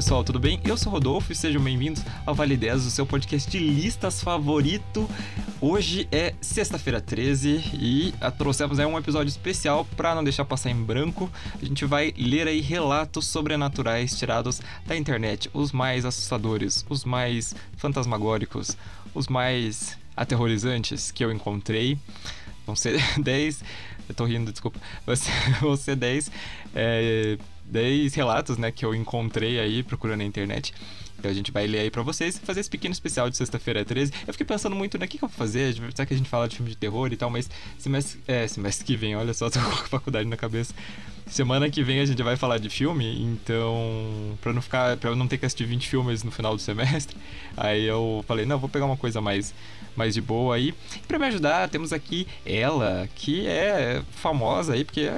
Pessoal, tudo bem? Eu sou Rodolfo e sejam bem-vindos ao Vale 10, o seu podcast de listas favorito. Hoje é sexta-feira 13 e trouxemos aí um episódio especial para não deixar passar em branco. A gente vai ler aí relatos sobrenaturais tirados da internet, os mais assustadores, os mais fantasmagóricos, os mais aterrorizantes que eu encontrei. Vão ser 10. Eu tô rindo, desculpa. Vão ser 10 é, 10 relatos, né, que eu encontrei aí procurando na internet. Então a gente vai ler aí pra vocês e fazer esse pequeno especial de sexta-feira 13. Eu fiquei pensando muito, né, o que, que eu vou fazer? Será que a gente fala de filme de terror e tal? Mas semestre, é, semestre que vem, olha só, tô com a faculdade na cabeça. Semana que vem a gente vai falar de filme, então, pra não ficar, para não ter que assistir 20 filmes no final do semestre, aí eu falei, não, vou pegar uma coisa mais mais de boa aí. E pra me ajudar, temos aqui ela, que é famosa aí, porque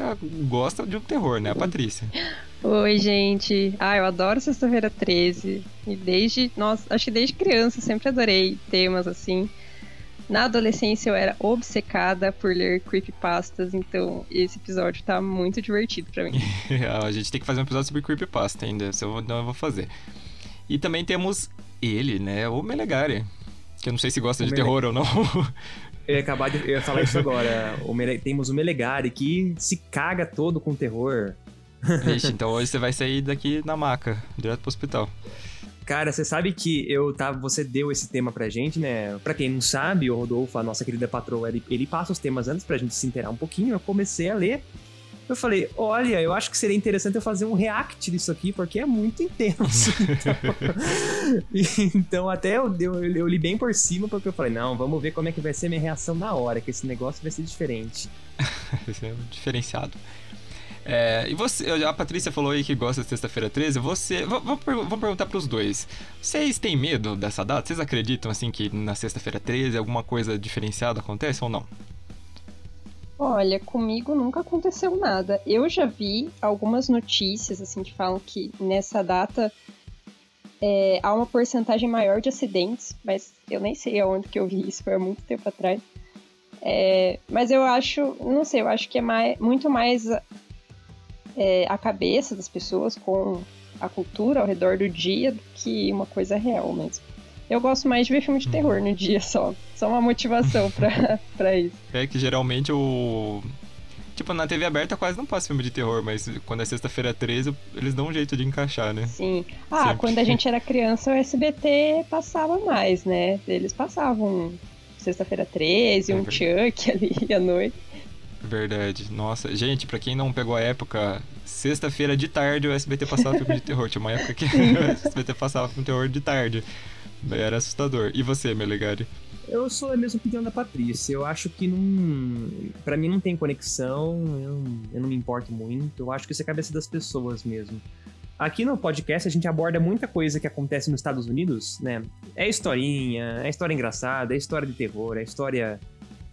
gosta de um terror, né? A Patrícia. Oi, gente. Ah, eu adoro Sexta-feira 13. E desde, nossa, acho que desde criança sempre adorei temas assim. Na adolescência eu era obcecada por ler creepypastas, então esse episódio tá muito divertido para mim. a gente tem que fazer um episódio sobre creepypasta ainda, eu, não eu vou fazer. E também temos ele, né, o Melegari. Que eu não sei se gosta o de Mele... terror ou não. Eu ia acabar de eu ia falar isso agora. O Mele... Temos o Melegari que se caga todo com terror. Vixe, então hoje você vai sair daqui na maca, direto pro hospital. Cara, você sabe que eu tava, você deu esse tema pra gente, né? Pra quem não sabe, o Rodolfo, a nossa querida patroa, ele, ele passa os temas antes pra gente se inteirar um pouquinho. Eu comecei a ler eu falei, olha, eu acho que seria interessante eu fazer um react disso aqui, porque é muito intenso. Então, então até eu, eu, eu, li bem por cima, porque eu falei, não, vamos ver como é que vai ser minha reação na hora, que esse negócio vai ser diferente. vai ser diferenciado. É, e você, a Patrícia falou aí que gosta de sexta-feira 13. Você, vamos, vamos perguntar para os dois. Vocês têm medo dessa data? Vocês acreditam assim que na sexta-feira 13 alguma coisa diferenciada acontece ou não? Olha, comigo nunca aconteceu nada. Eu já vi algumas notícias assim que falam que nessa data é, há uma porcentagem maior de acidentes, mas eu nem sei aonde que eu vi isso, foi há muito tempo atrás. É, mas eu acho, não sei, eu acho que é mais, muito mais é, a cabeça das pessoas com a cultura ao redor do dia do que uma coisa real mesmo. Eu gosto mais de ver filme de uhum. terror no dia só. Só uma motivação pra, pra isso. É que geralmente o. Tipo, na TV aberta quase não passa filme de terror, mas quando é sexta-feira 13, eles dão um jeito de encaixar, né? Sim. Ah, Sempre. quando a gente era criança, o SBT passava mais, né? Eles passavam sexta-feira 13, é um Chuck ali à noite. Verdade. Nossa, gente, pra quem não pegou a época, sexta-feira de tarde o SBT passava filme de terror. Tinha uma época que o SBT passava filme de terror de tarde. Era assustador. E você, Melegari? Eu sou a mesma opinião da Patrícia. Eu acho que não. Pra mim não tem conexão, eu, eu não me importo muito. Eu acho que isso é cabeça das pessoas mesmo. Aqui no podcast a gente aborda muita coisa que acontece nos Estados Unidos, né? É historinha, é história engraçada, é história de terror, é história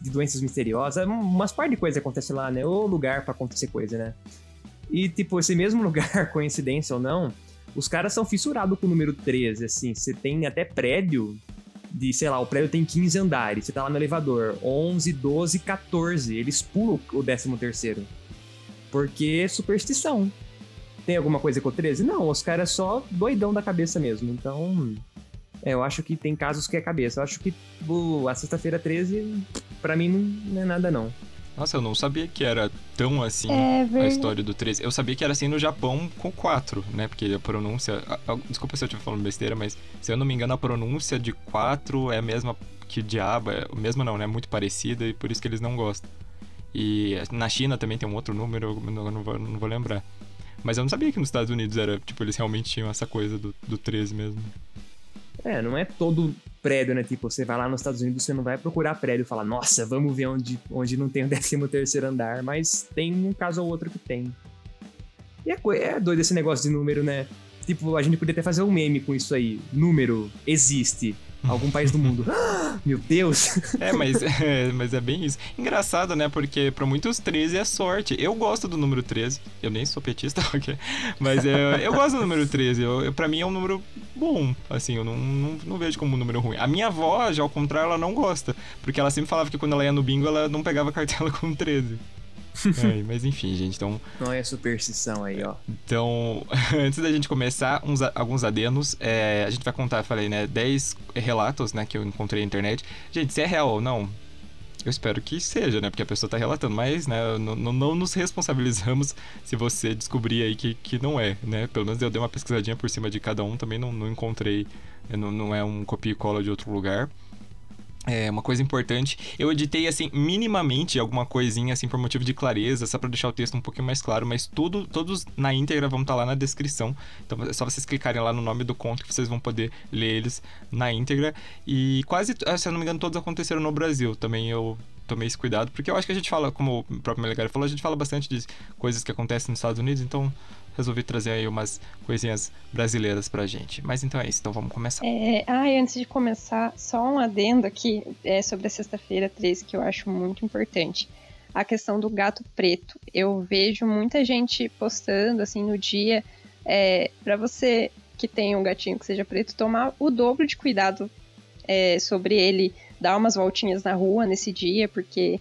de doenças misteriosas, umas par de coisas acontecem lá, né? O lugar para acontecer coisa, né? E, tipo, esse mesmo lugar, coincidência ou não, os caras são fissurados com o número 13, assim. Você tem até prédio de, sei lá, o prédio tem 15 andares. Você tá lá no elevador, 11, 12, 14. Eles pulam o 13 terceiro. Porque é superstição. Tem alguma coisa com o 13? Não, os caras só doidão da cabeça mesmo. Então, é, eu acho que tem casos que é cabeça. Eu acho que a sexta-feira 13, para mim, não, é nada, não. Nossa, eu não sabia que era tão assim é a história do 13. Eu sabia que era assim no Japão com 4, né? Porque a pronúncia. A, a, desculpa se eu estiver falando besteira, mas se eu não me engano, a pronúncia de 4 é a mesma que diabo. É, mesma não, né? Muito parecida e por isso que eles não gostam. E na China também tem um outro número, eu não, não, vou, não vou lembrar. Mas eu não sabia que nos Estados Unidos era, tipo, eles realmente tinham essa coisa do, do 13 mesmo. É, não é todo prédio, né? Tipo, você vai lá nos Estados Unidos, você não vai procurar prédio e falar, nossa, vamos ver onde, onde não tem o 13 terceiro andar, mas tem um caso ou outro que tem. E é, é doido esse negócio de número, né? Tipo, a gente poderia até fazer um meme com isso aí. Número existe algum país do mundo. Meu Deus! É mas, é, mas é bem isso. Engraçado, né? Porque para muitos 13 é sorte. Eu gosto do número 13. Eu nem sou petista, ok? Mas é, eu gosto do número 13. Eu, eu, pra mim é um número bom. Assim, eu não, não, não, vejo como um número ruim. A minha avó, já ao contrário, ela não gosta. Porque ela sempre falava que quando ela ia no bingo, ela não pegava cartela com 13. É, mas enfim, gente, então. Não é superstição aí, ó. Então, antes da gente começar, uns, alguns adenos. É, a gente vai contar, falei, né? 10 relatos, né, que eu encontrei na internet. Gente, se é real ou não, eu espero que seja, né? Porque a pessoa tá relatando, mas, né, não, não nos responsabilizamos se você descobrir aí que, que não é, né? Pelo menos eu dei uma pesquisadinha por cima de cada um, também não, não encontrei, não, não é um copia e cola de outro lugar. É, uma coisa importante, eu editei assim minimamente alguma coisinha assim por motivo de clareza, só para deixar o texto um pouquinho mais claro, mas tudo todos na íntegra vão estar tá lá na descrição. Então é só vocês clicarem lá no nome do conto que vocês vão poder ler eles na íntegra. E quase, ah, se eu não me engano, todos aconteceram no Brasil. Também eu tomei esse cuidado, porque eu acho que a gente fala, como o próprio Melegari falou, a gente fala bastante de coisas que acontecem nos Estados Unidos, então resolvi trazer aí umas coisinhas brasileiras pra gente. Mas então é isso, então vamos começar. É, ah, e antes de começar, só um adendo aqui é, sobre a sexta-feira 13 que eu acho muito importante. A questão do gato preto. Eu vejo muita gente postando assim no dia é, para você que tem um gatinho que seja preto, tomar o dobro de cuidado é, sobre ele, dar umas voltinhas na rua nesse dia, porque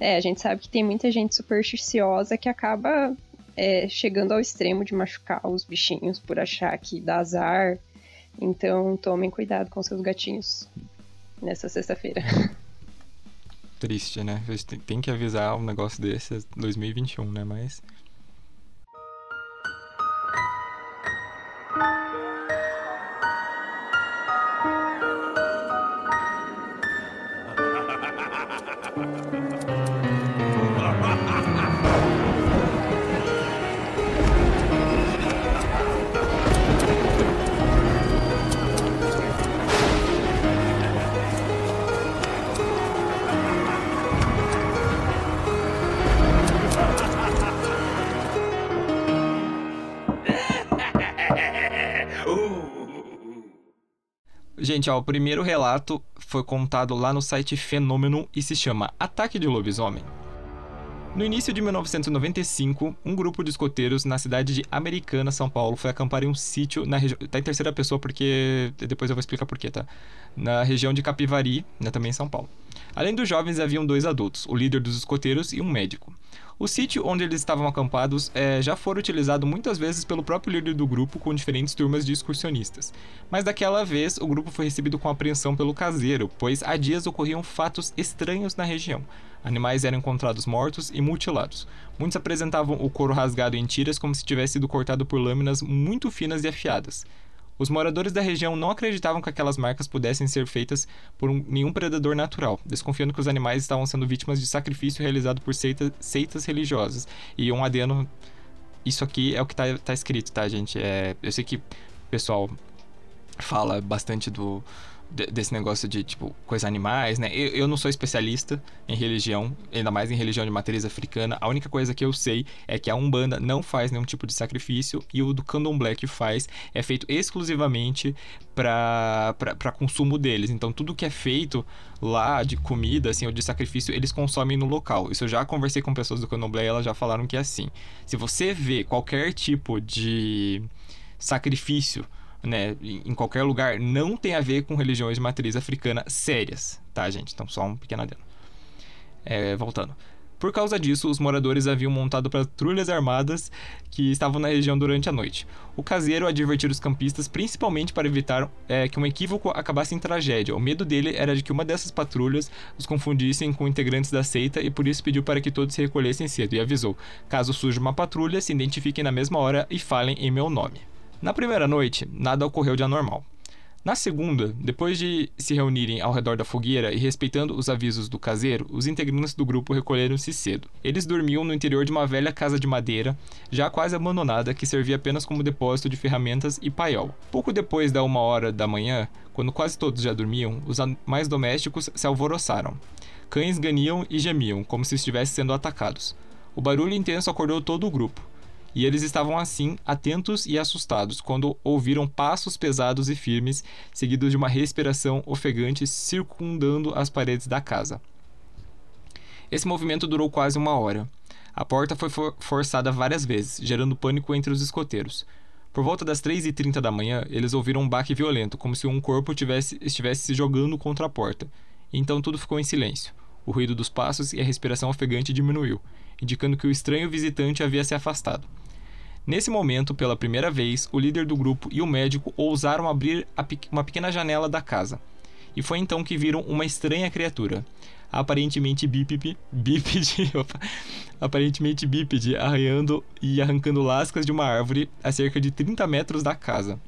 é, a gente sabe que tem muita gente supersticiosa que acaba é, chegando ao extremo de machucar os bichinhos por achar que dá azar. Então tomem cuidado com seus gatinhos nessa sexta-feira. Triste, né? Tem que avisar um negócio desse 2021, né? Mas Gente, ó, o primeiro relato foi contado lá no site Fenômeno e se chama Ataque de Lobisomem. No início de 1995, um grupo de escoteiros na cidade de Americana, São Paulo, foi acampar em um sítio na região. Tá em terceira pessoa porque depois eu vou explicar porquê, tá? Na região de Capivari, né, também em São Paulo. Além dos jovens, haviam dois adultos, o líder dos escoteiros e um médico. O sítio onde eles estavam acampados é, já foi utilizado muitas vezes pelo próprio líder do grupo com diferentes turmas de excursionistas. Mas daquela vez, o grupo foi recebido com apreensão pelo caseiro, pois há dias ocorriam fatos estranhos na região. Animais eram encontrados mortos e mutilados. Muitos apresentavam o couro rasgado em tiras como se tivesse sido cortado por lâminas muito finas e afiadas. Os moradores da região não acreditavam que aquelas marcas pudessem ser feitas por um, nenhum predador natural, desconfiando que os animais estavam sendo vítimas de sacrifício realizado por seita, seitas religiosas. E um adeno. Isso aqui é o que está tá escrito, tá, gente? É, eu sei que o pessoal fala bastante do desse negócio de, tipo, coisas animais, né? Eu, eu não sou especialista em religião, ainda mais em religião de matriz africana. A única coisa que eu sei é que a Umbanda não faz nenhum tipo de sacrifício e o do Candomblé que faz é feito exclusivamente para consumo deles. Então, tudo que é feito lá de comida, assim, ou de sacrifício, eles consomem no local. Isso eu já conversei com pessoas do Candomblé e elas já falaram que é assim. Se você vê qualquer tipo de sacrifício né, em qualquer lugar, não tem a ver com religiões de matriz africana sérias, tá, gente? Então, só um pequeno adendo. É, voltando. Por causa disso, os moradores haviam montado patrulhas armadas que estavam na região durante a noite. O caseiro advertiu os campistas principalmente para evitar é, que um equívoco acabasse em tragédia. O medo dele era de que uma dessas patrulhas os confundissem com integrantes da seita e por isso pediu para que todos se recolhessem cedo e avisou: caso surja uma patrulha, se identifiquem na mesma hora e falem em meu nome. Na primeira noite, nada ocorreu de anormal. Na segunda, depois de se reunirem ao redor da fogueira e respeitando os avisos do caseiro, os integrantes do grupo recolheram-se cedo. Eles dormiam no interior de uma velha casa de madeira, já quase abandonada, que servia apenas como depósito de ferramentas e paiol. Pouco depois da uma hora da manhã, quando quase todos já dormiam, os animais domésticos se alvoroçaram. Cães ganiam e gemiam, como se estivessem sendo atacados. O barulho intenso acordou todo o grupo e eles estavam assim, atentos e assustados, quando ouviram passos pesados e firmes, seguidos de uma respiração ofegante circundando as paredes da casa. Esse movimento durou quase uma hora. A porta foi for forçada várias vezes, gerando pânico entre os escoteiros. Por volta das 3h30 da manhã, eles ouviram um baque violento, como se um corpo tivesse, estivesse se jogando contra a porta. Então tudo ficou em silêncio. O ruído dos passos e a respiração ofegante diminuiu, indicando que o estranho visitante havia se afastado. Nesse momento, pela primeira vez, o líder do grupo e o médico ousaram abrir uma pequena janela da casa. E foi então que viram uma estranha criatura, aparentemente bípede, bípede, aparentemente bípede, arranhando e arrancando lascas de uma árvore a cerca de 30 metros da casa.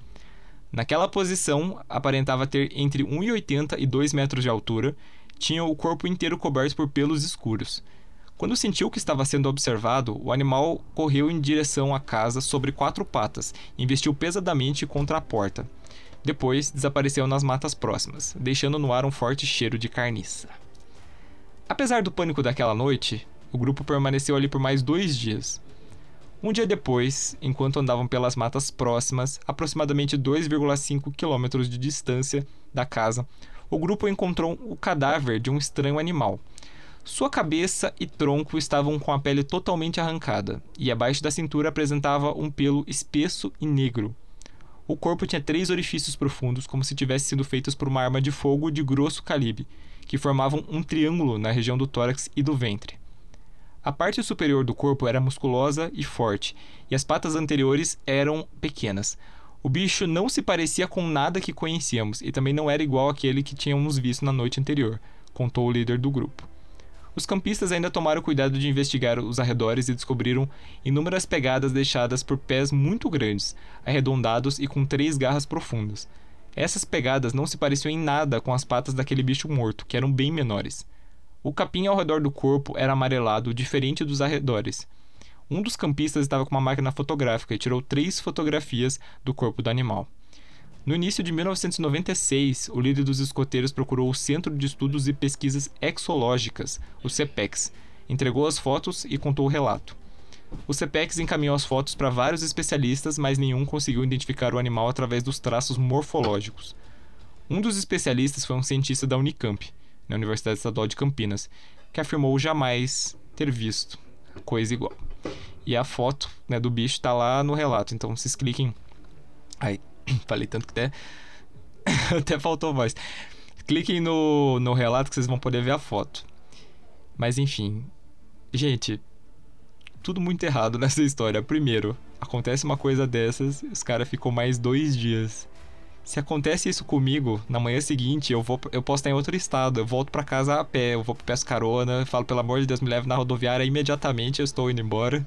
Naquela posição, aparentava ter entre 1,80 e 2 metros de altura, tinha o corpo inteiro coberto por pelos escuros. Quando sentiu que estava sendo observado, o animal correu em direção à casa sobre quatro patas e investiu pesadamente contra a porta. Depois, desapareceu nas matas próximas, deixando no ar um forte cheiro de carniça. Apesar do pânico daquela noite, o grupo permaneceu ali por mais dois dias. Um dia depois, enquanto andavam pelas matas próximas, aproximadamente 2,5 quilômetros de distância da casa, o grupo encontrou o cadáver de um estranho animal. Sua cabeça e tronco estavam com a pele totalmente arrancada, e abaixo da cintura apresentava um pelo espesso e negro. O corpo tinha três orifícios profundos, como se tivessem sido feitos por uma arma de fogo de grosso calibre, que formavam um triângulo na região do tórax e do ventre. A parte superior do corpo era musculosa e forte, e as patas anteriores eram pequenas. O bicho não se parecia com nada que conhecíamos e também não era igual àquele que tínhamos visto na noite anterior, contou o líder do grupo. Os campistas ainda tomaram cuidado de investigar os arredores e descobriram inúmeras pegadas deixadas por pés muito grandes, arredondados e com três garras profundas. Essas pegadas não se pareciam em nada com as patas daquele bicho morto, que eram bem menores. O capim ao redor do corpo era amarelado, diferente dos arredores. Um dos campistas estava com uma máquina fotográfica e tirou três fotografias do corpo do animal. No início de 1996, o líder dos escoteiros procurou o Centro de Estudos e Pesquisas Exológicas, o CEPEX, entregou as fotos e contou o relato. O CPEX encaminhou as fotos para vários especialistas, mas nenhum conseguiu identificar o animal através dos traços morfológicos. Um dos especialistas foi um cientista da Unicamp, na Universidade Estadual de Campinas, que afirmou jamais ter visto coisa igual. E a foto né, do bicho está lá no relato, então vocês cliquem. Ai, falei tanto que até, até faltou voz. Cliquem no, no relato que vocês vão poder ver a foto. Mas enfim, gente, tudo muito errado nessa história. Primeiro, acontece uma coisa dessas, os caras ficam mais dois dias. Se acontece isso comigo, na manhã seguinte eu vou eu posso estar em outro estado, eu volto para casa a pé, eu vou peço carona, falo pelo amor de Deus, me leve na rodoviária imediatamente, eu estou indo embora.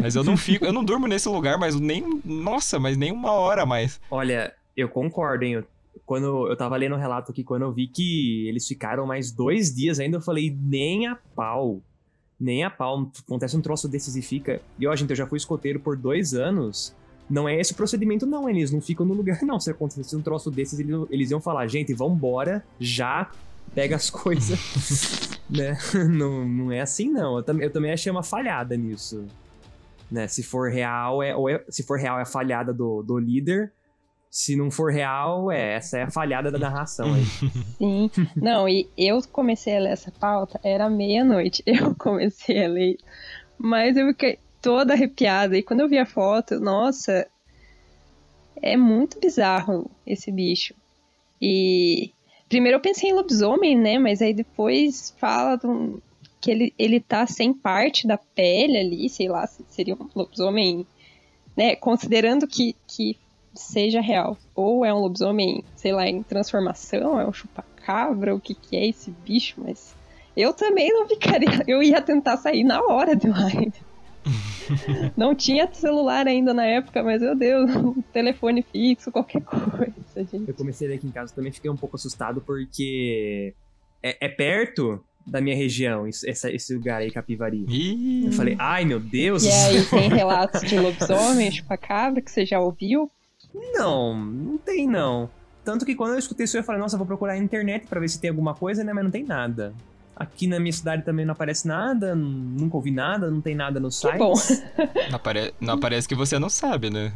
Mas eu não fico, eu não durmo nesse lugar, mas nem, nossa, mas nem uma hora mais. Olha, eu concordo, hein? quando eu tava lendo o relato aqui, quando eu vi que eles ficaram mais dois dias ainda, eu falei, nem a pau nem a pau. Acontece um troço desses e fica. E ó, gente, eu já fui escoteiro por dois anos. Não é esse o procedimento, não. Eles não ficam no lugar, não. Se acontecesse um troço desses, eles, eles iam falar: gente, vambora, já pega as coisas. né? Não, não é assim, não. Eu, tam, eu também achei uma falhada nisso. Né? Se for real, é, ou é, se for real, é a falhada do, do líder se não for real, é, essa é a falhada da narração aí. Sim. Não, e eu comecei a ler essa pauta, era meia-noite. Eu comecei a ler. Mas eu fiquei toda arrepiada. E quando eu vi a foto, nossa, é muito bizarro esse bicho. E primeiro eu pensei em lobisomem, né? Mas aí depois fala que ele, ele tá sem parte da pele ali, sei lá, seria um lobisomem, né? Considerando que, que seja real. Ou é um lobisomem, sei lá, em transformação, é um chupacabra, o que, que é esse bicho, mas eu também não ficaria. Eu ia tentar sair na hora de lá. não tinha celular ainda na época, mas meu Deus, um telefone fixo, qualquer coisa, gente. Eu comecei a ler aqui em casa também fiquei um pouco assustado porque é, é perto da minha região, esse, esse lugar aí, Capivari. Eu falei, ai meu Deus! E aí tem relatos de lobisomem, chupacabra, que você já ouviu? Não, não tem não. Tanto que quando eu escutei isso, eu falei, nossa, vou procurar na internet para ver se tem alguma coisa, né? Mas não tem nada. Aqui na minha cidade também não aparece nada, nunca ouvi nada, não tem nada no site. Que bom. não, apare... não aparece que você não sabe, né?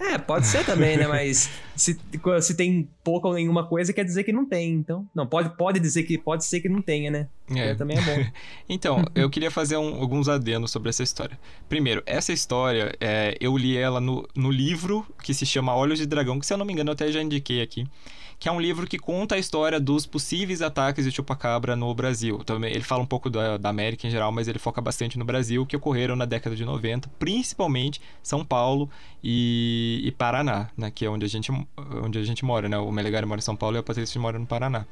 É, pode ser também, né? Mas se, se tem pouca ou nenhuma coisa, quer dizer que não tem. Então, não, pode, pode dizer que pode ser que não tenha, né? É. Também é bom. então, eu queria fazer um, alguns adenos sobre essa história. Primeiro, essa história, é, eu li ela no, no livro que se chama Olhos de Dragão, que se eu não me engano eu até já indiquei aqui que é um livro que conta a história dos possíveis ataques de chupacabra no Brasil. Também ele fala um pouco da, da América em geral, mas ele foca bastante no Brasil, que ocorreram na década de 90, principalmente São Paulo e, e Paraná, né, que é onde a gente, onde a gente mora, né? O Melegari mora em São Paulo e a Patrícia mora no Paraná.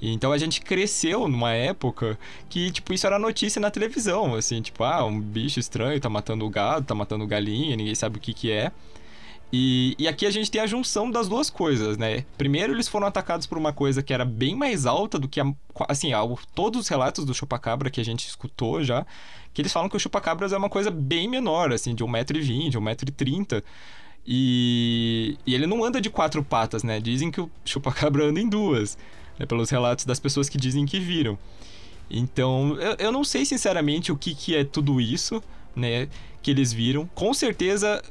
Então a gente cresceu numa época que, tipo, isso era notícia na televisão, assim, tipo, ah, um bicho estranho tá matando o gado, tá matando galinha, ninguém sabe o que que é. E, e aqui a gente tem a junção das duas coisas, né? Primeiro, eles foram atacados por uma coisa que era bem mais alta do que a. Assim, todos os relatos do chupacabra que a gente escutou já, que eles falam que o chupacabras é uma coisa bem menor, assim, de 1,20m, 1,30m. E, e ele não anda de quatro patas, né? Dizem que o chupacabra anda em duas, né? pelos relatos das pessoas que dizem que viram. Então, eu, eu não sei sinceramente o que, que é tudo isso, né? Que eles viram. Com certeza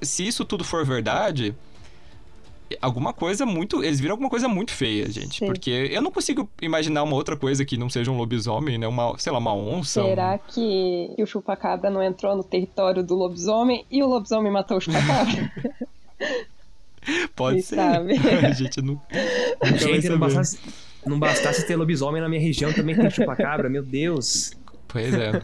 se isso tudo for verdade, alguma coisa muito. Eles viram alguma coisa muito feia, gente. Sim. Porque eu não consigo imaginar uma outra coisa que não seja um lobisomem, né? Uma, sei lá, uma onça. Será um... que o chupacabra não entrou no território do lobisomem e o lobisomem matou o chupacabra? Pode ser. Sabe? A gente não. Gente, não bastasse, não bastasse ter lobisomem na minha região, também tem chupacabra, meu Deus. Pois é.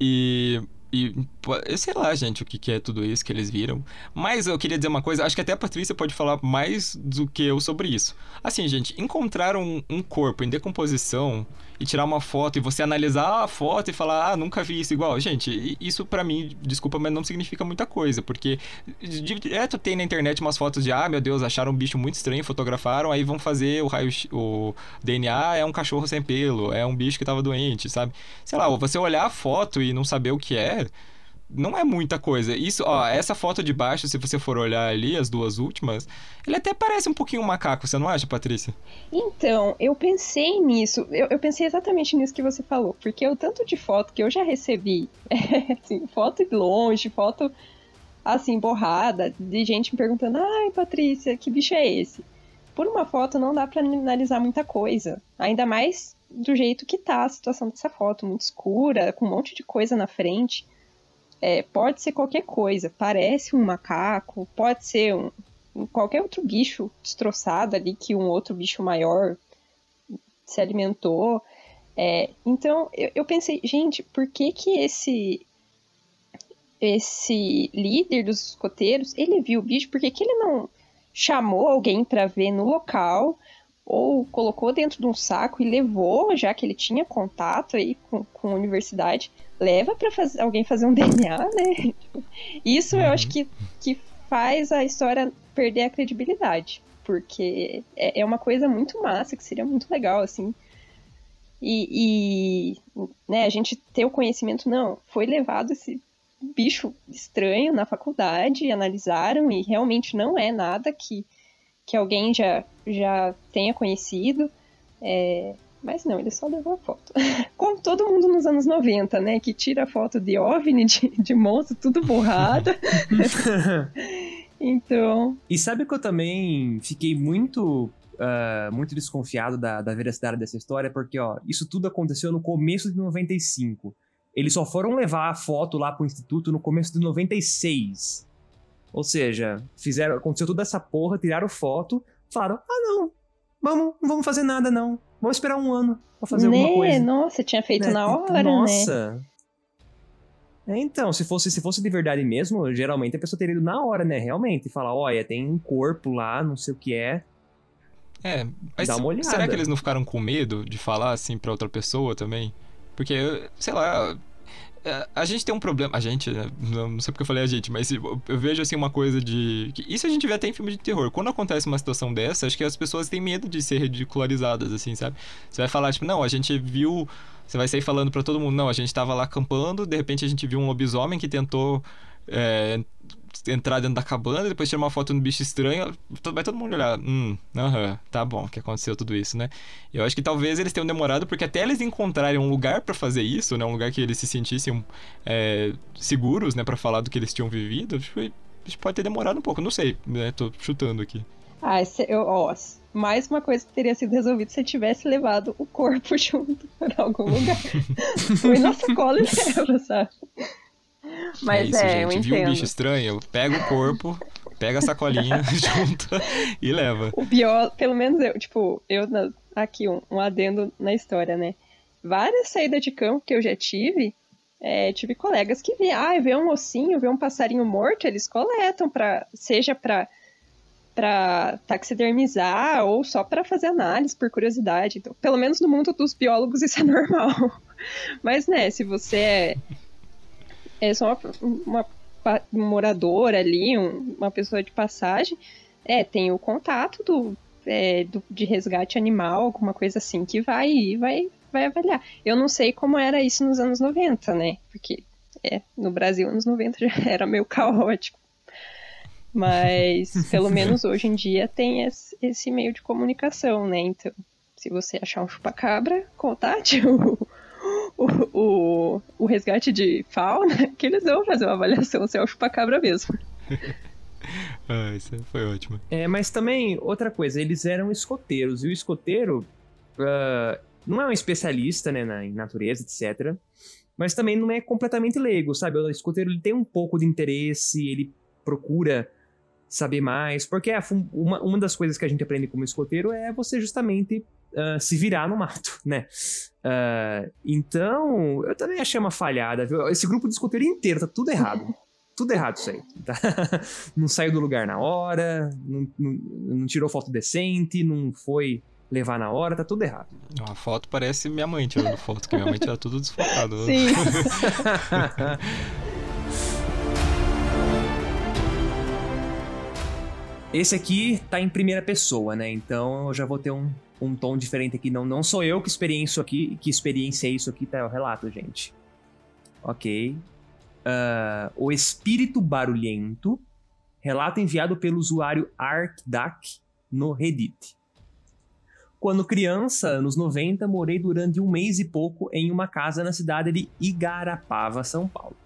E e sei lá, gente, o que, que é tudo isso que eles viram. Mas eu queria dizer uma coisa, acho que até a Patrícia pode falar mais do que eu sobre isso. Assim, gente, encontrar um, um corpo em decomposição e tirar uma foto e você analisar a foto e falar, ah, nunca vi isso igual. Gente, isso para mim, desculpa, mas não significa muita coisa, porque direto tem na internet umas fotos de, ah, meu Deus, acharam um bicho muito estranho, fotografaram, aí vão fazer o raio, o DNA é um cachorro sem pelo, é um bicho que tava doente, sabe? Sei lá, você olhar a foto e não saber o que é, não é muita coisa. Isso, ó, essa foto de baixo, se você for olhar ali, as duas últimas, ele até parece um pouquinho um macaco, você não acha, Patrícia? Então, eu pensei nisso. Eu, eu pensei exatamente nisso que você falou. Porque o tanto de foto que eu já recebi, é, assim, foto de longe, foto assim, borrada, de gente me perguntando: ai, Patrícia, que bicho é esse? Por uma foto não dá para analisar muita coisa. Ainda mais do jeito que tá a situação dessa foto, muito escura, com um monte de coisa na frente. É, pode ser qualquer coisa, parece um macaco, pode ser um, qualquer outro bicho destroçado ali que um outro bicho maior se alimentou. É, então eu, eu, pensei, gente, por que que esse esse líder dos escoteiros ele viu o bicho? Por que, que ele não chamou alguém para ver no local? ou colocou dentro de um saco e levou, já que ele tinha contato aí com, com a universidade, leva para faz, alguém fazer um DNA, né? Isso uhum. eu acho que, que faz a história perder a credibilidade, porque é, é uma coisa muito massa, que seria muito legal, assim. E, e né, a gente ter o conhecimento, não, foi levado esse bicho estranho na faculdade, analisaram e realmente não é nada que que alguém já, já tenha conhecido. É, mas não, ele só levou a foto. Como todo mundo nos anos 90, né? Que tira foto de OVNI, de, de monstro, tudo borrado. então. E sabe que eu também fiquei muito. Uh, muito desconfiado da, da veracidade dessa história, porque, ó, isso tudo aconteceu no começo de 95. Eles só foram levar a foto lá pro instituto no começo de 96. Ou seja, fizeram, aconteceu toda essa porra, tiraram foto, falaram: ah, não, vamos, não vamos fazer nada, não. Vamos esperar um ano pra fazer né? alguma coisa. Nossa, tinha feito né? na hora, né? Nossa. né? Então, se fosse, se fosse de verdade mesmo, geralmente a pessoa teria ido na hora, né? Realmente, falar, olha, tem um corpo lá, não sei o que é. É, mas Dá uma olhada. será que eles não ficaram com medo de falar assim pra outra pessoa também? Porque, sei lá, é, a gente tem um problema. A gente, né? Não sei porque eu falei a gente, mas eu vejo assim uma coisa de. Isso a gente vê até em filme de terror. Quando acontece uma situação dessa, acho que as pessoas têm medo de ser ridicularizadas, assim, sabe? Você vai falar, tipo, não, a gente viu. Você vai sair falando para todo mundo, não, a gente tava lá acampando, de repente a gente viu um lobisomem que tentou é, entrar dentro da cabana, depois tirar uma foto no bicho estranho, vai todo mundo olhar, hum, aham, tá bom, que aconteceu tudo isso, né? Eu acho que talvez eles tenham demorado, porque até eles encontrarem um lugar para fazer isso, né? Um lugar que eles se sentissem é, seguros, né? para falar do que eles tinham vivido, que pode ter demorado um pouco, não sei, né? Tô chutando aqui. Ah, esse, eu, ó, mais uma coisa que teria sido resolvida se tivesse levado o corpo junto para algum lugar. Foi na sacola e leva, sabe? Mas é, isso, é, gente. Viu um bicho estranho? Pega o corpo pega a sacolinha, junta e leva. O biólogo, pelo menos eu, tipo, eu aqui um, um adendo na história, né? Várias saídas de campo que eu já tive, é, tive colegas que vê, ah, vê um ossinho, vê um passarinho morto, eles coletam para seja para para taxidermizar ou só para fazer análise por curiosidade. Então, pelo menos no mundo dos biólogos isso é normal. Mas, né, se você é, é só uma, uma moradora ali, um, uma pessoa de passagem, é, tem o contato do, é, do, de resgate animal, alguma coisa assim, que vai vai vai avaliar. Eu não sei como era isso nos anos 90, né? Porque é, no Brasil, anos 90 já era meio caótico. Mas, pelo menos hoje em dia, tem esse, esse meio de comunicação, né? Então, se você achar um chupacabra, contate o, o, o, o resgate de fauna, que eles vão fazer uma avaliação se é o chupacabra mesmo. ah, isso foi ótimo. É, mas também, outra coisa, eles eram escoteiros, e o escoteiro uh, não é um especialista né, na, em natureza, etc., mas também não é completamente leigo, sabe? O escoteiro ele tem um pouco de interesse, ele procura saber mais, porque é uma, uma das coisas que a gente aprende como escoteiro é você justamente uh, se virar no mato, né? Uh, então, eu também achei uma falhada, viu? Esse grupo de escoteiro inteiro tá tudo errado. Tudo errado isso aí. Tá? não saiu do lugar na hora, não, não, não tirou foto decente, não foi levar na hora, tá tudo errado. A foto parece minha mãe tirando foto, que minha mãe tira tudo desfocado. Sim. Esse aqui tá em primeira pessoa, né? Então eu já vou ter um, um tom diferente aqui. Não, não sou eu que experiencio aqui, que experienciei isso aqui, tá? É o relato, gente. Ok. Uh, o Espírito Barulhento. Relato enviado pelo usuário ArcDuck no Reddit. Quando criança, anos 90, morei durante um mês e pouco em uma casa na cidade de Igarapava, São Paulo.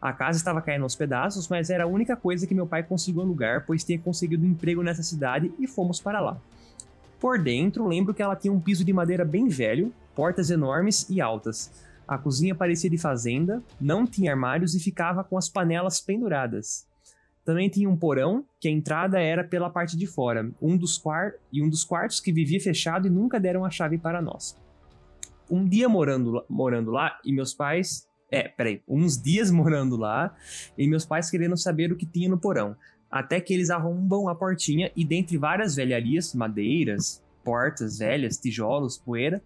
A casa estava caindo aos pedaços, mas era a única coisa que meu pai conseguiu alugar, pois tinha conseguido um emprego nessa cidade e fomos para lá. Por dentro, lembro que ela tinha um piso de madeira bem velho, portas enormes e altas. A cozinha parecia de fazenda, não tinha armários e ficava com as panelas penduradas. Também tinha um porão, que a entrada era pela parte de fora, um dos quar e um dos quartos que vivia fechado e nunca deram a chave para nós. Um dia morando, morando lá, e meus pais é, peraí, uns dias morando lá e meus pais querendo saber o que tinha no porão. Até que eles arrombam a portinha e, dentre várias velharias, madeiras, portas velhas, tijolos, poeira,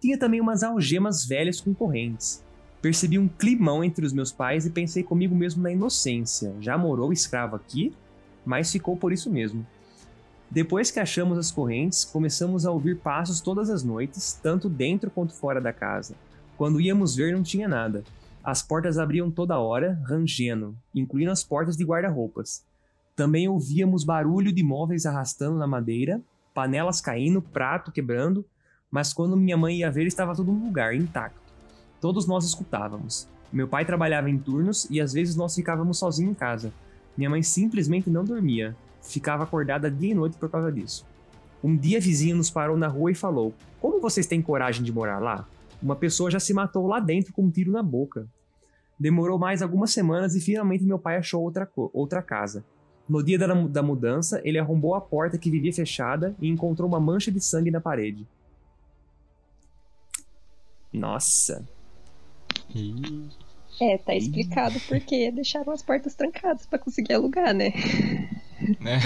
tinha também umas algemas velhas com correntes. Percebi um climão entre os meus pais e pensei comigo mesmo na inocência. Já morou escravo aqui? Mas ficou por isso mesmo. Depois que achamos as correntes, começamos a ouvir passos todas as noites, tanto dentro quanto fora da casa. Quando íamos ver, não tinha nada. As portas abriam toda hora, rangendo, incluindo as portas de guarda-roupas. Também ouvíamos barulho de móveis arrastando na madeira, panelas caindo, prato quebrando, mas quando minha mãe ia ver, estava tudo no lugar, intacto. Todos nós escutávamos. Meu pai trabalhava em turnos e às vezes nós ficávamos sozinhos em casa. Minha mãe simplesmente não dormia. Ficava acordada dia e noite por causa disso. Um dia, vizinho nos parou na rua e falou: Como vocês têm coragem de morar lá? Uma pessoa já se matou lá dentro com um tiro na boca. Demorou mais algumas semanas e finalmente meu pai achou outra, outra casa. No dia da, da mudança, ele arrombou a porta que vivia fechada e encontrou uma mancha de sangue na parede. Nossa. É, tá explicado porque deixaram as portas trancadas para conseguir alugar, né? É.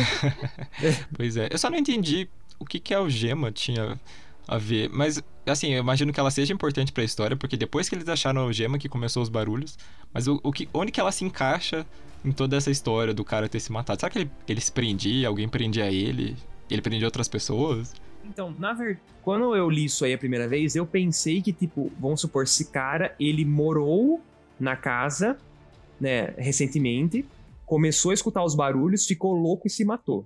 pois é. Eu só não entendi o que, que a algema tinha a ver. Mas, assim, eu imagino que ela seja importante para a história, porque depois que eles acharam a gema que começou os barulhos, mas o, o que, onde que ela se encaixa em toda essa história do cara ter se matado? Será que ele, ele se prendia, alguém prendia ele? Ele prendia outras pessoas? Então, na verdade, quando eu li isso aí a primeira vez, eu pensei que, tipo, vamos supor, esse cara, ele morou na casa, né, recentemente, começou a escutar os barulhos, ficou louco e se matou.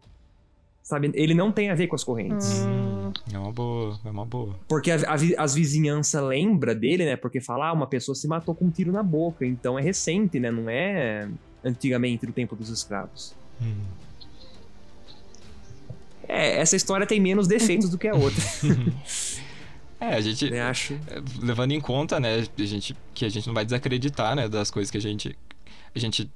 Sabe? Ele não tem a ver com as correntes. Hum, é uma boa, é uma boa. Porque a, a, as vizinhanças lembra dele, né? Porque fala, ah, uma pessoa se matou com um tiro na boca. Então é recente, né? Não é antigamente do tempo dos escravos. Hum. É, essa história tem menos defeitos do que a outra. É, a gente. Eu acho. É, levando em conta, né, a gente, que a gente não vai desacreditar, né, das coisas que a gente. A gente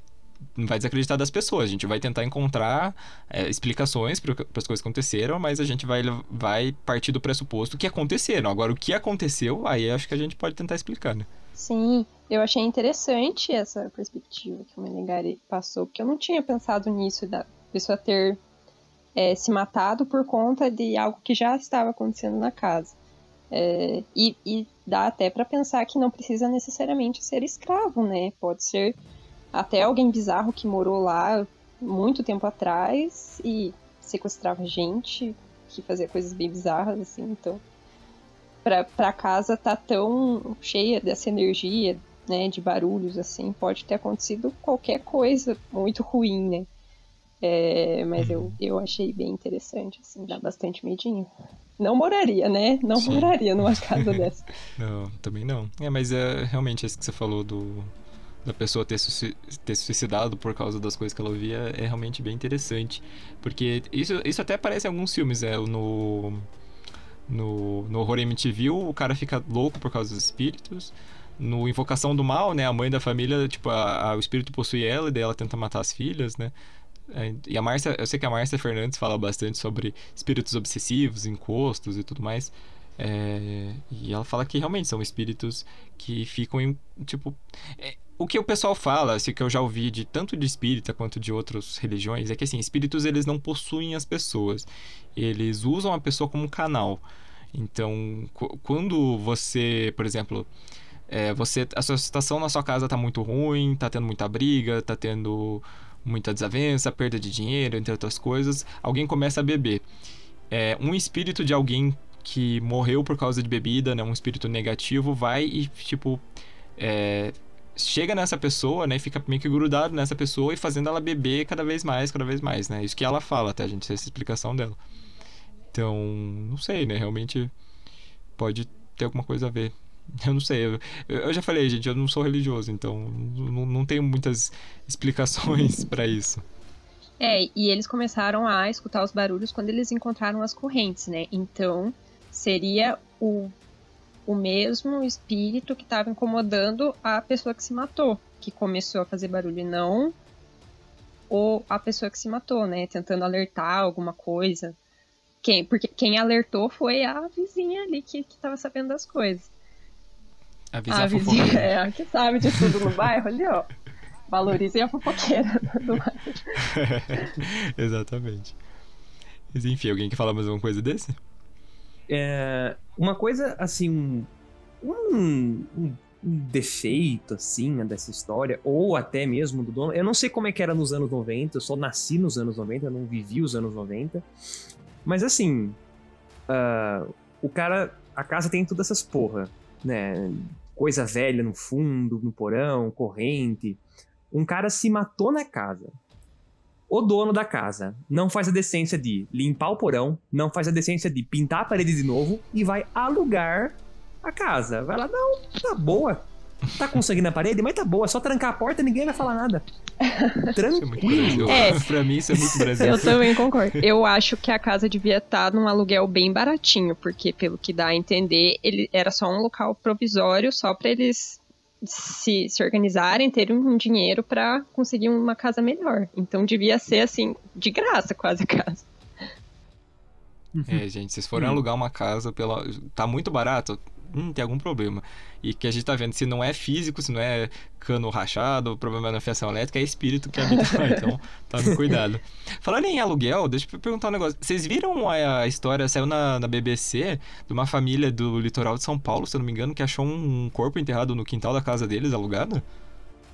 não vai desacreditar das pessoas. A gente vai tentar encontrar é, explicações para as coisas que aconteceram, mas a gente vai, vai partir do pressuposto que aconteceram. Agora, o que aconteceu, aí acho que a gente pode tentar explicar, né? Sim, eu achei interessante essa perspectiva que o Menegari passou, porque eu não tinha pensado nisso, da pessoa ter é, se matado por conta de algo que já estava acontecendo na casa. É, e, e, dá até para pensar que não precisa necessariamente ser escravo, né? Pode ser até alguém bizarro que morou lá muito tempo atrás e sequestrava gente, que fazia coisas bem bizarras, assim, então. Pra, pra casa tá tão cheia dessa energia, né, de barulhos, assim, pode ter acontecido qualquer coisa muito ruim, né? É, mas eu, uhum. eu achei bem interessante, assim, dá bastante medinho. Não moraria, né? Não Sim. moraria numa casa dessa. não, também não. É, mas é realmente isso que você falou do da pessoa ter, ter suicidado por causa das coisas que ela ouvia é realmente bem interessante. Porque isso, isso até aparece em alguns filmes, é, no, no, no Horror MTV, o cara fica louco por causa dos espíritos. No Invocação do Mal, né, a mãe da família, tipo, a, a, o espírito possui ela e daí ela tenta matar as filhas, né. É, e a Márcia, eu sei que a Márcia Fernandes fala bastante sobre espíritos obsessivos, encostos e tudo mais. É, e ela fala que realmente são espíritos que ficam em, tipo... É, o que o pessoal fala, assim, que eu já ouvi de tanto de espírita quanto de outras religiões, é que assim, espíritos eles não possuem as pessoas. Eles usam a pessoa como canal. Então, quando você, por exemplo, é, você a sua situação na sua casa tá muito ruim, tá tendo muita briga, tá tendo muita desavença, perda de dinheiro, entre outras coisas, alguém começa a beber. É, um espírito de alguém que morreu por causa de bebida, né, um espírito negativo, vai e, tipo, é, chega nessa pessoa, né, fica meio que grudado nessa pessoa e fazendo ela beber cada vez mais, cada vez mais, né? Isso que ela fala, até a gente essa explicação dela. Então, não sei, né? Realmente pode ter alguma coisa a ver. Eu não sei. Eu, eu já falei, gente, eu não sou religioso, então não, não tenho muitas explicações para isso. É, e eles começaram a escutar os barulhos quando eles encontraram as correntes, né? Então, seria o, o mesmo espírito que estava incomodando a pessoa que se matou, que começou a fazer barulho, e não ou a pessoa que se matou, né? Tentando alertar alguma coisa. Quem, porque quem alertou foi a vizinha ali que, que tava sabendo das coisas. A vizinha, a vizinha é a que sabe de tudo no bairro ali, ó. Valorizem a fofoqueira do bairro. Exatamente. Mas enfim, alguém quer falar mais alguma coisa desse? É, uma coisa, assim, um, um, um, defeito, assim, né, dessa história, ou até mesmo do dono. Eu não sei como é que era nos anos 90, eu só nasci nos anos 90, eu não vivi os anos 90. Mas, assim, uh, o cara, a casa tem todas essas porra né? Coisa velha no fundo, no porão, corrente. Um cara se matou na casa. O dono da casa não faz a decência de limpar o porão, não faz a decência de pintar a parede de novo e vai alugar a casa. Vai lá, não, tá boa. Tá com sangue na parede, mas tá boa, é só trancar a porta e ninguém vai falar nada. Tranquilo. É, é. pra mim isso é muito Brasil. Eu também concordo. Eu acho que a casa devia estar num aluguel bem baratinho, porque pelo que dá a entender, ele era só um local provisório, só para eles se, se organizarem, terem um dinheiro para conseguir uma casa melhor. Então devia ser assim, de graça quase a casa. É, gente, vocês forem alugar uma casa pela. tá muito barato, hum, tem algum problema. E que a gente tá vendo, se não é físico, se não é cano rachado, problema na fiação elétrica, é espírito que habita lá. Então, tome cuidado. Falando em aluguel, deixa eu perguntar um negócio. Vocês viram a, a história, saiu na, na, BBC, de uma família do litoral de São Paulo, se eu não me engano, que achou um corpo enterrado no quintal da casa deles, alugado?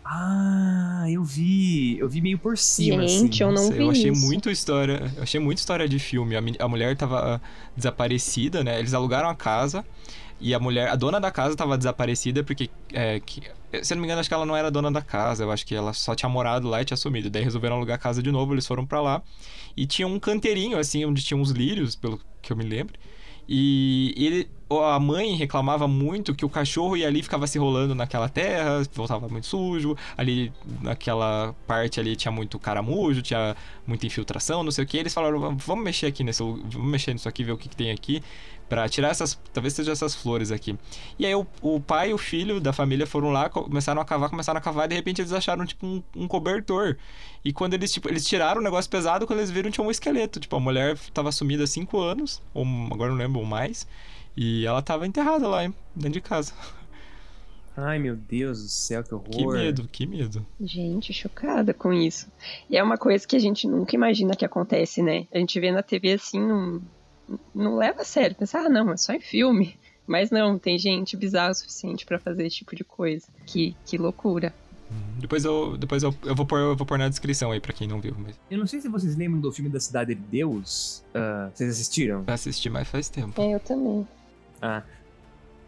Ah, eu vi. Eu vi meio por cima. Gente, assim. eu não Nossa, vi. Eu achei isso. muito história. Eu achei muito história de filme. A, a mulher tava desaparecida, né? Eles alugaram a casa. E a mulher, a dona da casa estava desaparecida porque, é, que, se eu não me engano, acho que ela não era dona da casa. Eu acho que ela só tinha morado lá e tinha sumido. Daí resolveram alugar a casa de novo, eles foram para lá. E tinha um canteirinho, assim, onde tinha uns lírios, pelo que eu me lembro. E ele, a mãe reclamava muito que o cachorro ia ali ficava se rolando naquela terra, voltava muito sujo. Ali naquela parte ali tinha muito caramujo, tinha muita infiltração, não sei o que. Eles falaram: "Vamos mexer aqui nesse, vamos mexer nisso aqui, ver o que, que tem aqui". Pra tirar essas. Talvez seja essas flores aqui. E aí o, o pai e o filho da família foram lá, começaram a cavar, começaram a cavar, e de repente eles acharam, tipo, um, um, cobertor. E quando eles, tipo, eles tiraram o negócio pesado, quando eles viram, tinha um esqueleto. Tipo, a mulher tava sumida há cinco anos, ou agora não lembro mais. E ela tava enterrada lá, hein, dentro de casa. Ai, meu Deus do céu, que horror. Que medo, que medo. Gente, chocada com isso. E é uma coisa que a gente nunca imagina que acontece, né? A gente vê na TV assim, não, não leva a sério. Pensa, ah, não, é só em filme. Mas não, tem gente bizarra o suficiente para fazer esse tipo de coisa. Que, que loucura. Hum, depois eu, depois eu, eu, vou pôr, eu vou pôr na descrição aí pra quem não viu. Mas... Eu não sei se vocês lembram do filme da Cidade de Deus. Uh, vocês assistiram? Eu assisti, mas faz tempo. É, eu também. Ah,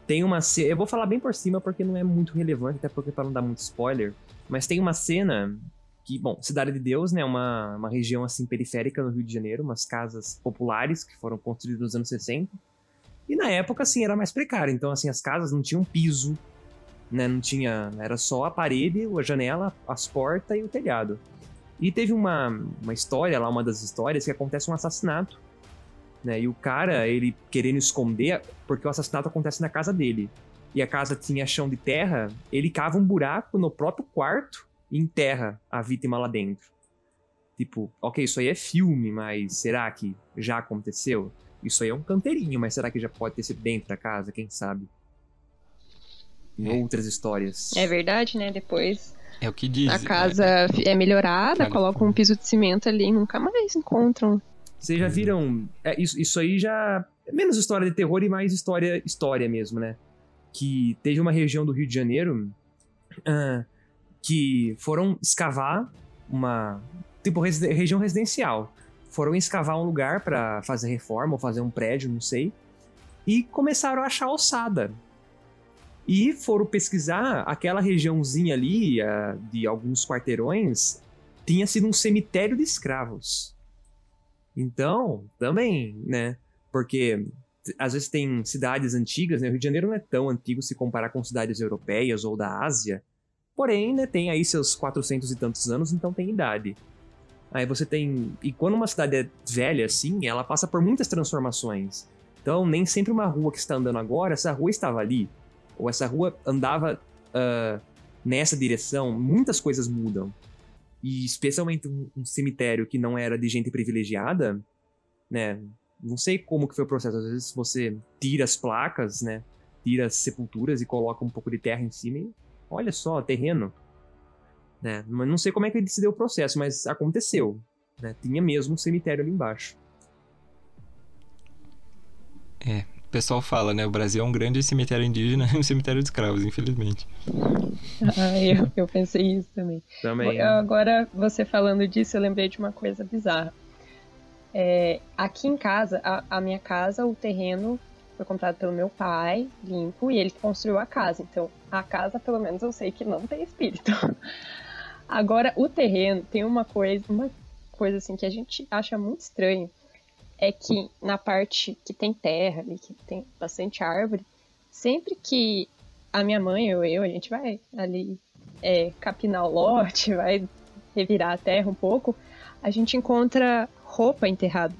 tem uma cena. Eu vou falar bem por cima porque não é muito relevante, até porque para não dar muito spoiler. Mas tem uma cena que, bom, Cidade de Deus, né? Uma, uma região assim periférica no Rio de Janeiro, umas casas populares que foram construídas nos anos 60. E na época, assim, era mais precário. Então, assim, as casas não tinham piso, né? Não tinha. Era só a parede, a janela, as portas e o telhado. E teve uma, uma história lá, uma das histórias, que acontece um assassinato né? E o cara, ele querendo esconder, porque o assassinato acontece na casa dele. E a casa tinha chão de terra, ele cava um buraco no próprio quarto e enterra a vítima lá dentro. Tipo, ok, isso aí é filme, mas será que já aconteceu? Isso aí é um canteirinho, mas será que já pode ter sido dentro da casa? Quem sabe? Em é. outras histórias. É verdade, né? Depois é o que diz. A casa é, é melhorada, colocam um piso de cimento ali e nunca mais encontram vocês já viram. É, isso, isso aí já. É menos história de terror e mais história, história mesmo, né? Que teve uma região do Rio de Janeiro uh, que foram escavar uma. Tipo, região residencial. Foram escavar um lugar para fazer reforma ou fazer um prédio, não sei. E começaram a achar ossada. E foram pesquisar aquela regiãozinha ali, uh, de alguns quarteirões, tinha sido um cemitério de escravos. Então, também, né? Porque às vezes tem cidades antigas, né? O Rio de Janeiro não é tão antigo se comparar com cidades europeias ou da Ásia. Porém, né, tem aí seus 400 e tantos anos, então tem idade. Aí você tem. E quando uma cidade é velha assim, ela passa por muitas transformações. Então, nem sempre uma rua que está andando agora, essa rua estava ali. Ou essa rua andava uh, nessa direção. Muitas coisas mudam e especialmente um, um, cemitério que não era de gente privilegiada, né? Não sei como que foi o processo. Às vezes você tira as placas, né? Tira as sepulturas e coloca um pouco de terra em cima e olha só, terreno. Né? Não sei como é que se deu o processo, mas aconteceu. Né? Tinha mesmo um cemitério ali embaixo. É, pessoal fala, né? O Brasil é um grande cemitério indígena e um cemitério de escravos, infelizmente. Ah, eu, eu pensei isso também. Também. Agora, você falando disso, eu lembrei de uma coisa bizarra. É, aqui em casa, a, a, minha casa, o terreno foi comprado pelo meu pai, limpo, e ele construiu a casa. Então, a casa, pelo menos, eu sei que não tem espírito. Agora, o terreno tem uma coisa, uma coisa assim que a gente acha muito estranho é que na parte que tem terra ali, que tem bastante árvore, sempre que a minha mãe ou eu, a gente vai ali é, capinar o lote, vai revirar a terra um pouco, a gente encontra roupa enterrada.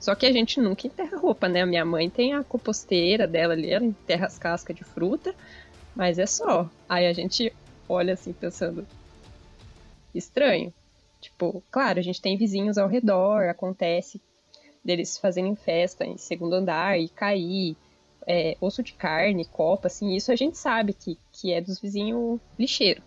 Só que a gente nunca enterra roupa, né? A minha mãe tem a composteira dela ali, ela enterra as cascas de fruta, mas é só. Aí a gente olha assim pensando, estranho. Tipo, claro, a gente tem vizinhos ao redor, acontece deles fazerem festa em segundo andar e cair, é, osso de carne, copa, assim, isso a gente sabe que, que é dos vizinhos lixeiros,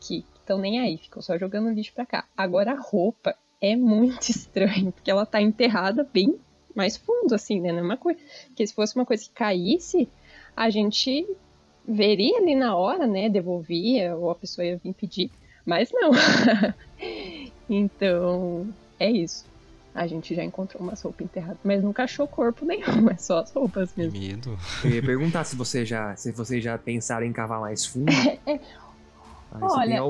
que estão nem aí, ficam só jogando lixo pra cá. Agora a roupa é muito estranho, porque ela tá enterrada bem mais fundo, assim, né? Não é uma coisa. Que se fosse uma coisa que caísse, a gente veria ali na hora, né? Devolvia, ou a pessoa ia vir pedir. Mas não. então, é isso. A gente já encontrou umas roupas enterradas, mas nunca achou corpo nenhum, é só as roupas mesmo. Que medo. Eu ia perguntar se você já, se você já pensaram em cavar mais fundo. É, é. Olha,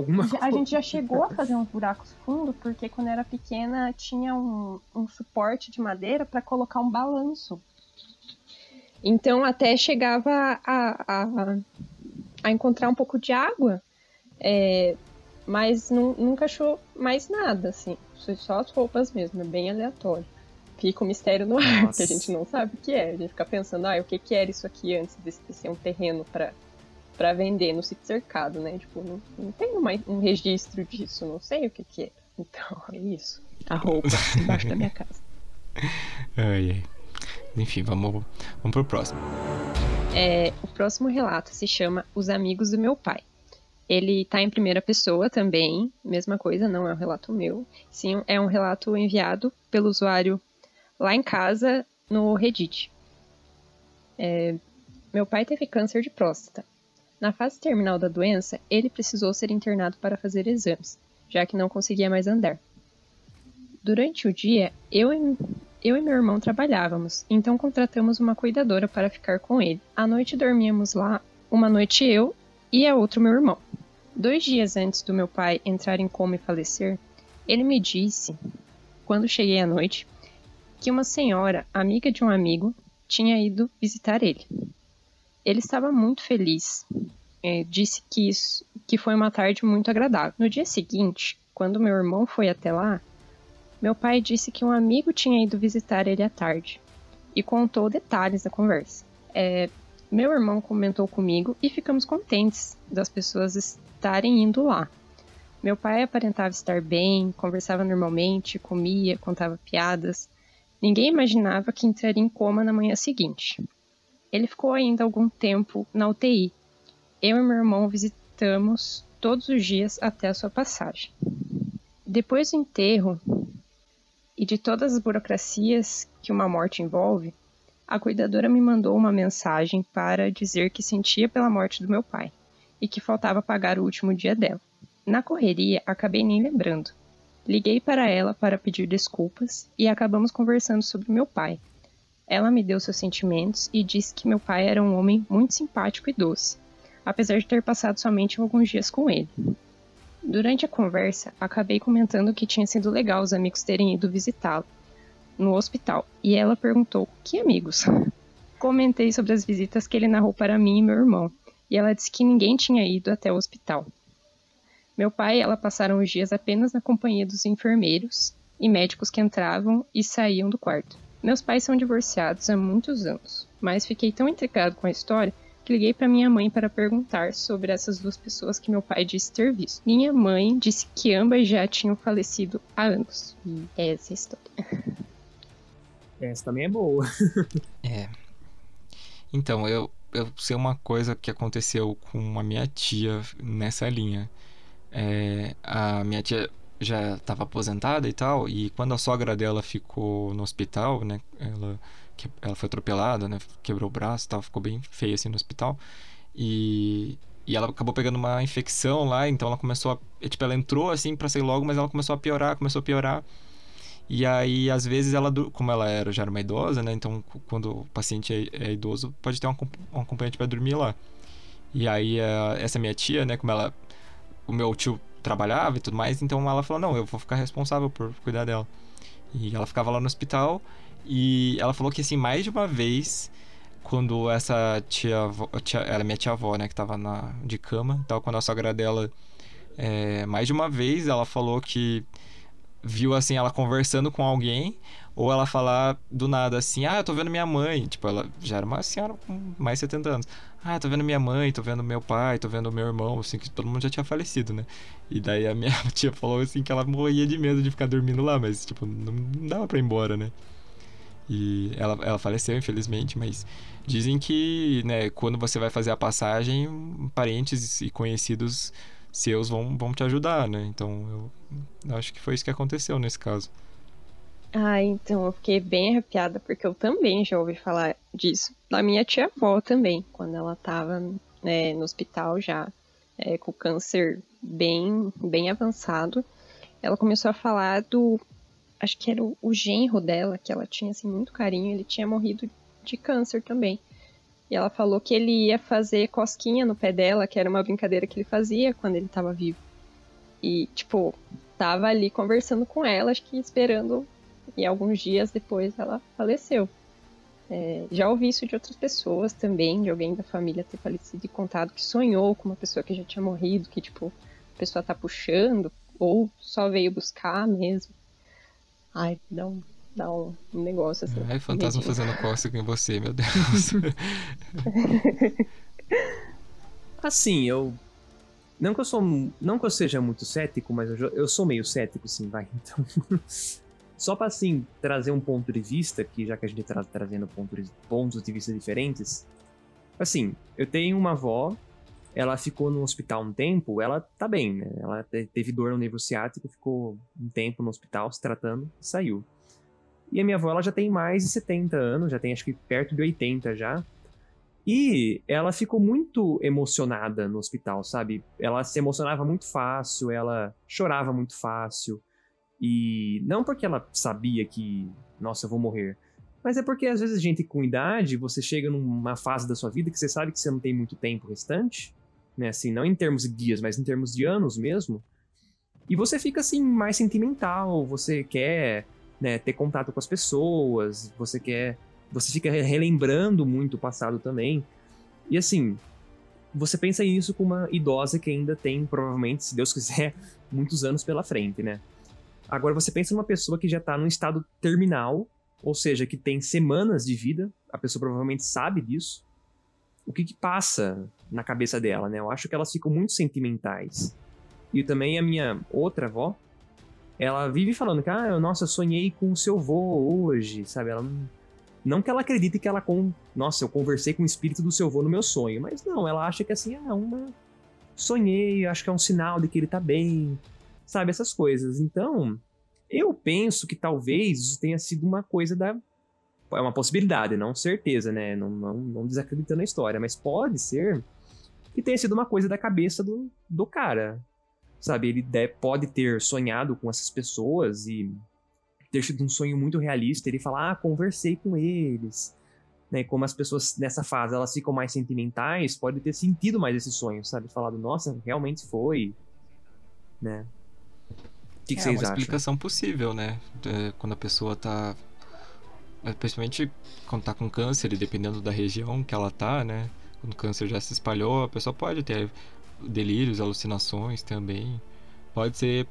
a gente já chegou a fazer uns buracos fundos, porque quando era pequena tinha um, um suporte de madeira para colocar um balanço. Então até chegava a, a, a encontrar um pouco de água, é, mas nunca achou mais nada, assim só as roupas mesmo, é bem aleatório. Fica o um mistério no ar, Nossa. que a gente não sabe o que é. A gente fica pensando, ah, o que, que era isso aqui antes de ser um terreno para para vender no sítio cercado, né? Tipo, não, não tem uma, um registro disso, não sei o que que é. Então, é isso. A roupa embaixo da minha casa. Ai, ai. Enfim, vamos, vamos pro próximo. É, o próximo relato se chama Os Amigos do Meu Pai. Ele está em primeira pessoa também, mesma coisa, não é um relato meu. Sim, é um relato enviado pelo usuário lá em casa no Reddit. É, meu pai teve câncer de próstata. Na fase terminal da doença, ele precisou ser internado para fazer exames, já que não conseguia mais andar. Durante o dia, eu e, eu e meu irmão trabalhávamos, então contratamos uma cuidadora para ficar com ele. À noite dormíamos lá, uma noite eu e a outra meu irmão. Dois dias antes do meu pai entrar em coma e falecer, ele me disse, quando cheguei à noite, que uma senhora, amiga de um amigo, tinha ido visitar ele. Ele estava muito feliz. É, disse que, isso, que foi uma tarde muito agradável. No dia seguinte, quando meu irmão foi até lá, meu pai disse que um amigo tinha ido visitar ele à tarde e contou detalhes da conversa. É, meu irmão comentou comigo e ficamos contentes das pessoas estarem indo lá. Meu pai aparentava estar bem, conversava normalmente, comia, contava piadas. Ninguém imaginava que entraria em coma na manhã seguinte. Ele ficou ainda algum tempo na UTI. Eu e meu irmão visitamos todos os dias até a sua passagem. Depois do enterro e de todas as burocracias que uma morte envolve, a cuidadora me mandou uma mensagem para dizer que sentia pela morte do meu pai e que faltava pagar o último dia dela. Na correria, acabei nem lembrando. Liguei para ela para pedir desculpas e acabamos conversando sobre meu pai. Ela me deu seus sentimentos e disse que meu pai era um homem muito simpático e doce, apesar de ter passado somente alguns dias com ele. Durante a conversa, acabei comentando que tinha sido legal os amigos terem ido visitá-lo no hospital, e ela perguntou: Que amigos? Comentei sobre as visitas que ele narrou para mim e meu irmão, e ela disse que ninguém tinha ido até o hospital. Meu pai e ela passaram os dias apenas na companhia dos enfermeiros e médicos que entravam e saíam do quarto. Meus pais são divorciados há muitos anos, mas fiquei tão intrigado com a história que liguei para minha mãe para perguntar sobre essas duas pessoas que meu pai disse ter visto. Minha mãe disse que ambas já tinham falecido há anos. E é essa a história. Essa também é boa. é. Então, eu, eu sei uma coisa que aconteceu com a minha tia nessa linha. É, a minha tia já estava aposentada e tal, e quando a sogra dela ficou no hospital, né, ela, ela foi atropelada, né, quebrou o braço e tal, ficou bem feia assim no hospital, e, e ela acabou pegando uma infecção lá, então ela começou a, tipo, ela entrou assim para sair logo, mas ela começou a piorar, começou a piorar, e aí, às vezes, ela, como ela era, já era uma idosa, né? Então, quando o paciente é, é idoso, pode ter um, um acompanhante para dormir lá. E aí, essa minha tia, né? Como ela... O meu tio trabalhava e tudo mais, então ela falou, não, eu vou ficar responsável por cuidar dela. E ela ficava lá no hospital e ela falou que, assim, mais de uma vez, quando essa tia, tia ela é minha tia-avó, né? Que tava na, de cama tal, quando a sogra dela... É, mais de uma vez ela falou que viu assim ela conversando com alguém ou ela falar do nada assim: "Ah, eu tô vendo minha mãe". Tipo, ela já era uma senhora com mais de 70 anos. "Ah, tô vendo minha mãe, tô vendo meu pai, tô vendo meu irmão", assim que todo mundo já tinha falecido, né? E daí a minha tia falou assim que ela morria de medo de ficar dormindo lá, mas tipo, não, dava para ir embora, né? E ela, ela faleceu, infelizmente, mas dizem que, né, quando você vai fazer a passagem, parentes e conhecidos seus vão, vão te ajudar, né? Então eu acho que foi isso que aconteceu nesse caso. Ah, então eu fiquei bem arrepiada porque eu também já ouvi falar disso. Da minha tia-avó também, quando ela tava né, no hospital já é, com câncer bem, bem avançado. Ela começou a falar do. Acho que era o, o genro dela, que ela tinha assim, muito carinho, ele tinha morrido de câncer também. E ela falou que ele ia fazer cosquinha no pé dela, que era uma brincadeira que ele fazia quando ele tava vivo. E, tipo, tava ali conversando com ela, acho que esperando. E alguns dias depois ela faleceu. É, já ouvi isso de outras pessoas também, de alguém da família ter falecido e contado que sonhou com uma pessoa que já tinha morrido, que, tipo, a pessoa tá puxando, ou só veio buscar mesmo. Ai, dá um, dá um, um negócio assim. Ai, fantasma fazendo cócega em você, meu Deus. assim, eu. Não que eu sou. Não que eu seja muito cético, mas eu, eu sou meio cético, sim, vai. Então. Só para assim, trazer um ponto de vista, que já que a gente tá trazendo pontos, pontos de vista diferentes. Assim, eu tenho uma avó, ela ficou no hospital um tempo, ela tá bem, né? Ela teve dor no nervo ciático, ficou um tempo no hospital se tratando, saiu. E a minha avó, ela já tem mais de 70 anos, já tem acho que perto de 80 já. E ela ficou muito emocionada no hospital, sabe? Ela se emocionava muito fácil, ela chorava muito fácil. E não porque ela sabia que, nossa, eu vou morrer. Mas é porque às vezes a gente com idade, você chega numa fase da sua vida que você sabe que você não tem muito tempo restante, né? Assim, não em termos de dias, mas em termos de anos mesmo. E você fica assim mais sentimental, você quer né, ter contato com as pessoas, você quer. Você fica relembrando muito o passado também. E assim, você pensa nisso com uma idosa que ainda tem, provavelmente, se Deus quiser, muitos anos pela frente, né? Agora você pensa numa pessoa que já tá num estado terminal, ou seja, que tem semanas de vida, a pessoa provavelmente sabe disso. O que que passa na cabeça dela, né? Eu acho que elas ficam muito sentimentais. E também a minha outra avó, ela vive falando que, ah, nossa, eu sonhei com o seu avô hoje, sabe? Ela não, não que ela acredite que ela com, nossa, eu conversei com o espírito do seu avô no meu sonho, mas não, ela acha que assim, ah, uma sonhei, acho que é um sinal de que ele tá bem, sabe essas coisas. Então, eu penso que talvez isso tenha sido uma coisa da é uma possibilidade, não certeza, né? Não, não, não desacreditando a história, mas pode ser que tenha sido uma coisa da cabeça do, do cara, sabe? Ele pode ter sonhado com essas pessoas e ter tido um sonho muito realista. Ele fala, ah, conversei com eles. Né, como as pessoas nessa fase elas ficam mais sentimentais, pode ter sentido mais esse sonho, sabe? Falado, nossa, realmente foi, né? O que, que é, vocês uma acham? explicação possível, né? É, quando a pessoa tá. Principalmente quando tá com câncer, e dependendo da região que ela tá, né? Quando o câncer já se espalhou, a pessoa pode ter delírios, alucinações também. Pode ser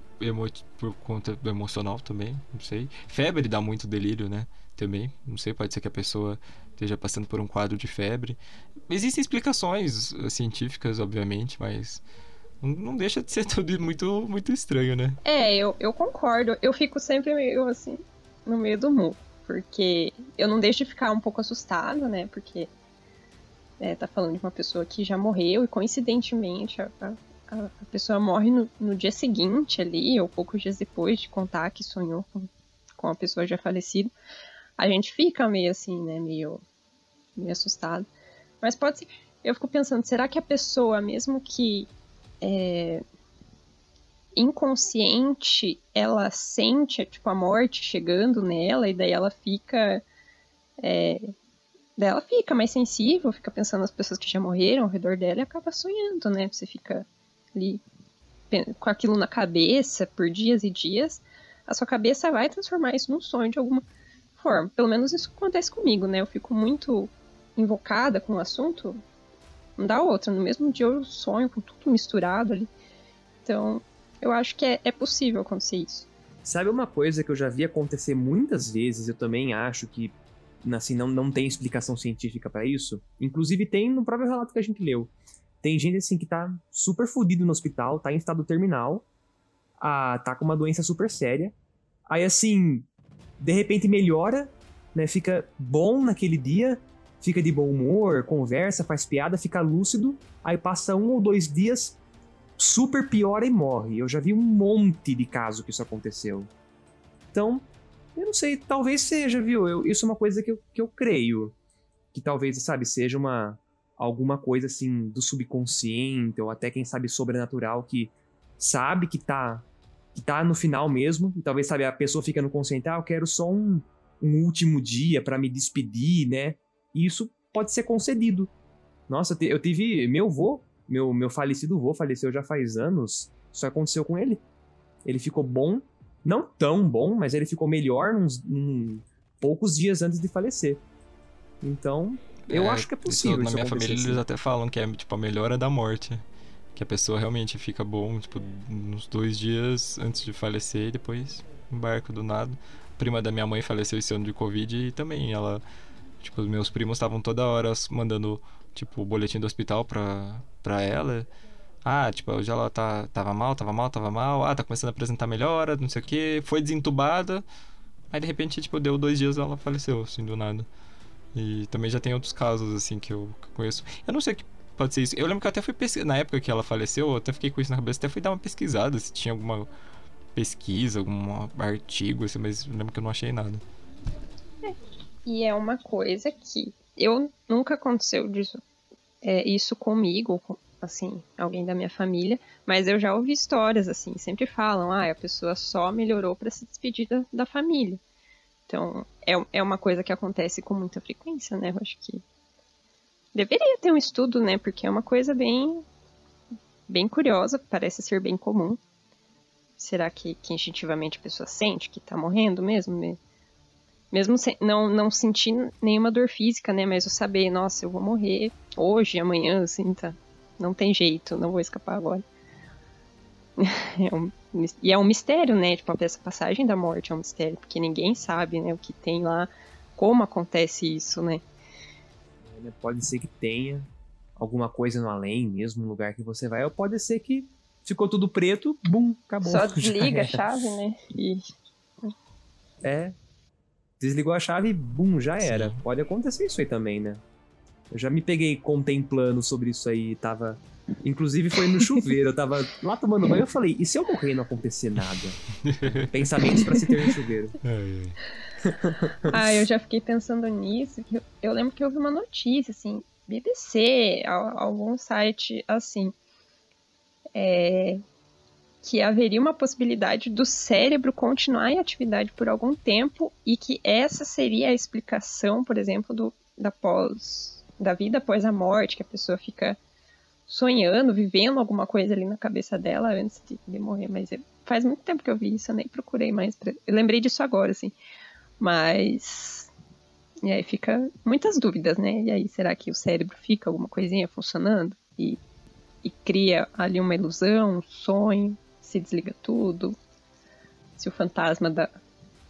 por conta emocional também, não sei. Febre dá muito delírio, né? Também, não sei, pode ser que a pessoa esteja passando por um quadro de febre. Existem explicações uh, científicas, obviamente, mas não deixa de ser tudo muito, muito estranho, né? É, eu, eu concordo. Eu fico sempre meio assim, no meio do mu. Porque eu não deixo de ficar um pouco assustada, né? Porque é, tá falando de uma pessoa que já morreu e coincidentemente a, a, a pessoa morre no, no, dia seguinte ali, ou poucos dias depois de contar que sonhou com, com a pessoa já falecida. A gente fica meio assim, né, meio, meio assustado. Mas pode ser. Eu fico pensando, será que a pessoa, mesmo que é, inconsciente, ela sente tipo, a morte chegando nela e daí ela fica é, Daí ela fica mais sensível, fica pensando nas pessoas que já morreram ao redor dela e acaba sonhando, né? Você fica ali com aquilo na cabeça por dias e dias. A sua cabeça vai transformar isso num sonho de alguma forma. Pelo menos isso acontece comigo, né? Eu fico muito invocada com o assunto. Não dá outra. No mesmo dia eu sonho com tudo misturado ali. Então, eu acho que é, é possível acontecer isso. Sabe uma coisa que eu já vi acontecer muitas vezes, eu também acho que assim, não, não tem explicação científica para isso. Inclusive tem no próprio relato que a gente leu. Tem gente assim que tá super fudido no hospital, tá em estado terminal, ah, tá com uma doença super séria. Aí assim, de repente melhora, né? Fica bom naquele dia, fica de bom humor, conversa, faz piada, fica lúcido. Aí passa um ou dois dias, super piora e morre. Eu já vi um monte de caso que isso aconteceu. Então, eu não sei, talvez seja, viu? Eu, isso é uma coisa que eu, que eu creio. Que talvez, sabe, seja uma alguma coisa assim do subconsciente, ou até quem sabe sobrenatural, que sabe que tá, que tá no final mesmo, e talvez, sabe, a pessoa fica no consciente, ah, eu quero só um, um último dia para me despedir, né? E isso pode ser concedido. Nossa, eu tive. Meu avô, meu, meu falecido avô, faleceu já faz anos. Isso aconteceu com ele. Ele ficou bom não tão bom, mas ele ficou melhor uns, uns poucos dias antes de falecer. Então, eu é, acho que é possível. Isso, na minha família assim. eles até falam que é tipo a melhora da morte. Que a pessoa realmente fica bom, tipo, uns dois dias antes de falecer e depois no barco do nada. A prima da minha mãe faleceu esse ano de Covid e também ela. Tipo, os meus primos estavam toda hora mandando, tipo, o boletim do hospital pra, pra ela. Ah, tipo, hoje ela tá, tava mal, tava mal, tava mal. Ah, tá começando a apresentar melhora, não sei o que. Foi desentubada. Aí de repente, tipo, deu dois dias ela faleceu, assim, do nada. E também já tem outros casos, assim, que eu, que eu conheço. Eu não sei que pode ser isso. Eu lembro que eu até fui pesquisar. Na época que ela faleceu, eu até fiquei com isso na cabeça, até fui dar uma pesquisada se tinha alguma pesquisa, algum artigo, assim, mas lembro que eu não achei nada. É. E é uma coisa que eu nunca aconteceu disso, é, isso comigo, assim, alguém da minha família, mas eu já ouvi histórias assim, sempre falam, ah, a pessoa só melhorou para se despedir da, da, família. Então, é, é uma coisa que acontece com muita frequência, né? Eu acho que deveria ter um estudo, né? Porque é uma coisa bem bem curiosa, parece ser bem comum. Será que, que instintivamente a pessoa sente que tá morrendo mesmo? Mesmo sem, não, não sentir nenhuma dor física, né? Mas eu saber, nossa, eu vou morrer hoje, amanhã, assim, tá, não tem jeito, não vou escapar agora. É um, e é um mistério, né? Tipo, essa passagem da morte é um mistério, porque ninguém sabe, né, o que tem lá, como acontece isso, né? Pode ser que tenha alguma coisa no além, mesmo no lugar que você vai, ou pode ser que ficou tudo preto, bum, acabou. Só desliga a chave, né? E... É. Desligou a chave e bum, já era. Sim. Pode acontecer isso aí também, né? Eu já me peguei contemplando sobre isso aí, tava. Inclusive foi no chuveiro, eu tava lá tomando banho, eu falei, e se eu morrer e não acontecer nada? Pensamentos para se ter no chuveiro. ah, eu já fiquei pensando nisso, eu, eu lembro que eu vi uma notícia, assim, BBC, algum site assim, é, que haveria uma possibilidade do cérebro continuar em atividade por algum tempo e que essa seria a explicação, por exemplo, do, da pós da vida após a morte, que a pessoa fica sonhando, vivendo alguma coisa ali na cabeça dela antes de, de morrer. Mas eu, faz muito tempo que eu vi isso, eu nem procurei mais. Pra, eu lembrei disso agora, assim. Mas. E aí fica muitas dúvidas, né? E aí, será que o cérebro fica alguma coisinha funcionando? E, e cria ali uma ilusão, um sonho, se desliga tudo? Se o fantasma da,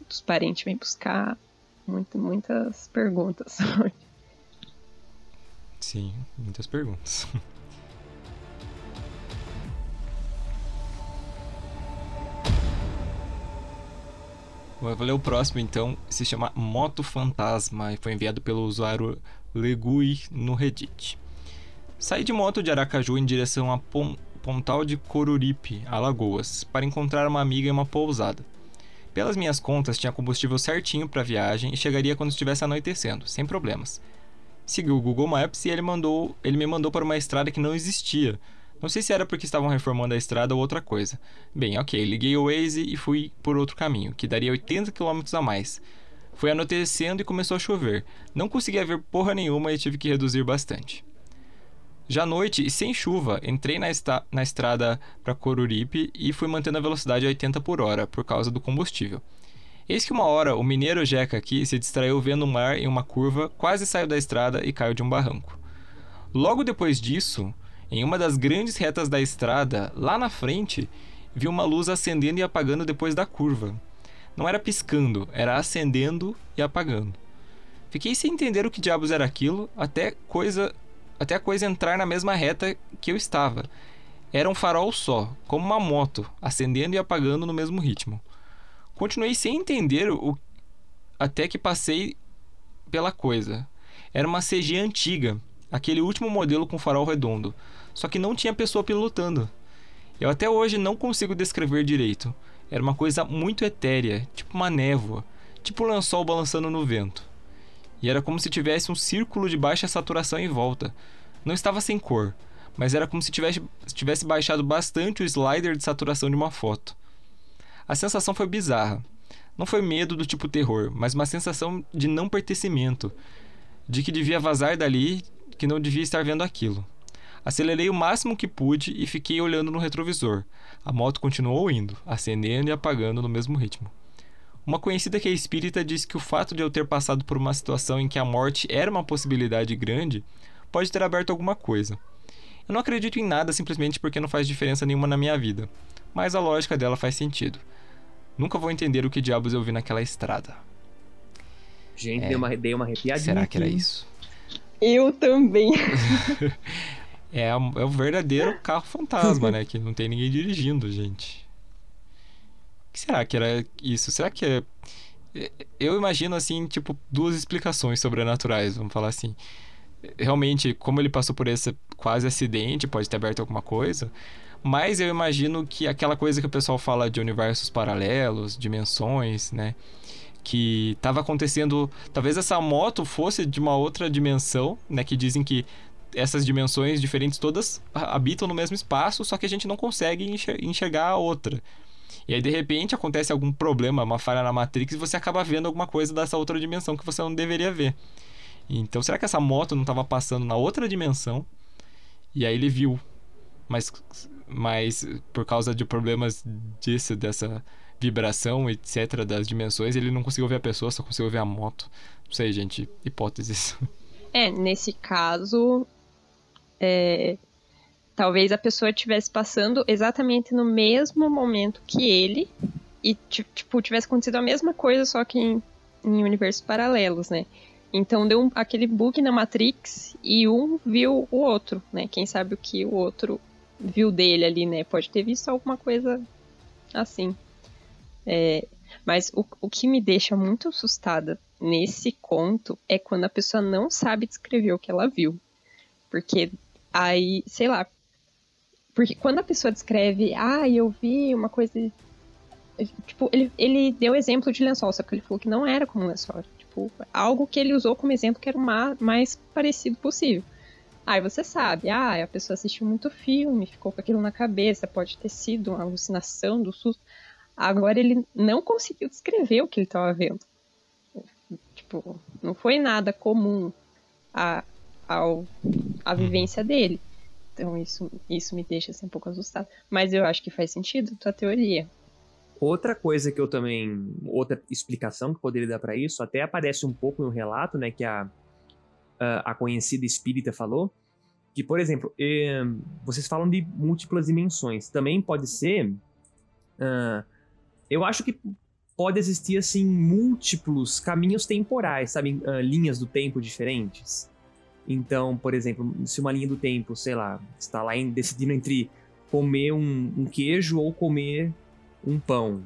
dos parentes vem buscar? Muito, muitas perguntas. Sim, muitas perguntas. Vou ler o próximo então, se chama Moto Fantasma e foi enviado pelo usuário Legui no Reddit. Saí de moto de Aracaju em direção a Pontal de Coruripe, Alagoas, para encontrar uma amiga em uma pousada. Pelas minhas contas, tinha combustível certinho para a viagem e chegaria quando estivesse anoitecendo, sem problemas segui o Google Maps e ele mandou, ele me mandou para uma estrada que não existia. Não sei se era porque estavam reformando a estrada ou outra coisa. Bem, ok, liguei o Waze e fui por outro caminho, que daria 80 km a mais. Foi anoitecendo e começou a chover. Não conseguia ver porra nenhuma e tive que reduzir bastante. Já à noite e sem chuva, entrei na, esta na estrada para Coruripe e fui mantendo a velocidade a 80 por hora por causa do combustível. Eis que uma hora o mineiro Jeca aqui se distraiu vendo o mar em uma curva, quase saiu da estrada e caiu de um barranco. Logo depois disso, em uma das grandes retas da estrada, lá na frente, vi uma luz acendendo e apagando depois da curva. Não era piscando, era acendendo e apagando. Fiquei sem entender o que diabos era aquilo, até coisa até a coisa entrar na mesma reta que eu estava. Era um farol só, como uma moto, acendendo e apagando no mesmo ritmo. Continuei sem entender o até que passei pela coisa. Era uma CG antiga, aquele último modelo com farol redondo, só que não tinha pessoa pilotando. Eu até hoje não consigo descrever direito. Era uma coisa muito etérea, tipo uma névoa, tipo um lençol balançando no vento. E era como se tivesse um círculo de baixa saturação em volta. Não estava sem cor, mas era como se tivesse, tivesse baixado bastante o slider de saturação de uma foto. A sensação foi bizarra. Não foi medo do tipo terror, mas uma sensação de não pertencimento, de que devia vazar dali, que não devia estar vendo aquilo. Acelerei o máximo que pude e fiquei olhando no retrovisor. A moto continuou indo, acendendo e apagando no mesmo ritmo. Uma conhecida que é espírita disse que o fato de eu ter passado por uma situação em que a morte era uma possibilidade grande pode ter aberto alguma coisa. Eu não acredito em nada simplesmente porque não faz diferença nenhuma na minha vida, mas a lógica dela faz sentido. Nunca vou entender o que diabos eu vi naquela estrada. Gente, é. dei, uma, dei uma arrepiadinha. Será que era isso? Eu também. é, é o verdadeiro carro fantasma, né? Que não tem ninguém dirigindo, gente. O que será que era isso? Será que é. é eu imagino, assim, tipo, duas explicações sobrenaturais, vamos falar assim. Realmente, como ele passou por esse quase acidente, pode ter aberto alguma coisa. Mas eu imagino que aquela coisa que o pessoal fala de universos paralelos, dimensões, né? Que estava acontecendo. Talvez essa moto fosse de uma outra dimensão, né? Que dizem que essas dimensões diferentes todas habitam no mesmo espaço, só que a gente não consegue enxergar a outra. E aí, de repente, acontece algum problema, uma falha na Matrix, e você acaba vendo alguma coisa dessa outra dimensão que você não deveria ver. Então, será que essa moto não estava passando na outra dimensão? E aí ele viu. Mas mas por causa de problemas disso, dessa vibração, etc., das dimensões, ele não conseguiu ver a pessoa, só conseguiu ver a moto. Não sei, gente, hipóteses. É, nesse caso, é, talvez a pessoa estivesse passando exatamente no mesmo momento que ele e, tipo, tivesse acontecido a mesma coisa, só que em, em universos paralelos, né? Então deu um, aquele bug na Matrix e um viu o outro, né? Quem sabe o que o outro viu dele ali, né? Pode ter visto alguma coisa assim. É, mas o, o que me deixa muito assustada nesse conto é quando a pessoa não sabe descrever o que ela viu. Porque aí, sei lá. Porque quando a pessoa descreve, ah, eu vi uma coisa. Tipo, ele, ele deu exemplo de lençol, só que ele falou que não era como lençol. Tipo, algo que ele usou como exemplo que era o mais parecido possível. Aí você sabe, ah, a pessoa assistiu muito filme, ficou com aquilo na cabeça, pode ter sido uma alucinação do susto. Agora ele não conseguiu descrever o que ele estava vendo. Tipo, não foi nada comum a, ao, a vivência dele. Então isso, isso me deixa assim, um pouco assustado. Mas eu acho que faz sentido tua teoria. Outra coisa que eu também. Outra explicação que poderia dar para isso, até aparece um pouco no relato, né? Que a, a conhecida espírita falou, que, por exemplo, eh, vocês falam de múltiplas dimensões. Também pode ser. Uh, eu acho que pode existir, assim, múltiplos caminhos temporais, sabe? Uh, linhas do tempo diferentes. Então, por exemplo, se uma linha do tempo, sei lá, está lá em, decidindo entre comer um, um, queijo ou comer um pão.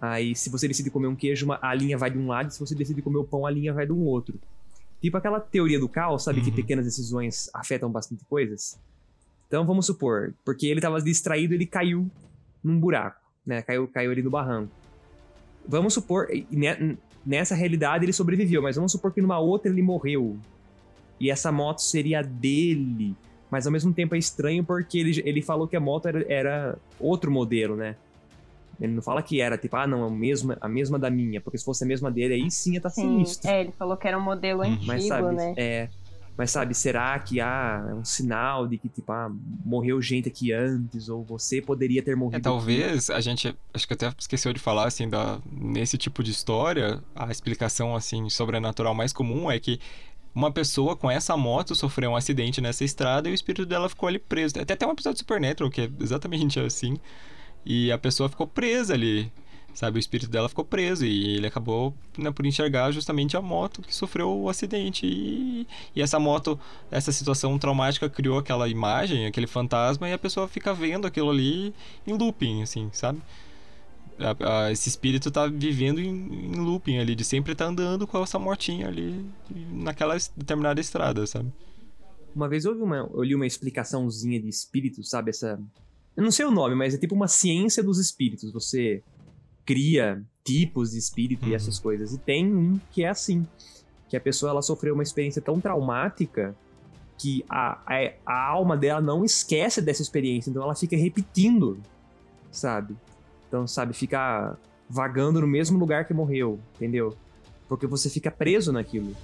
Aí, se você decide comer um queijo, uma, a linha vai de um lado, se você decide comer o pão, a linha vai de um outro. Tipo aquela teoria do caos, sabe? Uhum. Que pequenas decisões afetam bastante coisas. Então vamos supor, porque ele estava distraído, ele caiu num buraco, né? Caiu, caiu ali no barranco. Vamos supor, nessa realidade ele sobreviveu, mas vamos supor que numa outra ele morreu. E essa moto seria dele. Mas ao mesmo tempo é estranho porque ele, ele falou que a moto era, era outro modelo, né? Ele não fala que era, tipo, ah, não, é a mesma, a mesma da minha, porque se fosse a mesma dele, aí sim ia estar tá sim, sinistro. É, ele falou que era um modelo uhum. antigo, mas, sabe, né? É. Mas sabe, será que há ah, um sinal de que, tipo, ah, morreu gente aqui antes, ou você poderia ter morrido? É, talvez aqui? a gente, acho que até esqueceu de falar, assim, da, nesse tipo de história, a explicação, assim, sobrenatural mais comum é que uma pessoa com essa moto sofreu um acidente nessa estrada e o espírito dela ficou ali preso. Até tem um episódio de Supernatural que é exatamente assim. E a pessoa ficou presa ali, sabe? O espírito dela ficou preso e ele acabou né, por enxergar justamente a moto que sofreu o acidente. E, e, essa moto, essa situação traumática criou aquela imagem, aquele fantasma, e a pessoa fica vendo aquilo ali em looping, assim, sabe? A, a, esse espírito tá vivendo em, em, looping ali, de sempre tá andando com essa motinha ali naquela determinada estrada, sabe? Uma vez eu, uma, eu li uma explicaçãozinha de espírito, sabe? Essa eu não sei o nome, mas é tipo uma ciência dos espíritos. Você cria tipos de espírito uhum. e essas coisas. E tem um que é assim. Que a pessoa ela sofreu uma experiência tão traumática que a, a, a alma dela não esquece dessa experiência. Então ela fica repetindo, sabe? Então, sabe, fica vagando no mesmo lugar que morreu, entendeu? Porque você fica preso naquilo.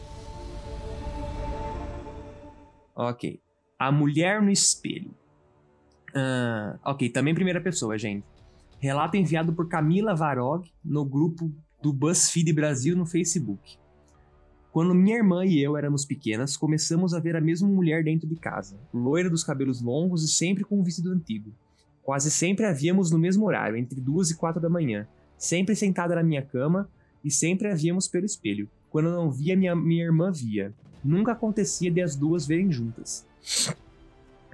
Ok. A mulher no espelho. Uh, ok, também primeira pessoa, gente. Relato enviado por Camila Varog no grupo do BuzzFeed Brasil no Facebook. Quando minha irmã e eu éramos pequenas, começamos a ver a mesma mulher dentro de casa, loira dos cabelos longos e sempre com um vestido antigo. Quase sempre a víamos no mesmo horário, entre duas e quatro da manhã. sempre sentada na minha cama e sempre a víamos pelo espelho. Quando não via, minha, minha irmã via. Nunca acontecia de as duas verem juntas.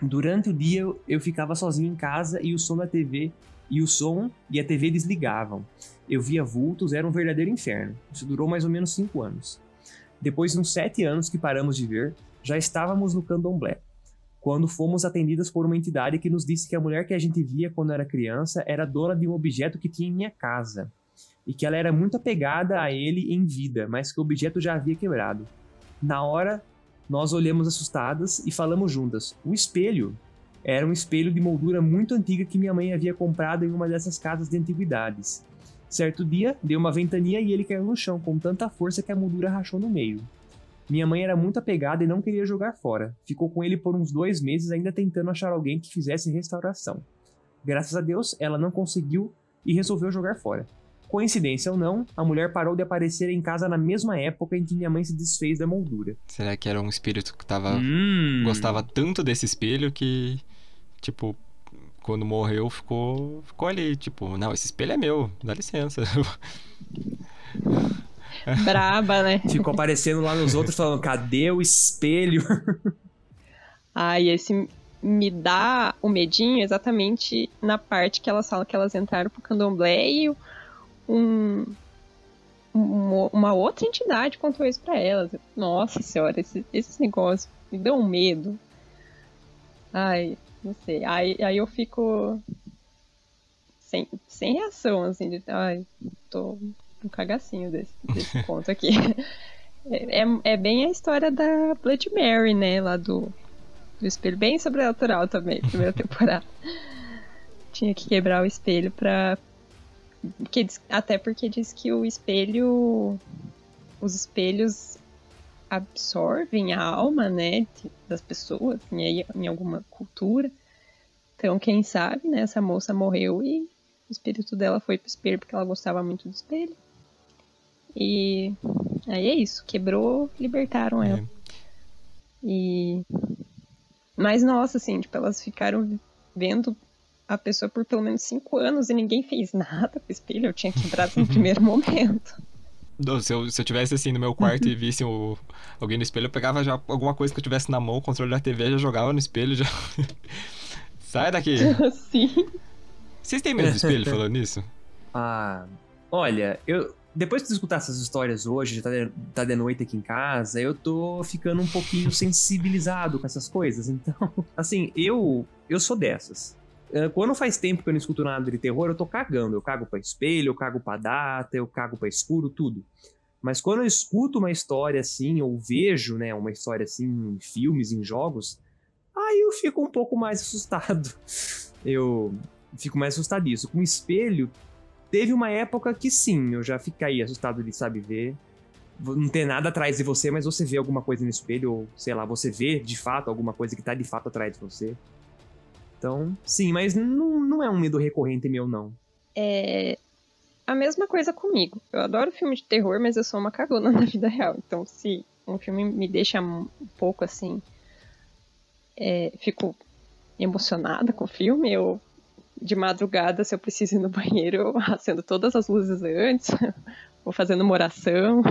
Durante o dia eu, ficava sozinho em casa e o som da TV e o som e a TV desligavam. Eu via vultos, era um verdadeiro inferno. Isso durou mais ou menos cinco anos. Depois de uns sete anos que paramos de ver, já estávamos no candomblé, quando fomos atendidas por uma entidade que nos disse que a mulher que a gente via quando era criança era dona de um objeto que tinha em minha casa, e que ela era muito apegada a ele em vida, mas que o objeto já havia quebrado. Na hora, nós olhamos assustadas e falamos juntas: o espelho. Era um espelho de moldura muito antiga que minha mãe havia comprado em uma dessas casas de antiguidades. Certo dia, deu uma ventania e ele caiu no chão com tanta força que a moldura rachou no meio. Minha mãe era muito apegada e não queria jogar fora. Ficou com ele por uns dois meses, ainda tentando achar alguém que fizesse restauração. Graças a Deus, ela não conseguiu e resolveu jogar fora. Coincidência ou não, a mulher parou de aparecer em casa na mesma época em que minha mãe se desfez da moldura. Será que era um espírito que tava. Hum. gostava tanto desse espelho que. Tipo, quando morreu ficou. ficou ali, tipo, não, esse espelho é meu, dá licença. Braba, né? Ficou aparecendo lá nos outros falando: cadê o espelho? Ai, esse me dá o medinho exatamente na parte que elas falam que elas entraram pro candomblé e um, um, uma outra entidade contou isso pra elas. Nossa senhora, esse, esses negócios me dão um medo. Ai, não sei. Aí, aí eu fico sem, sem reação, assim, de ai, tô um cagacinho desse, desse conto aqui. É, é, é bem a história da Blood Mary, né? Lá do, do espelho, bem sobrenatural também, primeira temporada. Tinha que quebrar o espelho pra. Porque, até porque diz que o espelho. Os espelhos absorvem a alma, né? Das pessoas, em, em alguma cultura. Então, quem sabe, né? Essa moça morreu e o espírito dela foi pro espelho porque ela gostava muito do espelho. E aí é isso, quebrou, libertaram ela. É. E mas nossa, assim, tipo, elas ficaram vendo a pessoa por pelo menos cinco anos e ninguém fez nada com o espelho. Eu tinha quebrado no primeiro momento. Se eu, se eu tivesse assim no meu quarto e visse o, alguém no espelho, eu pegava já alguma coisa que eu tivesse na mão, o controle da TV, já jogava no espelho, já. Sai daqui! Sim. Vocês têm medo do espelho falando nisso? Ah. Olha, eu, depois de escutar essas histórias hoje, já tá de, tá de noite aqui em casa, eu tô ficando um pouquinho sensibilizado com essas coisas. Então, assim, eu eu sou dessas. Ah, quando faz tempo que eu não escuto nada de terror, eu tô cagando. Eu cago pra espelho, eu cago pra data, eu cago pra escuro, tudo. Mas quando eu escuto uma história assim, ou vejo, né, uma história assim em filmes, em jogos, aí eu fico um pouco mais assustado. Eu fico mais assustadiço. Com espelho, Teve uma época que sim, eu já fiquei assustado de, sabe, ver. Não ter nada atrás de você, mas você vê alguma coisa no espelho, ou sei lá, você vê de fato alguma coisa que tá de fato atrás de você. Então, sim, mas não, não é um medo recorrente meu, não. É. A mesma coisa comigo. Eu adoro filme de terror, mas eu sou uma cagona na vida real. Então, se um filme me deixa um pouco assim. É, fico emocionada com o filme, eu de madrugada, se eu preciso ir no banheiro, eu acendo todas as luzes antes, vou fazendo uma oração,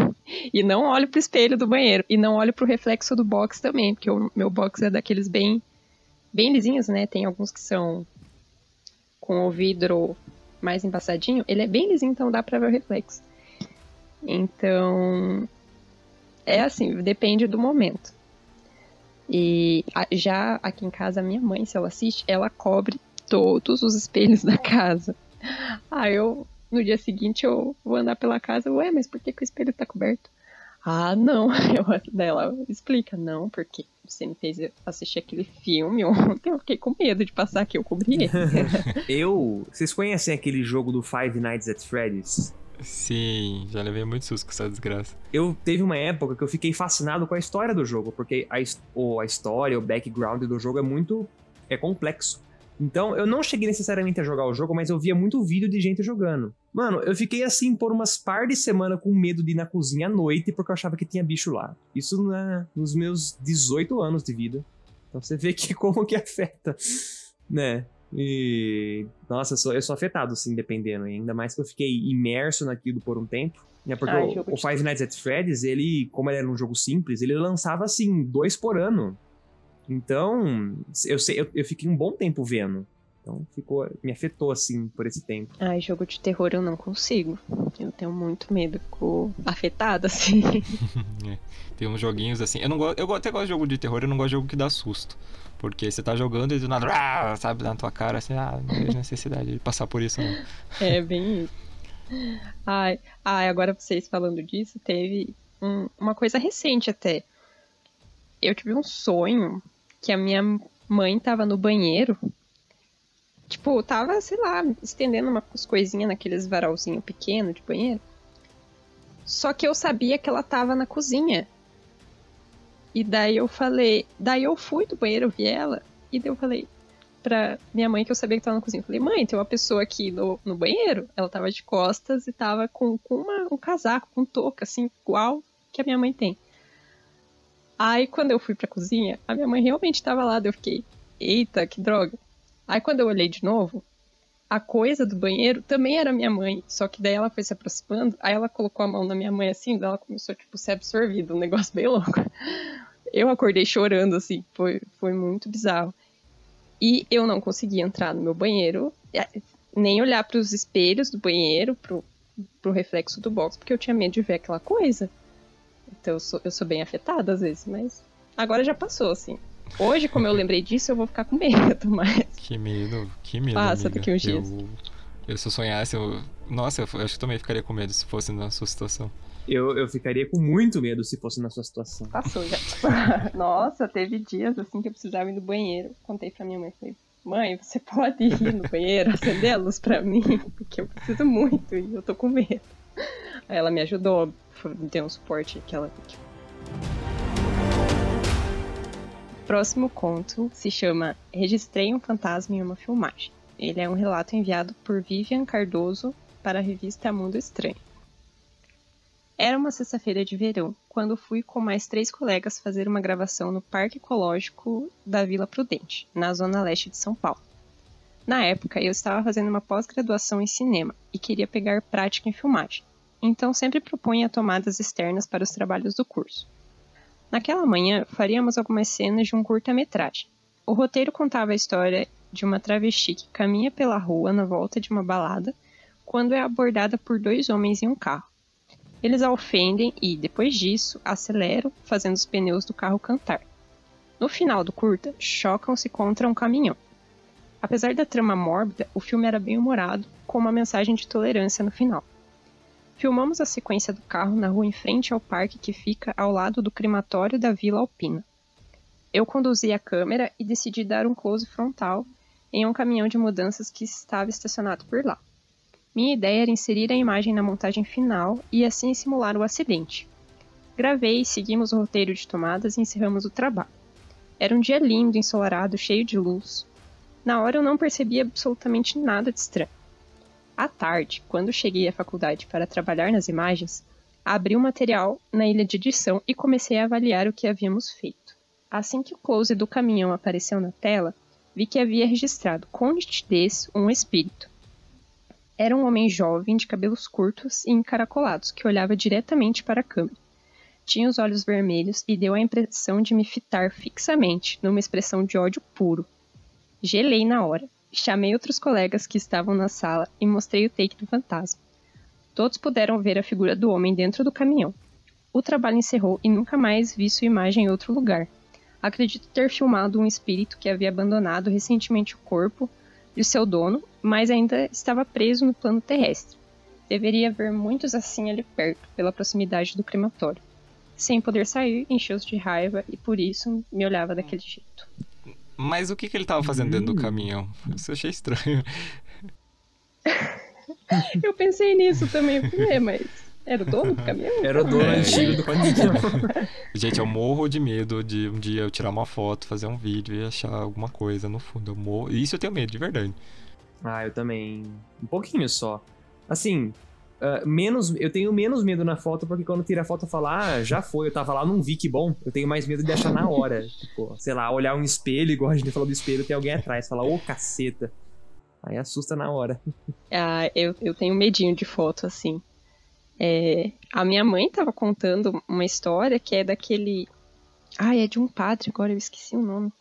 e não olho pro espelho do banheiro, e não olho pro reflexo do box também, porque o meu box é daqueles bem, bem lisinhos, né? Tem alguns que são com o vidro mais embaçadinho, ele é bem lisinho, então dá pra ver o reflexo. Então, é assim, depende do momento. E já aqui em casa, a minha mãe, se ela assiste, ela cobre todos os espelhos da casa. Aí eu, no dia seguinte, eu vou andar pela casa, ué, mas por que, que o espelho tá coberto? Ah, não. Eu, dela explica, não, porque você me fez assistir aquele filme ontem, eu fiquei com medo de passar aqui, eu cobri ele. eu. Vocês conhecem aquele jogo do Five Nights at Freddy's? Sim, já levei muito susto com essa desgraça. Eu teve uma época que eu fiquei fascinado com a história do jogo, porque a, a história, o background do jogo é muito é complexo. Então, eu não cheguei necessariamente a jogar o jogo, mas eu via muito vídeo de gente jogando. Mano, eu fiquei assim por umas par de semana com medo de ir na cozinha à noite porque eu achava que tinha bicho lá. Isso na, nos meus 18 anos de vida. Então você vê que como que afeta, né? E. Nossa, eu sou, eu sou afetado, assim, dependendo. Ainda mais que eu fiquei imerso naquilo por um tempo. Né? Porque Ai, o, jogo o de Five Nights at Freddy's, ele, como ele era um jogo simples, ele lançava, assim, dois por ano. Então, eu, sei, eu, eu fiquei um bom tempo vendo. Então, ficou, me afetou, assim, por esse tempo. Ai, jogo de terror eu não consigo. Eu tenho muito medo, fico afetada, assim. É. Tem uns joguinhos assim. Eu não gosto, eu até gosto de jogo de terror, eu não gosto de jogo que dá susto. Porque você tá jogando e do nada, ah, sabe, na tua cara, assim, ah, não vejo necessidade de passar por isso, não. É bem isso. Ai, ai, agora vocês falando disso, teve um- uma coisa recente até. Eu tive um sonho que a minha mãe tava no banheiro. Tipo, tava, sei lá, estendendo umas coisinhas naqueles varalzinho pequeno de banheiro. Só que eu sabia que ela tava na cozinha. E daí eu falei. Daí eu fui do banheiro, vi ela. E daí eu falei pra minha mãe que eu sabia que tava na cozinha. Eu falei, mãe, tem uma pessoa aqui no, no banheiro. Ela tava de costas e tava com, com uma- um casaco, com touca, assim, igual que a minha mãe tem. Aí quando eu fui pra cozinha, a minha mãe realmente tava lá. Daí eu fiquei, eita, que droga. Aí quando eu olhei de novo, a coisa do banheiro também era minha mãe. Só que daí ela foi se aproximando, aí ela colocou a mão na minha mãe assim, daí ela começou, tipo, a ser absorvida. Um negócio bem louco. Eu acordei chorando, assim, foi, foi muito bizarro. E eu não conseguia entrar no meu banheiro, nem olhar para os espelhos do banheiro, pro, pro reflexo do box, porque eu tinha medo de ver aquela coisa. Então eu sou, eu sou bem afetada às vezes, mas agora já passou, assim. Hoje, como eu lembrei disso, eu vou ficar com medo, mas. Que medo, que medo. Passa amiga. daqui uns dias. Eu, eu se eu sonhasse, eu. Nossa, eu, eu acho que também ficaria com medo se fosse na sua situação. Eu, eu ficaria com muito medo se fosse na sua situação. Passou já. Nossa, teve dias assim que eu precisava ir no banheiro. Contei pra minha mãe, falei, mãe, você pode ir no banheiro, acender a luz pra mim, porque eu preciso muito e eu tô com medo. Ela me ajudou, deu um suporte que ela. O próximo conto se chama Registrei um fantasma em uma filmagem. Ele é um relato enviado por Vivian Cardoso para a revista Mundo Estranho. Era uma sexta-feira de verão, quando fui com mais três colegas fazer uma gravação no Parque Ecológico da Vila Prudente, na zona leste de São Paulo. Na época, eu estava fazendo uma pós-graduação em cinema e queria pegar prática em filmagem, então sempre propunha tomadas externas para os trabalhos do curso. Naquela manhã, faríamos algumas cenas de um curta-metragem. O roteiro contava a história de uma travesti que caminha pela rua na volta de uma balada quando é abordada por dois homens em um carro. Eles a ofendem e, depois disso, aceleram, fazendo os pneus do carro cantar. No final do curta, chocam-se contra um caminhão. Apesar da trama mórbida, o filme era bem humorado, com uma mensagem de tolerância no final. Filmamos a sequência do carro na rua em frente ao parque que fica ao lado do crematório da Vila Alpina. Eu conduzi a câmera e decidi dar um close frontal em um caminhão de mudanças que estava estacionado por lá. Minha ideia era inserir a imagem na montagem final e assim simular o acidente. Gravei, seguimos o roteiro de tomadas e encerramos o trabalho. Era um dia lindo, ensolarado, cheio de luz. Na hora eu não percebi absolutamente nada de estranho. À tarde, quando cheguei à faculdade para trabalhar nas imagens, abri o material na ilha de edição e comecei a avaliar o que havíamos feito. Assim que o close do caminhão apareceu na tela, vi que havia registrado com nitidez um espírito. Era um homem jovem de cabelos curtos e encaracolados que olhava diretamente para a câmera. Tinha os olhos vermelhos e deu a impressão de me fitar fixamente, numa expressão de ódio puro. Gelei na hora. Chamei outros colegas que estavam na sala e mostrei o take do fantasma. Todos puderam ver a figura do homem dentro do caminhão. O trabalho encerrou e nunca mais vi sua imagem em outro lugar. Acredito ter filmado um espírito que havia abandonado recentemente o corpo de seu dono, mas ainda estava preso no plano terrestre. Deveria haver muitos assim ali perto, pela proximidade do crematório. Sem poder sair, encheu-se de raiva e por isso me olhava daquele jeito. Mas o que, que ele tava fazendo dentro do Hum. caminhão? Isso eu achei estranho. Eu pensei nisso também, "É, mas era o dono do caminhão? Era o dono É. antigo do caminhão. Gente, eu morro de medo de um dia eu tirar uma foto, fazer um vídeo e achar alguma coisa no fundo. Eu morro. Isso eu tenho medo, de verdade. Ah, eu também. Um pouquinho só. Assim, ah, menos, eu tenho menos medo na foto, porque quando tira a foto eu falo, ah, já foi, eu tava lá, não vi, que bom. Eu tenho mais medo de achar na hora. tipo, sei lá, olhar um espelho, igual a gente falou do espelho, tem alguém atrás, falar, ô caceta. Aí assusta na hora. Ah, eu, eu tenho medinho de foto, assim. É, a minha mãe tava contando uma história que é daquele. Ah, é de um padre, agora eu esqueci o nome.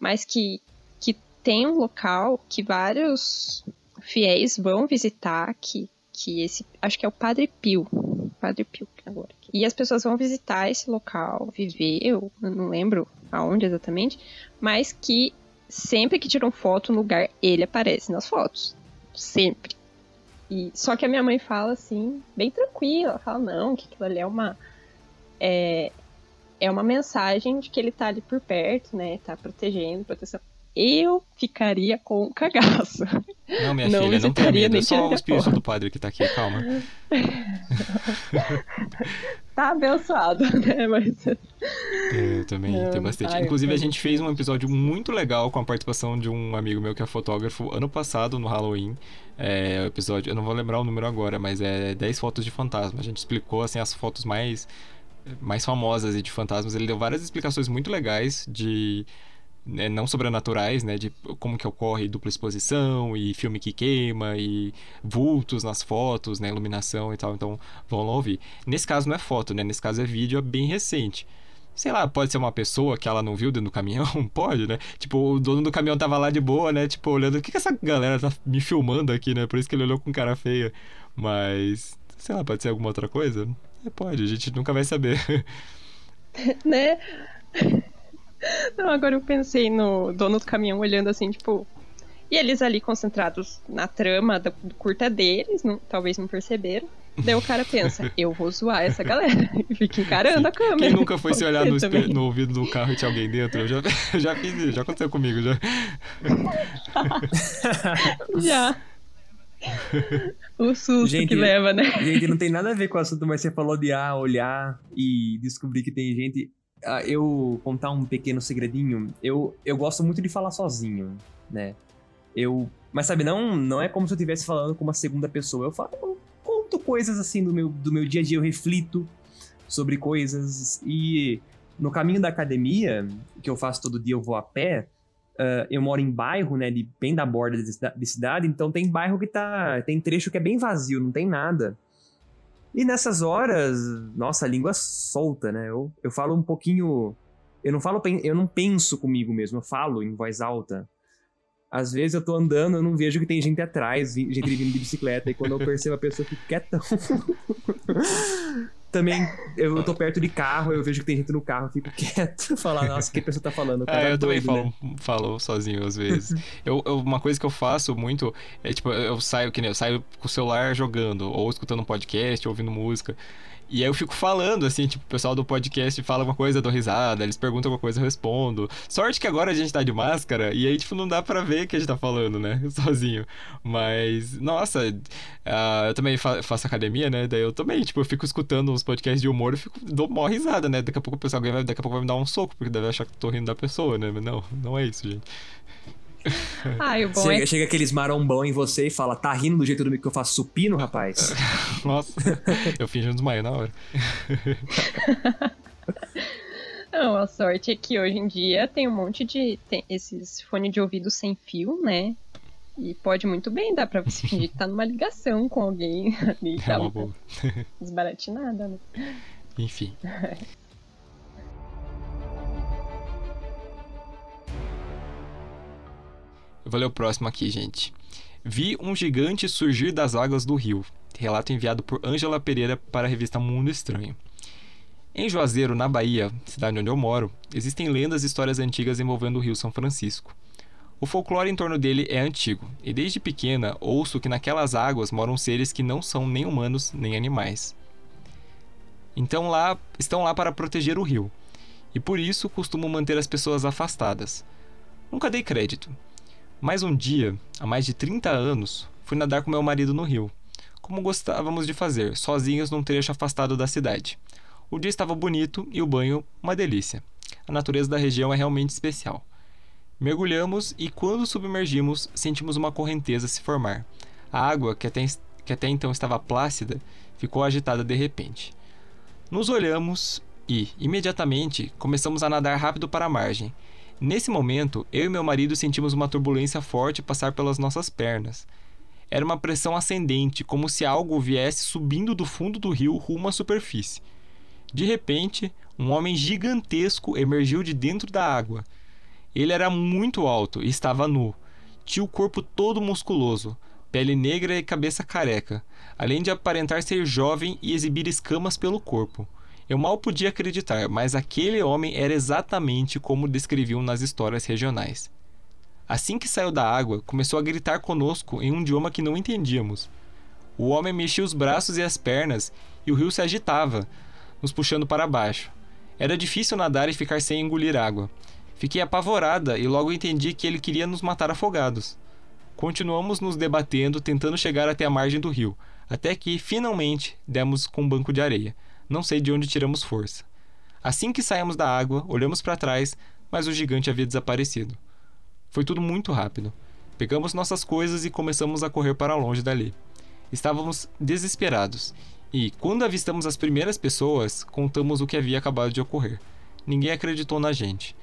Mas que, que tem um local que vários fiéis vão visitar, que, que esse. Acho que é o Padre Pio. Padre Pio agora. E as pessoas vão visitar esse local, viver, eu não lembro aonde exatamente, mas que sempre que tiram foto no lugar, ele aparece nas fotos. Sempre. E, só que a minha mãe fala assim, bem tranquila, fala, não, que aquilo ali é uma. É, é uma mensagem de que ele tá ali por perto, né? Tá protegendo, proteção. Eu ficaria com um cagaço. Não, minha não filha, não tenha medo. É só o espírito do padre que tá aqui, calma. tá abençoado, né? Mas. Eu também não, tenho bastante. Ai, Inclusive, a gente fez um episódio muito legal com a participação de um amigo meu que é fotógrafo ano passado, no Halloween. É, o episódio, eu não vou lembrar o número agora, mas é 10 fotos de fantasma. A gente explicou assim as fotos mais mais famosas e de fantasmas. Ele deu várias explicações muito legais de né, não sobrenaturais, né, de como que ocorre dupla exposição e filme que queima e vultos nas fotos, né, iluminação e tal. Então, vão lá ouvir. Nesse caso não é foto, né? Nesse caso é vídeo, é bem recente. Sei lá, pode ser uma pessoa que ela não viu dentro do caminhão, pode, né? Tipo, o dono do caminhão tava lá de boa, né? Tipo, olhando, o que, que essa galera tá me filmando aqui, né? Por isso que ele olhou com cara feia. Mas, sei lá, pode ser alguma outra coisa? É, pode, a gente nunca vai saber. né? Não, agora eu pensei no dono do caminhão olhando assim, tipo. E eles ali concentrados na trama do, do curta deles, não, talvez não perceberam. Daí o cara pensa, eu vou zoar essa galera. E fica encarando Sim. a câmera. Quem nunca foi se olhar no, no, ouvido do carro e tinha alguém dentro? Eu já, já fiz isso, já aconteceu comigo, já. já. O susto gente, que leva, né? Gente, não tem nada a ver com o assunto, mas você falou de ah, olhar e descobrir que tem gente. Ah, eu contar um pequeno segredinho. Eu, eu gosto muito de falar sozinho, né? Eu. Mas sabe, não, não é como se eu estivesse falando com uma segunda pessoa. Eu falo, eu conto coisas assim do meu, do meu dia a dia, eu reflito sobre coisas. E no caminho da academia, que eu faço todo dia, eu vou a pé. Uh, eu moro em bairro, né, de, bem da borda de, de, cidade, então tem bairro que tá. Tem trecho que é bem vazio, não tem nada. E nessas horas, nossa, a língua solta, né? Eu, eu falo um pouquinho. Eu não falo, eu não penso comigo mesmo, eu falo em voz alta. Às vezes eu tô andando, eu não vejo que tem gente atrás, gente vindo de bicicleta, e quando eu percebo a pessoa, eu fico quietão. também eu tô perto de carro, eu vejo que tem gente no carro, fico quieto, falar, nossa, o que a pessoa tá falando? É, eu doido, também falo, né? falo sozinho às vezes. eu, eu, uma coisa que eu faço muito é tipo, eu saio que nem eu saio com o celular jogando, ou escutando um podcast, ouvindo música. E aí eu fico falando, assim, tipo, o pessoal do podcast fala uma coisa, eu dou risada, eles perguntam alguma coisa, eu respondo. Sorte que agora a gente tá de máscara, e aí, tipo, não dá pra ver o que a gente tá falando, né? Sozinho. Mas, nossa, uh, eu também fa faço academia, né? Daí eu também, tipo, eu fico escutando uns podcasts de humor e fico, dou mó risada, né? Daqui a pouco o pessoal vai, daqui a pouco vai me dar um soco, porque deve achar que eu tô rindo da pessoa, né? Mas não, não é isso, gente. Ai, o bom chega, é... chega aqueles marombão em você e fala, tá rindo do jeito que eu faço supino, rapaz? Nossa, eu fingi um desmaio na hora. Não, a sorte é que hoje em dia tem um monte de. Tem esses fone de ouvido sem fio, né? E pode muito bem dar pra você fingir que tá numa ligação com alguém ali. É uma boa. Desbaratinada, né? Enfim. Eu vou ler o próximo aqui, gente. Vi um gigante surgir das águas do rio. Relato enviado por Ângela Pereira para a revista Mundo Estranho. Em Juazeiro, na Bahia, cidade onde eu moro, existem lendas e histórias antigas envolvendo o Rio São Francisco. O folclore em torno dele é antigo, e desde pequena ouço que naquelas águas moram seres que não são nem humanos nem animais. Então lá estão lá para proteger o rio, e por isso costumo manter as pessoas afastadas. Nunca dei crédito, mas um dia, há mais de 30 anos, fui nadar com meu marido no rio, como gostávamos de fazer, sozinhos num trecho afastado da cidade. O dia estava bonito e o banho uma delícia. A natureza da região é realmente especial. Mergulhamos e, quando submergimos, sentimos uma correnteza se formar. A água, que até, que até então estava plácida, ficou agitada de repente. Nos olhamos e, imediatamente, começamos a nadar rápido para a margem. Nesse momento, eu e meu marido sentimos uma turbulência forte passar pelas nossas pernas. Era uma pressão ascendente, como se algo viesse subindo do fundo do rio rumo à superfície. De repente, um homem gigantesco emergiu de dentro da água. Ele era muito alto e estava nu. Tinha o corpo todo musculoso, pele negra e cabeça careca, além de aparentar ser jovem e exibir escamas pelo corpo. Eu mal podia acreditar, mas aquele homem era exatamente como descreviam nas histórias regionais. Assim que saiu da água, começou a gritar conosco em um idioma que não entendíamos. O homem mexia os braços e as pernas e o rio se agitava, nos puxando para baixo. Era difícil nadar e ficar sem engolir água. Fiquei apavorada e logo entendi que ele queria nos matar afogados. Continuamos nos debatendo, tentando chegar até a margem do rio, até que, finalmente, demos com um banco de areia. Não sei de onde tiramos força. Assim que saímos da água, olhamos para trás, mas o gigante havia desaparecido. Foi tudo muito rápido. Pegamos nossas coisas e começamos a correr para longe dali. Estávamos desesperados e, quando avistamos as primeiras pessoas, contamos o que havia acabado de ocorrer. Ninguém acreditou na gente.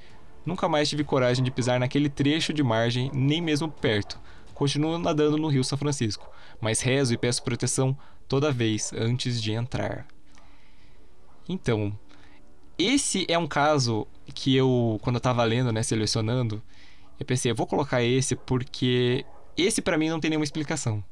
Nunca mais tive coragem de pisar naquele trecho de margem, nem mesmo perto. Continuo nadando no Rio São Francisco, mas rezo e peço proteção toda vez antes de entrar. Então, esse é um caso que eu, quando eu tava lendo, né, selecionando, eu pensei, eu vou colocar esse porque esse para mim não tem nenhuma explicação.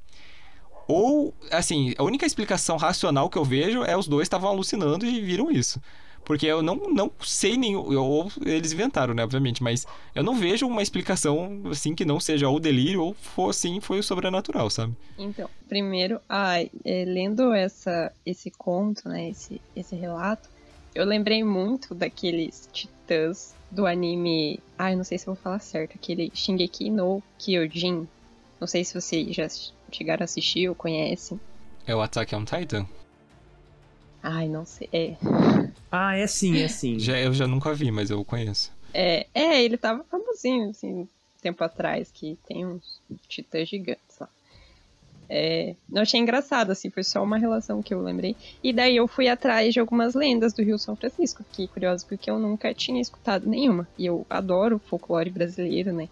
Ou, assim, a única explicação racional que eu vejo é os dois estavam alucinando e viram isso. Porque eu não, não sei nem. Ou eles inventaram, né, obviamente, mas eu não vejo uma explicação assim que não seja ou delírio ou for assim, foi o sobrenatural, sabe? Então, primeiro, ai, é, lendo essa, esse conto, né, esse, esse relato, eu lembrei muito daqueles titãs do anime. Ai, não sei se eu vou falar certo, aquele Shingeki no Kyojin. Não sei se vocês já chegaram a assistir ou conhecem. É o Attack on Titan? Ai, não sei. É. Ah, é sim, é sim. Já, eu já nunca vi, mas eu conheço. É, é ele tava famosinho, assim, tempo atrás, que tem uns titãs gigantes lá. É, eu achei engraçado, assim, foi só uma relação que eu lembrei. E daí eu fui atrás de algumas lendas do Rio São Francisco, que curioso, porque eu nunca tinha escutado nenhuma. E eu adoro folclore brasileiro, né?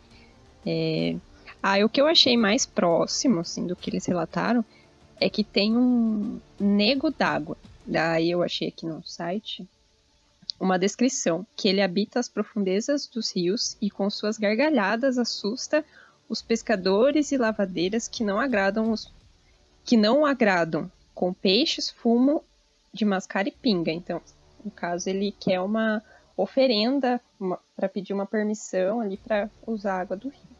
É... Ah, o que eu achei mais próximo, assim, do que eles relataram, é que tem um nego d'água. Daí eu achei aqui no site uma descrição que ele habita as profundezas dos rios e com suas gargalhadas assusta os pescadores e lavadeiras que não agradam os que não agradam com peixes, fumo de mascar e pinga. Então, no caso, ele quer uma oferenda para pedir uma permissão ali para usar a água do rio.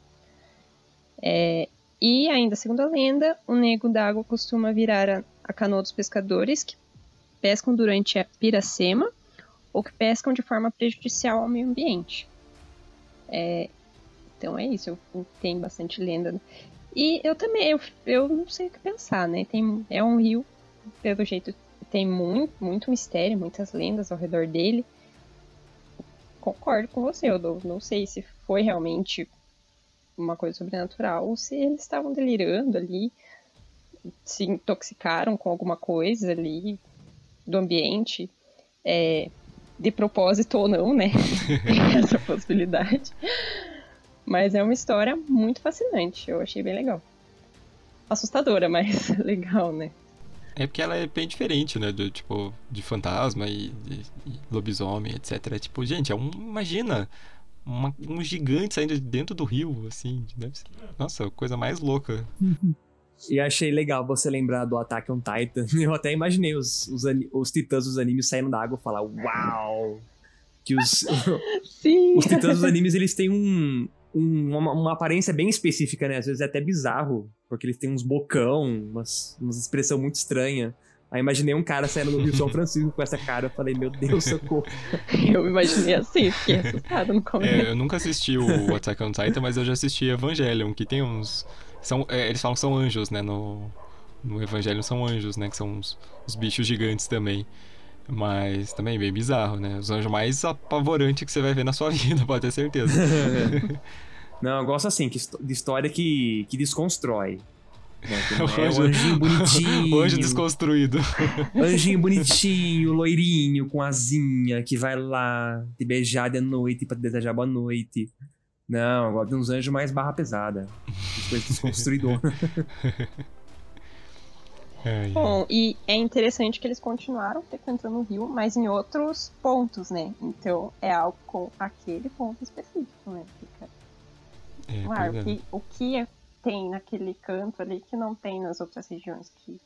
É, e ainda segundo a lenda, o nego d'água costuma virar a, a canoa dos pescadores que pescam durante a piracema ou que pescam de forma prejudicial ao meio ambiente. É, então é isso, eu, tem bastante lenda. E eu também, eu, eu não sei o que pensar, né? Tem, é um rio, pelo jeito, tem muito, muito mistério, muitas lendas ao redor dele. Concordo com você, eu não, não sei se foi realmente uma coisa sobrenatural ou se eles estavam delirando ali, se intoxicaram com alguma coisa ali do ambiente, é, de propósito ou não, né? Tem essa possibilidade. Mas é uma história muito fascinante. Eu achei bem legal. Assustadora, mas legal, né? É porque ela é bem diferente, né? Do tipo, de fantasma e, de, de lobisomem, etc. É tipo, gente, é um. Imagina uma, um gigante saindo de dentro do rio, assim. Deve ser, nossa, coisa mais louca. E achei legal você lembrar do Attack on Titan. Eu até imaginei os, os, os titãs dos animes saindo da água e falar, uau! Que os, os titãs dos animes, eles têm um, um, uma, uma, aparência bem específica, né? Às vezes é até bizarro, porque eles têm uns bocão, umas, umas expressão muito estranha. Aí imaginei um cara saindo no Rio São Francisco com essa cara. Eu falei, meu Deus, socorro. eu imaginei assim, fiquei assustado no começo. É, eu nunca assisti o Attack on Titan, mas eu já assisti Evangelion, que tem uns. São, é, eles falam que são anjos, né? No, no Evangelho são anjos, né? Que são os, os bichos gigantes também. Mas também bem bizarro, né? Os anjos mais apavorantes que você vai ver na sua vida, pode ter certeza. Não, eu gosto assim, de história que, que desconstrói. É, o anjinho bonitinho. o anjo desconstruído. Anjinho bonitinho, loirinho, com asinha, que vai lá te beijar de noite pra te desejar boa noite. Não, eu gosto de uns anjos mais barra pesada. Depois desconstruidor. É, Bom, e é interessante que eles continuaram frequentando o rio, mas em outros pontos, né? Então é algo com aquele ponto específico, né? Fica... É, claro, o que, o que tem naquele canto ali que não tem nas outras regiões que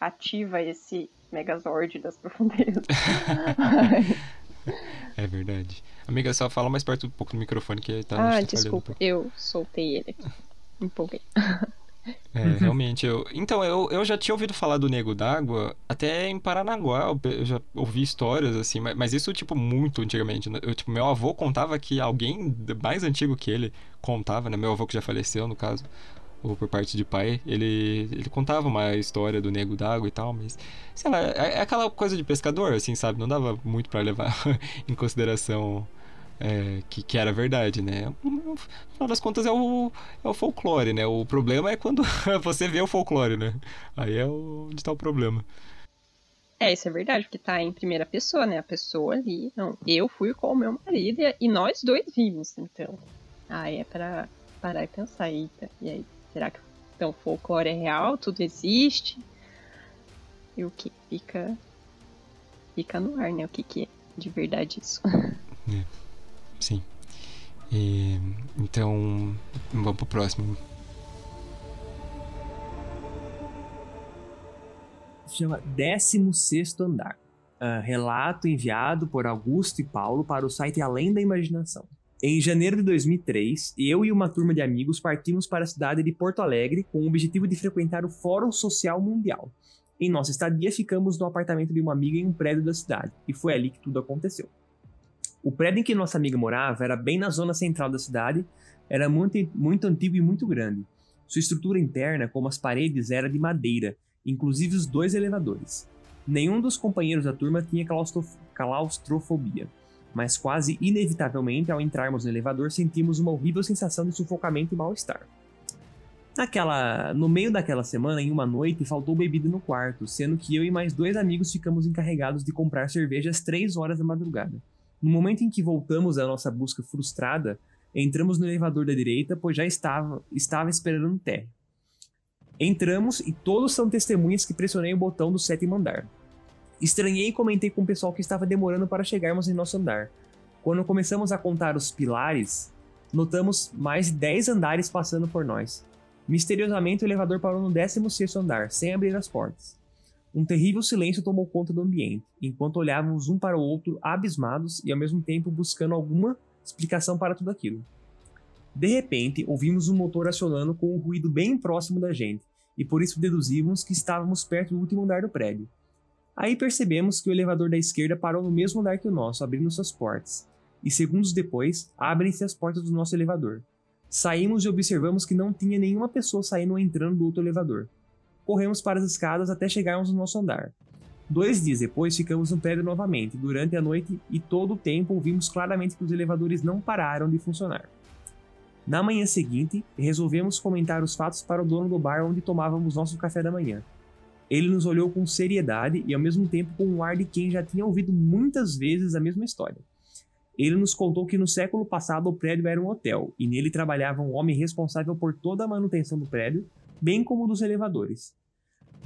ativa esse Megazord das profundezas. é verdade. Amiga, só fala mais perto um pouco do microfone que tá. Ah, desculpa, eu soltei ele aqui. Empolguei. É, realmente. Eu... Então, eu, eu já tinha ouvido falar do Nego d'Água até em Paranaguá. Eu já ouvi histórias, assim, mas, mas isso, tipo, muito antigamente. Né? Eu, tipo, meu avô contava que alguém mais antigo que ele contava, né? Meu avô que já faleceu, no caso, ou por parte de pai, ele, ele contava uma história do Nego d'Água e tal, mas, sei lá, é, é aquela coisa de pescador, assim, sabe? Não dava muito para levar em consideração é, que, que era verdade, né? No final das contas é o, é o folclore, né? O problema é quando você vê o folclore, né? Aí é onde está o problema. É, isso é verdade, porque tá em primeira pessoa, né? A pessoa ali, não, eu fui com o meu marido e nós dois vimos, então. Aí é para parar e pensar, eita, e aí, será que então, o folclore é real? Tudo existe? E o que fica fica no ar, né? O que, que é de verdade isso. É. Sim. E, então, vamos pro próximo. Se chama 16 Andar. Uh, relato enviado por Augusto e Paulo para o site Além da Imaginação. Em janeiro de 2003, eu e uma turma de amigos partimos para a cidade de Porto Alegre com o objetivo de frequentar o Fórum Social Mundial. Em nossa estadia, ficamos no apartamento de uma amiga em um prédio da cidade, e foi ali que tudo aconteceu. O prédio em que nossa amiga morava era bem na zona central da cidade, era muito, muito antigo e muito grande. Sua estrutura interna, como as paredes, era de madeira, inclusive os dois elevadores. Nenhum dos companheiros da turma tinha claustrofobia, mas quase inevitavelmente, ao entrarmos no elevador, sentimos uma horrível sensação de sufocamento e mal-estar. Naquela, no meio daquela semana, em uma noite, faltou bebida no quarto, sendo que eu e mais dois amigos ficamos encarregados de comprar cerveja às 3 horas da madrugada. No momento em que voltamos à nossa busca frustrada, entramos no elevador da direita, pois já estava, estava esperando no térreo. Entramos e todos são testemunhas que pressionei o botão do sétimo andar. Estranhei e comentei com o pessoal que estava demorando para chegarmos em nosso andar. Quando começamos a contar os pilares, notamos mais 10 andares passando por nós. Misteriosamente, o elevador parou no 16 andar, sem abrir as portas. Um terrível silêncio tomou conta do ambiente, enquanto olhávamos um para o outro abismados e ao mesmo tempo buscando alguma explicação para tudo aquilo. De repente, ouvimos um motor acionando com um ruído bem próximo da gente, e por isso deduzimos que estávamos perto do último andar do prédio. Aí percebemos que o elevador da esquerda parou no mesmo andar que o nosso, abrindo suas portas, e segundos depois, abrem-se as portas do nosso elevador. Saímos e observamos que não tinha nenhuma pessoa saindo ou entrando do outro elevador corremos para as escadas até chegarmos no nosso andar. Dois dias depois, ficamos no prédio novamente, durante a noite, e todo o tempo ouvimos claramente que os elevadores não pararam de funcionar. Na manhã seguinte, resolvemos comentar os fatos para o dono do bar onde tomávamos nosso café da manhã. Ele nos olhou com seriedade e ao mesmo tempo com um ar de quem já tinha ouvido muitas vezes a mesma história. Ele nos contou que no século passado o prédio era um hotel e nele trabalhava um homem responsável por toda a manutenção do prédio, bem como dos elevadores.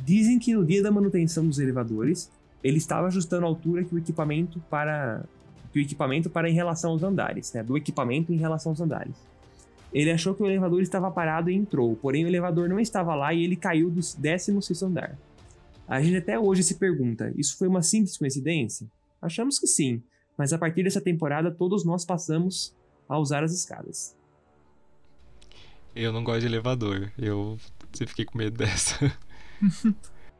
Dizem que no dia da manutenção dos elevadores, ele estava ajustando a altura que o equipamento para que o equipamento para em relação aos andares, né, do equipamento em relação aos andares. Ele achou que o elevador estava parado e entrou, porém o elevador não estava lá e ele caiu do 16 andar. A gente até hoje se pergunta: isso foi uma simples coincidência? Achamos que sim, mas a partir dessa temporada todos nós passamos a usar as escadas. Eu não gosto de elevador. Eu sempre fiquei com medo dessa.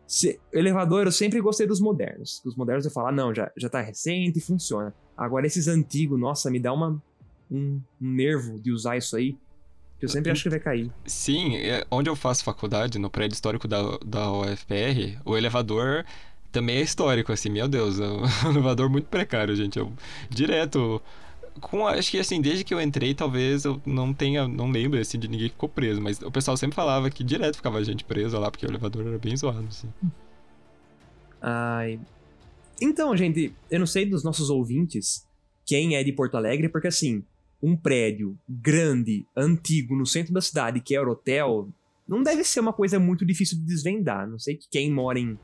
Se, elevador, eu sempre gostei dos modernos. Os modernos eu falo, ah, não, já, já tá recente e funciona. Agora, esses antigos, nossa, me dá uma, um, um nervo de usar isso aí. Eu sempre acho que vai cair. Sim, é, onde eu faço faculdade, no prédio histórico da, da UFPR, o elevador também é histórico, assim, meu Deus, é um elevador muito precário, gente. Eu, direto com, acho que assim, desde que eu entrei, talvez eu não tenha, não lembro assim de ninguém que ficou preso, mas o pessoal sempre falava que direto ficava gente presa lá, porque o elevador era bem zoado, assim. Ai. Então, gente, eu não sei dos nossos ouvintes quem é de Porto Alegre, porque assim, um prédio grande, antigo, no centro da cidade, que é o hotel, não deve ser uma coisa muito difícil de desvendar. Não sei que quem mora em,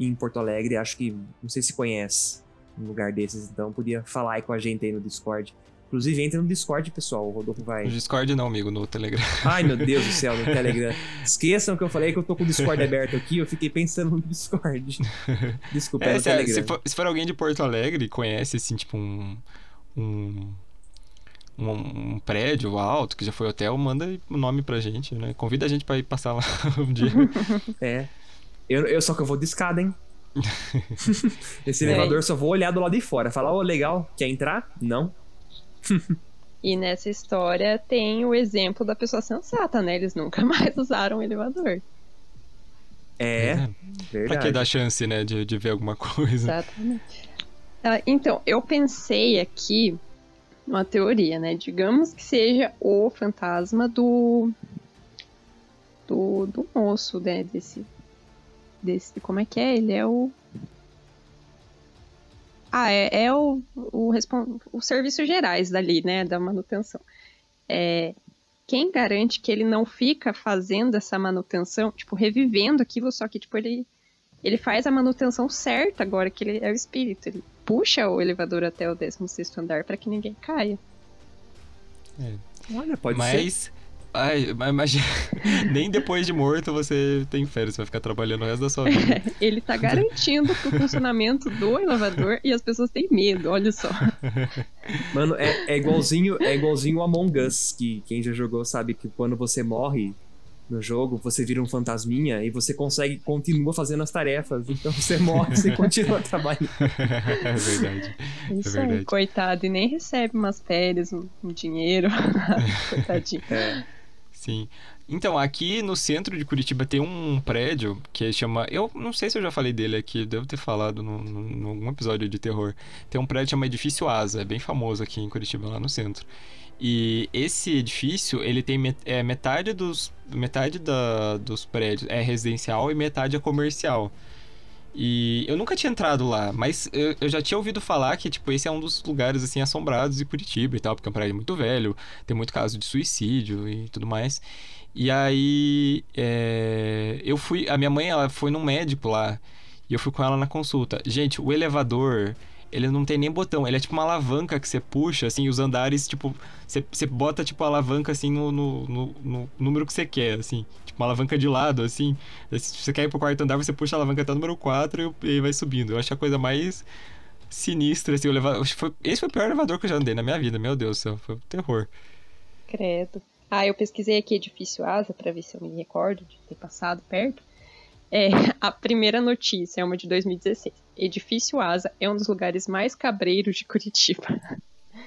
em Porto Alegre, acho que, não sei se conhece um lugar desses, então podia falar aí com a gente aí no Discord. Inclusive, entra no Discord, pessoal. O Rodolfo vai. No Discord não, amigo, no Telegram. Ai, meu Deus do céu, no Telegram. Esqueçam que eu falei que eu tô com o Discord aberto aqui, eu fiquei pensando no Discord. Desculpa, é, é no Telegram. Se for, se for alguém de Porto Alegre, conhece, assim, tipo, um. um um, um, prédio alto, que já foi hotel, manda o nome pra gente, né? Convida a gente pra ir passar lá um dia. É. Eu, eu só que eu vou de escada, hein? Esse é. elevador só vou olhar do lado de fora. Falar, ô, oh, legal, quer entrar? Não. e nessa história tem o exemplo da pessoa sensata, né? Eles nunca mais usaram o elevador. É, é. verdade. Pra que dar chance, né, de, de ver alguma coisa. Exatamente. Ah, então, eu pensei aqui uma teoria, né? Digamos que seja o fantasma do do, do moço, né? Desse, desse. Como é que é? Ele é o. Ah, é, é o, o, o serviços gerais dali, né? Da manutenção. É, quem garante que ele não fica fazendo essa manutenção, tipo, revivendo aquilo, só que, tipo, ele, ele faz a manutenção certa agora que ele é o espírito. Ele puxa o elevador até o 16 andar para que ninguém caia. É. Olha, pode mas, ser. Ai, mas nem depois de morto você tem férias, você vai ficar trabalhando o resto da sua vida. É, ele tá garantindo pro funcionamento do elevador e as pessoas têm medo, olha só. Mano, é, é igualzinho é igualzinho Among Us, que quem já jogou sabe que quando você morre, no jogo, você vira um fantasminha e você consegue, continua fazendo as tarefas. Então você morre, você continua trabalhando. É verdade. É Isso é verdade. aí, coitado, e nem recebe umas férias, um, um dinheiro. Coitadinho. É. Sim. Então, aqui no centro de Curitiba tem um prédio que chama. Eu não sei se eu já falei dele aqui, devo ter falado em algum episódio de terror. Tem um prédio que chama Edifício Asa, é bem famoso aqui em Curitiba, lá no centro. E esse edifício, ele tem met é, metade dos metade da, dos prédios é residencial e metade é comercial. E eu nunca tinha entrado lá, mas eu, eu, já tinha ouvido falar que, tipo, esse é um dos lugares, assim, assombrados de Curitiba e tal, porque é um prédio muito velho, tem muito caso de suicídio e tudo mais. E aí, é, eu fui, a minha mãe, ela foi num médico lá, e eu fui com ela na consulta. Gente, o elevador, ele não tem nem botão, ele é tipo uma alavanca que você puxa, assim, os andares, tipo, você, você bota, tipo, a alavanca, assim, no, no, no, no número que você quer, assim, tipo, uma alavanca de lado, assim, se você quer ir pro quarto andar, você puxa a alavanca até o número 4 e, e vai subindo. Eu acho a coisa mais sinistra, assim, o elevador, foi, esse foi o pior elevador que eu já andei na minha vida, meu Deus do céu, foi um terror. Credo. Ah, eu pesquisei aqui Edifício Asa para ver se eu me recordo de ter passado perto. É, a primeira notícia é uma de 2016. Edifício Asa é um dos lugares mais cabreiros de Curitiba.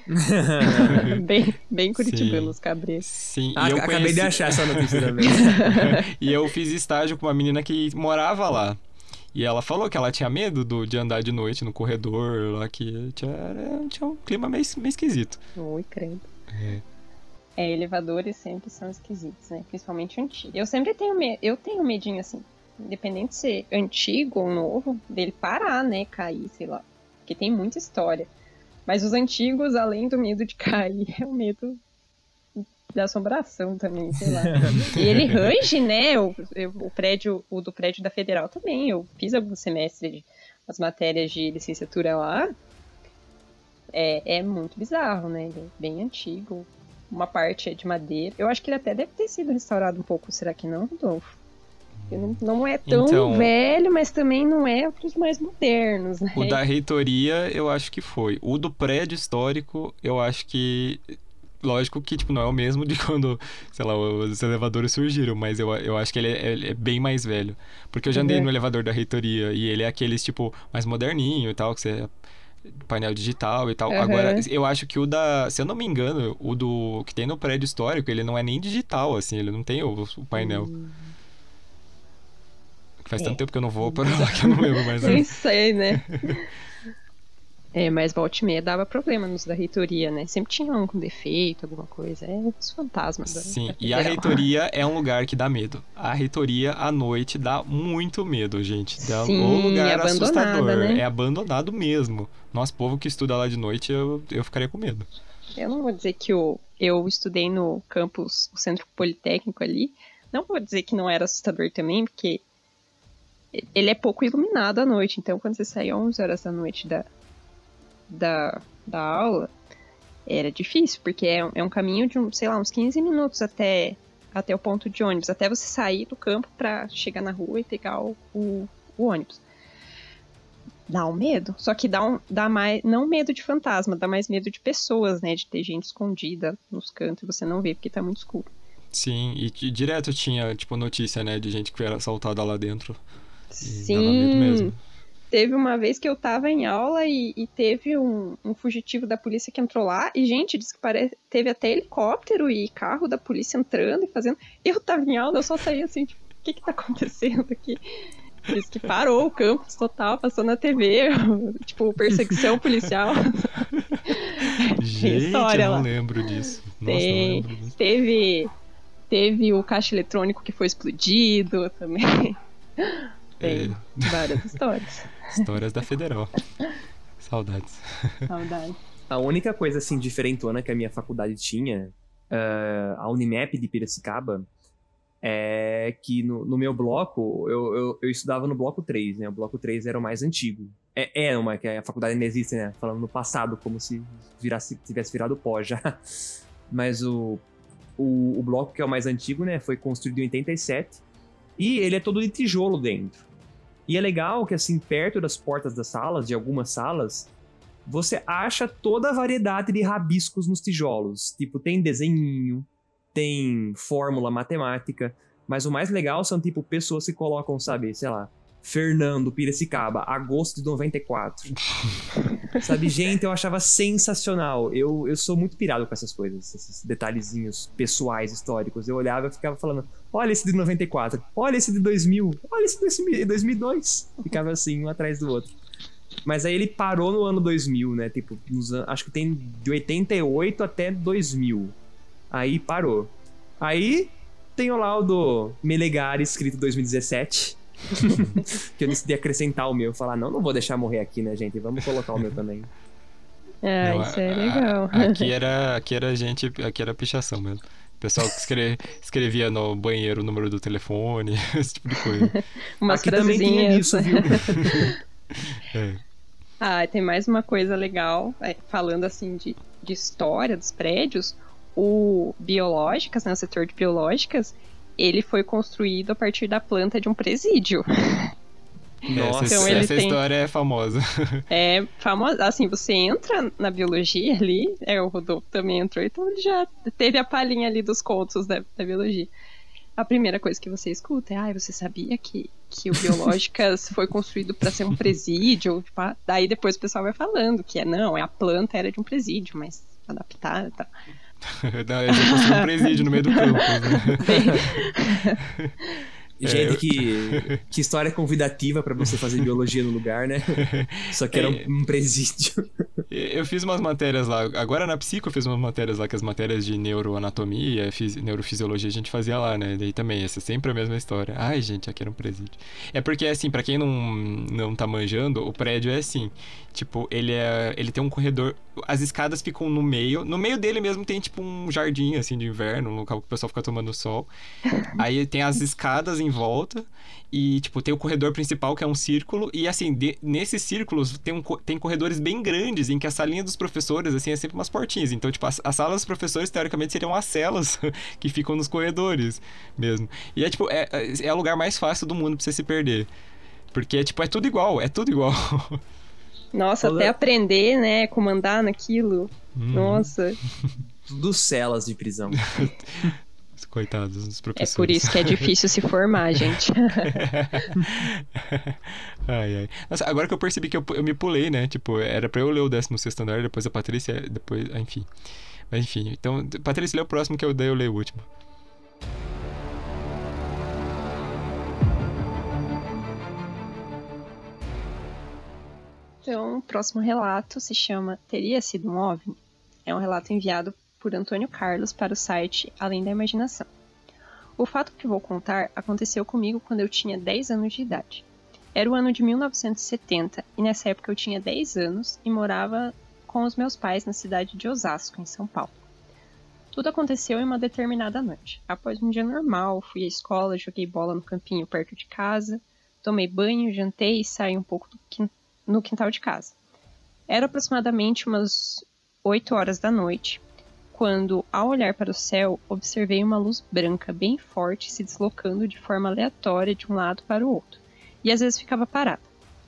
bem, bem curitibanos cabreiros. Sim, ah, eu acabei conheci... de achar essa notícia também. e eu fiz estágio com uma menina que morava lá. E ela falou que ela tinha medo do, de andar de noite no corredor lá, que tinha, tinha um clima meio, meio esquisito. Oi, credo. É. é. elevadores sempre são esquisitos, né? Principalmente antigos. Eu sempre tenho medo, eu tenho medinho assim independente de ser antigo ou novo, dele parar, né, cair, sei lá. Porque tem muita história. Mas os antigos, além do medo de cair, é o medo da assombração também, sei lá. e ele range, né? O, o prédio, o do prédio da Federal também. Eu fiz alguns semestres de as matérias de licenciatura lá. É, é muito bizarro, né? Ele é bem antigo. Uma parte é de madeira. Eu acho que ele até deve ter sido restaurado um pouco, será que não, Rodolfo? Não, não é tão então, velho, mas também não é dos mais modernos, né? O da reitoria, eu acho que foi. O do prédio histórico, eu acho que. Lógico que, tipo, não é o mesmo de quando, sei lá, os elevadores surgiram, mas eu, eu acho que ele é, ele é bem mais velho. Porque eu já andei uhum. no elevador da reitoria e ele é aqueles, tipo, mais moderninho e tal, que você painel digital e tal. Uhum. Agora, eu acho que o da, se eu não me engano, o do que tem no prédio histórico, ele não é nem digital, assim, ele não tem o, o painel. Uhum. Faz tanto tempo que eu não vou para lá que eu não lembro mais. Nem sei, né? É, mas volta e meia dava problema nos da reitoria, né? Sempre tinha um com defeito, alguma coisa. É os fantasmas. Da, Sim, e a reitoria é um lugar que dá medo. A reitoria à noite dá muito medo, gente. Dá Sim, um lugar é assustador. né? É abandonado mesmo. Nosso povo que estuda lá de noite, eu, eu ficaria com medo. Eu não vou dizer que eu, eu estudei no campus, o centro politécnico ali. Não vou dizer que não era assustador também, porque ele é pouco iluminado à noite. Então, quando você saía 11 horas da noite da, da, da aula, era difícil, porque é, é um caminho de, um, sei lá, uns 15 minutos até, até o ponto de ônibus, até você sair do campo para chegar na rua e pegar o, o, o ônibus. Dá um medo, só que dá, um, dá mais, não medo de fantasma, dá mais medo de pessoas, né, de ter gente escondida nos cantos e você não vê porque tá muito escuro. Sim, e, e direto tinha, tipo, notícia, né, de gente que era assaltada lá dentro. Sim, teve uma vez que eu tava em aula e, e teve um, um fugitivo da polícia que entrou lá. E, gente, disse que pare... teve até helicóptero e carro da polícia entrando e fazendo. Eu tava em aula, eu só saí assim, tipo, o que que tá acontecendo aqui? Diz que parou o campus total, passou na TV, tipo, perseguição policial. Gente, história eu não lá. lembro disso. Nossa, Tem. não lembro disso. Teve, teve o caixa eletrônico que foi explodido também. Tem É, várias histórias. histórias da Federal. Saudades. Saudade. A única coisa assim diferentona que a minha faculdade tinha, eh, a Unimap de Piracicaba, é que no, no meu bloco, eu, eu, eu estudava no bloco 3, né? O bloco 3 era o mais antigo. É, é uma que a faculdade ainda existe, né? Falando no passado, como se virasse, tivesse virado pó já. Mas o, o, o bloco que é o mais antigo, né? Foi construído em 87 e ele é todo de tijolo dentro. E é legal que, assim, perto das portas das salas, de algumas salas, você acha toda a variedade de rabiscos nos tijolos. Tipo, tem desenhinho, tem fórmula matemática, mas o mais legal são, tipo, pessoas que colocam, sabe, sei lá, Fernando Piracicaba, agosto de 94. sabe, gente, eu achava sensacional. Eu, eu sou muito pirado com essas coisas, esses detalhezinhos pessoais, históricos. Eu olhava e ficava falando, olha esse de 94, olha esse de 2000, olha esse de 2002. Ficava assim, um atrás do outro. Mas aí ele parou no ano 2000, né? Tipo, nos acho que tem de 88 até 2000. Aí parou. Aí tem o lá o do Melegari escrito 2017. que eu decidi acrescentar o meu. Falar, não, não vou deixar morrer aqui, né, gente? Vamos colocar o meu também. Ah, Não, isso é a- legal. a- Aqui era, aqui era gente, aqui era pichação mesmo. O pessoal que escre- escrevia no banheiro o número do telefone, esse tipo de coisa. Umas aqui também tinha isso, viu? É. Ah, tem mais uma coisa legal, é, falando assim de, de história dos prédios, o Biológicas, né, o setor de Biológicas, ele foi construído a partir da planta de um presídio. Nossa, essa Então ele essa tem- história é famosa. É famoso, assim, você entra na biologia ali, é, o Rodolfo também entrou, então ele já teve a palhinha ali dos contos da, da biologia. A primeira coisa que você escuta é, ah, você sabia que, que o Biológicas foi construído para ser um presídio? Tipo, ah, daí depois o pessoal vai falando que é, não, é a planta era de um presídio, mas adaptada e tal. Não, um presídio no meio do campo. Né? Gente, eu- que, que história convidativa pra você fazer biologia no lugar, né? Só que era É. um, presídio. Eu fiz umas matérias lá, agora na psico eu fiz umas matérias lá, que as matérias de neuroanatomia, fisi- neurofisiologia a gente fazia lá, né? Daí também, essa é sempre a mesma história. Ai, gente, aqui era um presídio. É porque, assim, pra quem não, não tá manjando, o prédio é assim, tipo, ele é, ele tem um corredor, as escadas ficam no meio, no meio dele mesmo tem, tipo, um jardim, assim, de inverno, um local que o pessoal fica tomando sol. Aí tem as escadas em volta, e, tipo, tem o corredor principal, que é um círculo, e, assim, de- nesses círculos tem, um, tem corredores bem grandes, em que a salinha dos professores, assim, é sempre umas portinhas. Então, tipo, as, as salas dos professores, teoricamente, seriam as celas que ficam nos corredores mesmo. E é, tipo, é, é o lugar mais fácil do mundo pra você se perder. Porque, tipo, é tudo igual, é tudo igual. nossa, Toda- até aprender, né, comandar naquilo. Hum, Nossa, Tudo celas de prisão. Coitados dos é professores. por isso que é difícil se formar, gente. ai, ai. Nossa, agora que eu percebi que eu, eu me pulei, né? Tipo, era pra eu ler o 16 andar, depois a Patrícia, depois. Enfim. Mas enfim. Então, Patrícia, lê o próximo que eu daí eu leio o último. Então, o próximo relato se chama Teria Sido um OVNI? É um relato enviado por Antônio Carlos para o site Além da Imaginação. O fato que vou contar aconteceu comigo quando eu tinha 10 anos de idade. Era o ano de 1970 e nessa época eu tinha 10 anos e morava com os meus pais na cidade de Osasco, em São Paulo. Tudo aconteceu em uma determinada noite. Após um dia normal, fui à escola, joguei bola no campinho perto de casa, tomei banho, jantei e saí um pouco no quintal de casa. Era aproximadamente umas 8 horas da noite, quando, ao olhar para o céu, observei uma luz branca bem forte se deslocando de forma aleatória de um lado para o outro, e às vezes ficava parada.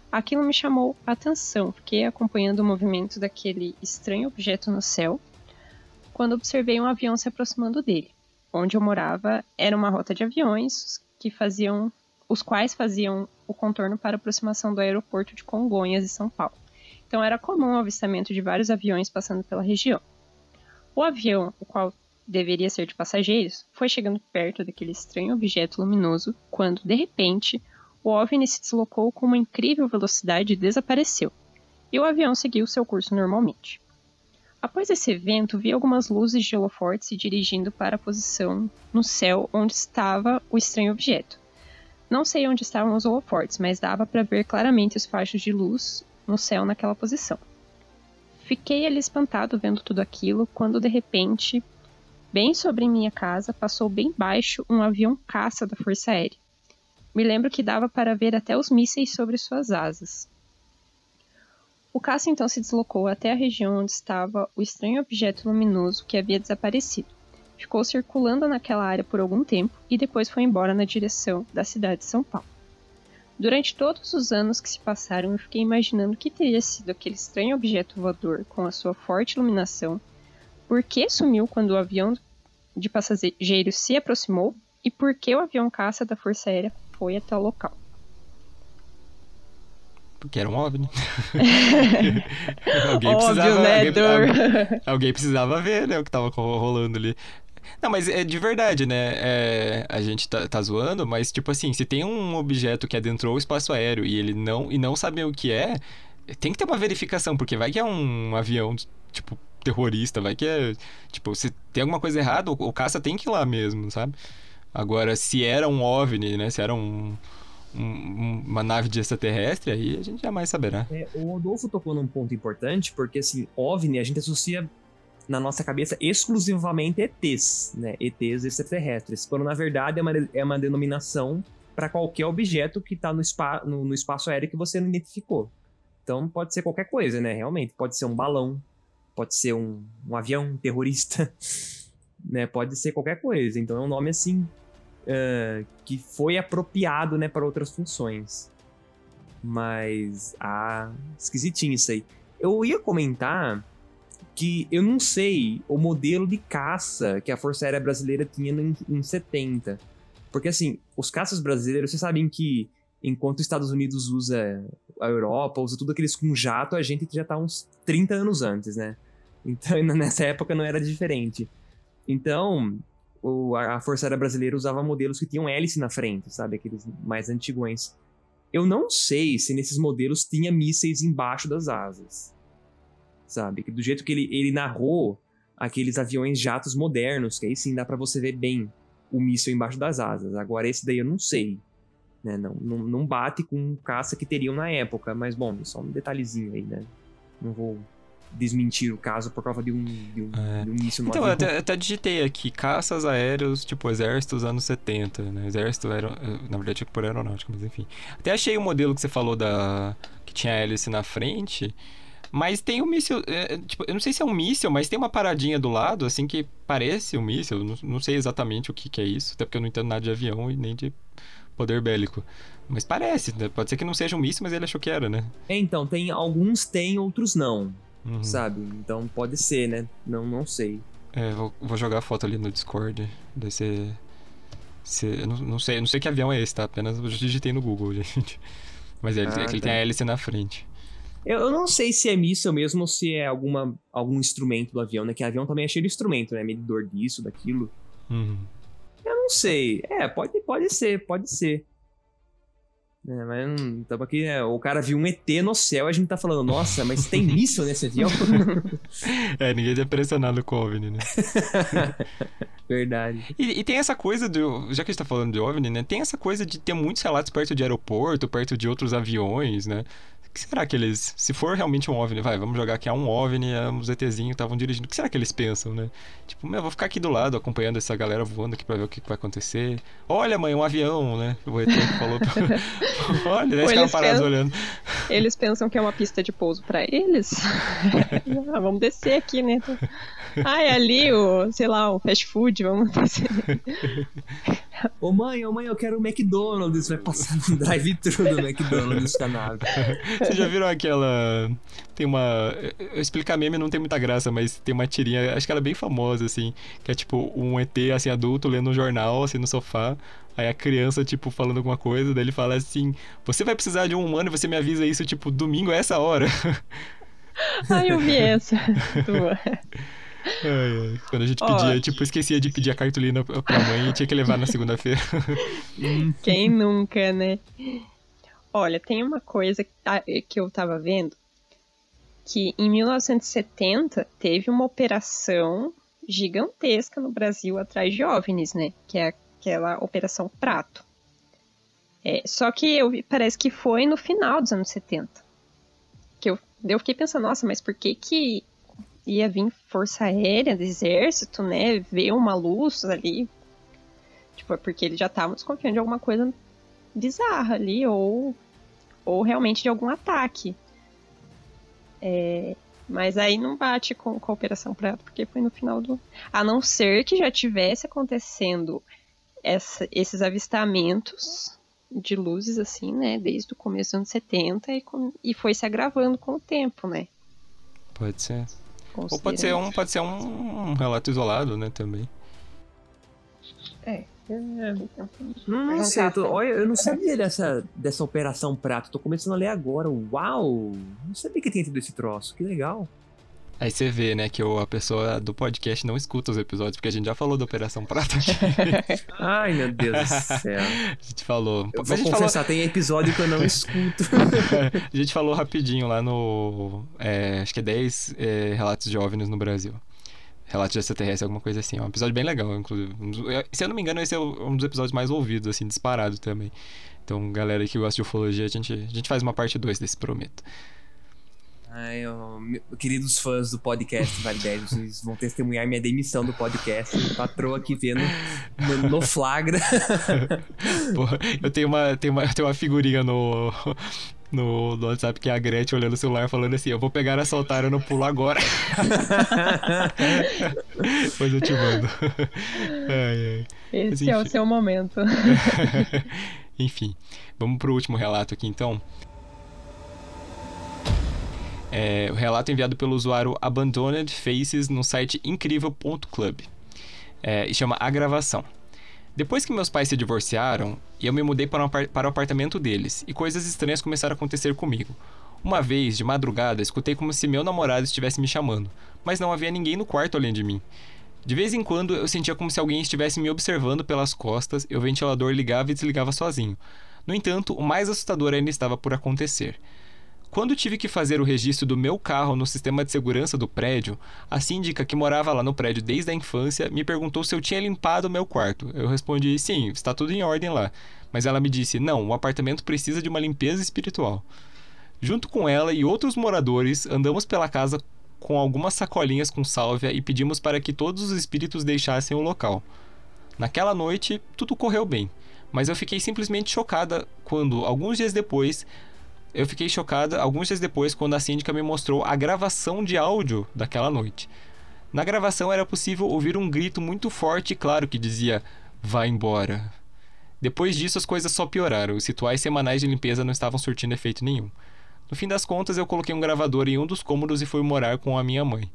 Aquilo me chamou a atenção, fiquei acompanhando o movimento daquele estranho objeto no céu, quando observei um avião se aproximando dele. Onde eu morava era uma rota de aviões que faziam, os quais faziam o contorno para aproximação do aeroporto de Congonhas e São Paulo então era comum o avistamento de vários aviões passando pela região. O avião, o qual deveria ser de passageiros, foi chegando perto daquele estranho objeto luminoso quando, de repente, o OVNI se deslocou com uma incrível velocidade e desapareceu, e o avião seguiu seu curso normalmente. Após esse evento, vi algumas luzes de holoforte se dirigindo para a posição no céu onde estava o estranho objeto. Não sei onde estavam os holofortes, mas dava para ver claramente os fachos de luz no céu naquela posição. Fiquei ali espantado vendo tudo aquilo quando de repente, bem sobre minha casa, passou bem baixo um avião caça da Força Aérea. Me lembro que dava para ver até os mísseis sobre suas asas. O caça então se deslocou até a região onde estava o estranho objeto luminoso que havia desaparecido. Ficou circulando naquela área por algum tempo e depois foi embora na direção da cidade de São Paulo. Durante todos os anos que se passaram, eu fiquei imaginando o que teria sido aquele estranho objeto voador com a sua forte iluminação, por que sumiu quando o avião de passageiros se aproximou e por que o avião caça da Força Aérea foi até o local. Porque era um OVNI. alguém, Óbvio, precisava, né, alguém, alguém, precisava ver né, o que estava rolando ali. Não, mas é de verdade, né? É, a gente tá, tá zoando, mas tipo assim, se tem um objeto que adentrou o espaço aéreo e ele não e não sabe o que é, tem que ter uma verificação, porque vai que é um avião, tipo, terrorista, vai que é. Tipo, se tem alguma coisa errada, o, o caça tem que ir lá mesmo, sabe? Agora, se era um OVNI, né? Se era um, um, uma nave de extraterrestre, aí a gente jamais saberá. É, o Rodolfo tocou num ponto importante, porque assim, OVNI a gente associa na nossa cabeça exclusivamente ETs, né? ETs extraterrestres, quando na verdade é uma, é uma denominação para qualquer objeto que está no, spa, no, no, espaço aéreo que você não identificou. Então pode ser qualquer coisa, né? Realmente, pode ser um balão, pode ser um, um avião terrorista, né? Pode ser qualquer coisa. Então é um nome assim uh, que foi apropriado, né, para outras funções. Mas ah, esquisitinho isso aí. Eu ia comentar que eu não sei o modelo de caça que a Força Aérea Brasileira tinha em, em 70. Porque, assim, os caças brasileiros, vocês sabem que enquanto os Estados Unidos usa a Europa, usa tudo aqueles com jato, a gente já tá uns 30 anos antes, né? Então, nessa época não era diferente. Então, o, a Força Aérea Brasileira usava modelos que tinham hélice na frente, sabe? Aqueles mais antigões. Eu não sei se nesses modelos tinha mísseis embaixo das asas sabe? Do jeito que ele, ele narrou aqueles aviões jatos modernos, que aí sim dá para você ver bem o míssil embaixo das asas. Agora esse daí eu não sei. Né? Não, não, não bate com o caça que teriam na época, mas bom, só um detalhezinho aí, né? Não vou desmentir o caso por causa de um, de um, é. de um no Então, eu até, até, digitei aqui, caças aéreos, tipo, exércitos anos 70, né? Exército, era, na verdade, por aeronáutica, mas enfim. Até achei o modelo que você falou da... que tinha hélice na frente... Mas tem um míssil. É, tipo, eu não sei se é um míssil, mas tem uma paradinha do lado, assim, que parece um míssil. Não, não sei exatamente o que, que é isso, até porque eu não entendo nada de avião e nem de poder bélico. Mas parece, né? Pode ser que não seja um míssil, mas ele achou que era, né? É, então, tem alguns tem, outros não. Uhum. Sabe? Então pode ser, né? Não, não sei. É, vou, vou jogar a foto ali no Discord. Desse. Se, eu não, não, sei, não sei que avião é esse, tá? Apenas eu digitei no Google, gente. Mas é, ah, é que ele tá. tem a hélice na frente. Eu, eu, não sei se é míssil mesmo ou se é alguma, algum instrumento do avião, né? Que avião também é cheio de instrumento, né? Medidor disso, daquilo. Uhum. Eu não sei. É, pode, pode ser, pode ser. É, mas estamos aqui, é, o cara viu um ET no céu, a gente tá falando, nossa, mas tem míssil nesse avião? é, ninguém é impressionado com o OVNI, né? Verdade. E, e, tem essa coisa do. Já que a gente tá falando de OVNI, né? Tem essa coisa de ter muitos relatos perto de aeroporto, perto de outros aviões, né? Que será que eles. Se for realmente um OVNI, vai, vamos jogar aqui, é um OVNI, é um ZTzinho estavam dirigindo. O que será que eles pensam, né? Tipo, meu, vou ficar aqui do lado acompanhando essa galera voando aqui pra ver o que, que vai acontecer. Olha, mãe, um avião, né? O ET falou. Olha, eles ficaram parados pensam... olhando. Eles pensam que é uma pista de pouso para eles. ah, vamos descer aqui, né? Ah, é ali o, sei lá, o fast food, vamos descer. ô mãe, ô mãe, eu quero o McDonald's. Vai passar no drive-thru do McDonald's com a nave. Vocês já viram aquela. Tem uma. Eu explicar meme não tem muita graça, mas tem uma tirinha, acho que ela é bem famosa, assim, que é tipo um ET, assim, adulto, lendo um jornal, assim, no sofá. Aí a criança, tipo, falando alguma coisa, daí ele fala assim: Você vai precisar de um humano e você me avisa isso, tipo, domingo é essa hora. Ai, eu vi essa. Ai, ai. Quando a gente pedia, tipo, esquecia de pedir a cartolina pra mãe e tinha que levar na segunda-feira. Quem nunca, né? Olha, tem uma coisa que eu tava vendo que em 1970 teve uma operação gigantesca no Brasil atrás de OVNIs, né? Que é aquela Operação Prato. É, só que eu parece que foi no final dos anos 70. Que eu, eu fiquei pensando, nossa, mas por que que ia vir Força Aérea do Exército, né? Ver uma luz ali. Tipo, é porque eles já estavam desconfiando de alguma coisa bizarra ali, ou, ou realmente de algum ataque. É, mas aí não bate com, a Operação Prato, porque foi no final do. A não ser que já tivesse acontecendo essa, esses avistamentos de luzes, assim, né? Desde o começo dos anos 70 e, com, e foi se agravando com o tempo, né? Pode ser. Ou pode ser um, pode ser um, um relato isolado, né, também. É. Não sei, eu, tô, olha, eu não sabia dessa, dessa operação prato. Tô começando a ler agora. Uau! Não sabia que tinha tido esse troço. Que legal. Aí você vê, né, que a pessoa do podcast não escuta os episódios, porque a gente já falou da Operação Prata aqui. Ai, meu Deus do céu. A gente falou. Eu vou confessar, falou... tem episódio que eu não escuto. a gente falou rapidinho lá no. É, acho que é 10 é, relatos de OVNIs no Brasil. Relatos de extraterrestre, alguma coisa assim. É um episódio bem legal, inclusive. Se eu não me engano, esse é um dos episódios mais ouvidos, assim, disparado também. Então, galera que gosta de ufologia, a gente, a gente faz uma parte 2 desse, prometo. Ai, eu, queridos fãs do podcast Vale 10, vocês vão testemunhar minha demissão do podcast. Patroa aqui vendo no, no flagra. Porra, eu tenho uma, tenho uma, tenho uma figurinha no, no, no, WhatsApp que é a Gretchen olhando o celular falando assim: Eu vou pegar essa otária no pulo agora. Depois eu te mando. Ai, ai. Esse é o seu momento. enfim, vamos pro último relato aqui então. É, o relato enviado pelo usuário Abandoned Faces no site incrível.club. É, e chama A Gravação. Depois que meus pais se divorciaram, eu me mudei para, um, para o apartamento deles e coisas estranhas começaram a acontecer comigo. Uma vez, de madrugada, escutei como se meu namorado estivesse me chamando, mas não havia ninguém no quarto além de mim. De vez em quando eu sentia como se alguém estivesse me observando pelas costas e o ventilador ligava e desligava sozinho. No entanto, o mais assustador ainda estava por acontecer. Quando tive que fazer o registro do meu carro no sistema de segurança do prédio, a síndica que morava lá no prédio desde a infância me perguntou se eu tinha limpado o meu quarto. Eu respondi: sim, está tudo em ordem lá. Mas ela me disse: não, o apartamento precisa de uma limpeza espiritual. Junto com ela e outros moradores, andamos pela casa com algumas sacolinhas com sálvia e pedimos para que todos os espíritos deixassem o local. Naquela noite, tudo correu bem, mas eu fiquei simplesmente chocada quando, alguns dias depois, eu fiquei chocada alguns dias depois quando a síndica me mostrou a gravação de áudio daquela noite. Na gravação era possível ouvir um grito muito forte e claro que dizia: Vá embora. Depois disso, as coisas só pioraram. Os rituais semanais de limpeza não estavam surtindo efeito nenhum. No fim das contas, eu coloquei um gravador em um dos cômodos e fui morar com a minha mãe.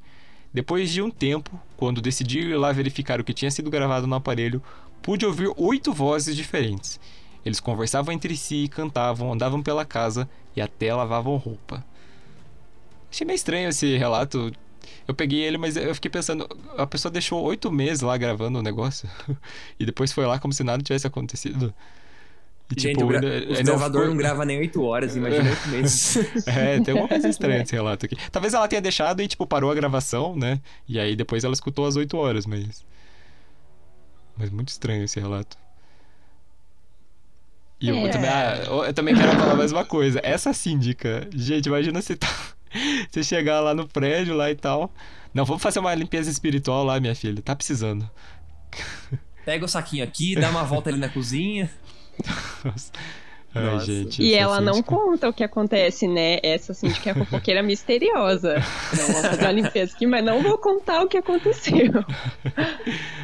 Depois de um tempo, quando decidi ir lá verificar o que tinha sido gravado no aparelho, pude ouvir oito vozes diferentes. Eles conversavam entre si, cantavam, andavam pela casa e até lavavam roupa. Achei meio estranho esse relato. Eu peguei ele, mas eu fiquei pensando, a pessoa deixou oito meses lá gravando o negócio e depois foi lá como se nada tivesse acontecido. E, Gente, tipo, o, gra ainda, o gravador não grava nem 8 horas, imagina 8 meses. é, tem alguma coisa estranha nesse relato aqui. Talvez ela tenha deixado e, tipo, parou a gravação, né? E aí depois ela escutou às 8 horas, mas. Mas muito estranho esse relato. E eu, é. também, ah, eu também quero falar mais uma coisa. Essa síndica, gente, imagina você tá. Você chegar lá no prédio lá e tal. Não, vamos fazer uma limpeza espiritual lá, minha filha. Tá precisando. Pega o saquinho aqui, dá uma volta ali na cozinha. Nossa. Ai, gente, e ela síndica... não conta o que acontece, né? Essa síndica é fofoqueira misteriosa. Não vou fazer uma limpeza aqui, mas não vou contar o que aconteceu.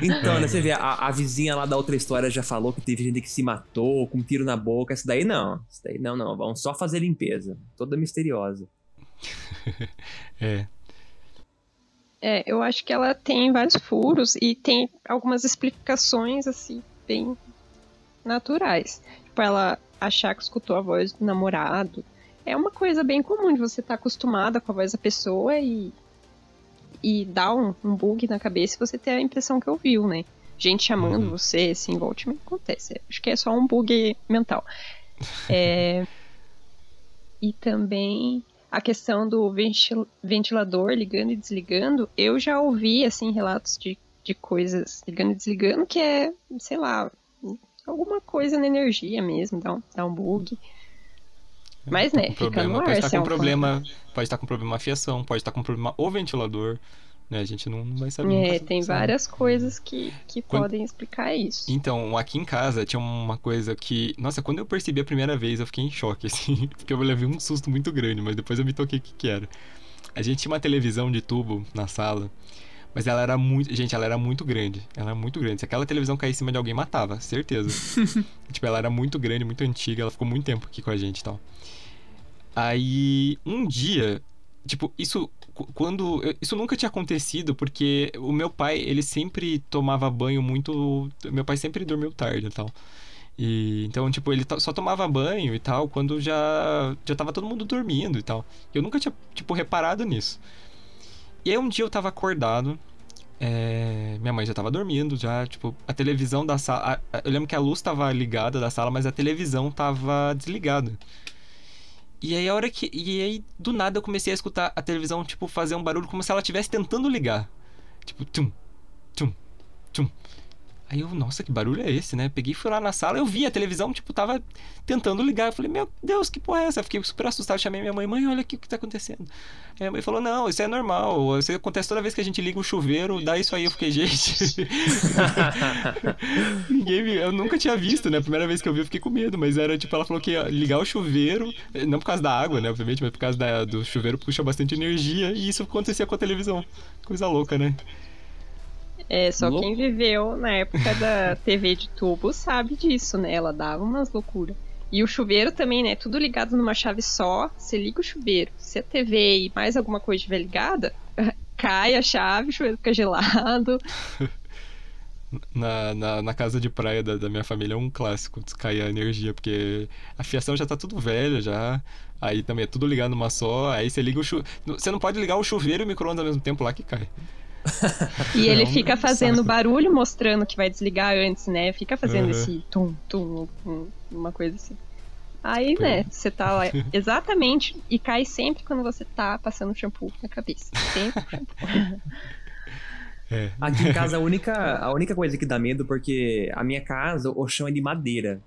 Então, né, você vê, a, a, vizinha lá da outra história já falou que teve gente que se matou com um tiro na boca. Essa daí não. Essa daí não, não. Vamos só fazer limpeza. Toda misteriosa. é. É, eu acho que ela tem vários furos e tem algumas explicações, assim, bem naturais. Tipo, ela achar que escutou a voz do namorado. É uma coisa bem comum de você estar tá acostumada com a voz da pessoa e, e dar um, um bug na cabeça e você ter a impressão que ouviu, né? Gente chamando uhum. você, assim, volte me acontece. Acho que é só um bug mental. É... e também a questão do ventilador ligando e desligando, eu já ouvi, assim, relatos de, de coisas ligando e desligando que é, sei lá, alguma coisa na energia mesmo, dá um, dá um bug. É, Mas, tá né, fica problema. no ar, pode estar com um problema, pode estar com problema a fiação, pode estar com problema o ventilador, né? A gente não, não vai saber. É, tem várias coisas que, que quando... podem explicar isso. Então, aqui em casa tinha uma coisa que. Nossa, quando eu percebi a primeira vez, eu fiquei em choque, assim. Porque eu levei um susto muito grande, mas depois eu me toquei o que, que era. A gente tinha uma televisão de tubo na sala. Mas ela era muito. Gente, ela era muito grande. Ela era muito grande. Se aquela televisão cair em cima de alguém, matava, certeza. tipo, ela era muito grande, muito antiga. Ela ficou muito tempo aqui com a gente e tal. Aí, um dia, tipo, isso quando isso nunca tinha acontecido porque o meu pai ele sempre tomava banho muito meu pai sempre dormiu tarde e tal e então tipo ele só tomava banho e tal quando já já tava todo mundo dormindo e tal eu nunca tinha tipo reparado nisso e aí um dia eu tava acordado é, minha mãe já tava dormindo já tipo a televisão da sala eu lembro que a luz tava ligada da sala mas a televisão tava desligada e aí a hora que. E aí, do nada, eu comecei a escutar a televisão, tipo, fazer um barulho como se ela estivesse tentando ligar. Tipo, tum, tum, tum. Aí eu, nossa, que barulho é esse, né? Peguei fui lá na sala, eu vi a televisão, tipo, tava tentando ligar. Eu falei, meu Deus, que porra é essa? Eu fiquei super assustado, chamei minha mãe, mãe, olha aqui o que tá acontecendo. Aí a mãe falou, não, isso é normal, isso acontece toda vez que a gente liga o chuveiro, dá isso aí. Eu fiquei, gente. Ninguém me... Eu nunca tinha visto, né? A primeira vez que eu vi, eu fiquei com medo, mas era tipo, ela falou que ligar o chuveiro, não por causa da água, né, obviamente, mas por causa da, do chuveiro puxa bastante energia, e isso acontecia com a televisão. Coisa louca, né? É, só quem viveu na época da TV de tubo sabe disso, né? Ela dava umas loucuras. E o chuveiro também, né? Tudo ligado numa chave só. Você liga o chuveiro. Se a TV e mais alguma coisa estiver ligada, cai a chave, o chuveiro fica gelado. Na, na, na, casa de praia da, da, minha família é um clássico cair a energia, porque a fiação já tá tudo velha já. Aí também é tudo ligado numa só. Aí você liga o chuveiro. Você não pode ligar o chuveiro e o micro-ondas ao mesmo tempo lá que cai. E ele é um fica fazendo saco. barulho mostrando que vai desligar antes, né? Fica fazendo uhum. esse tum, tum, uma coisa assim. Aí, Pô. né, você tá lá exatamente e cai sempre quando você tá passando shampoo na cabeça. Sempre shampoo. É. Aqui em casa a única, a única coisa que dá medo porque a minha casa, o chão é de madeira.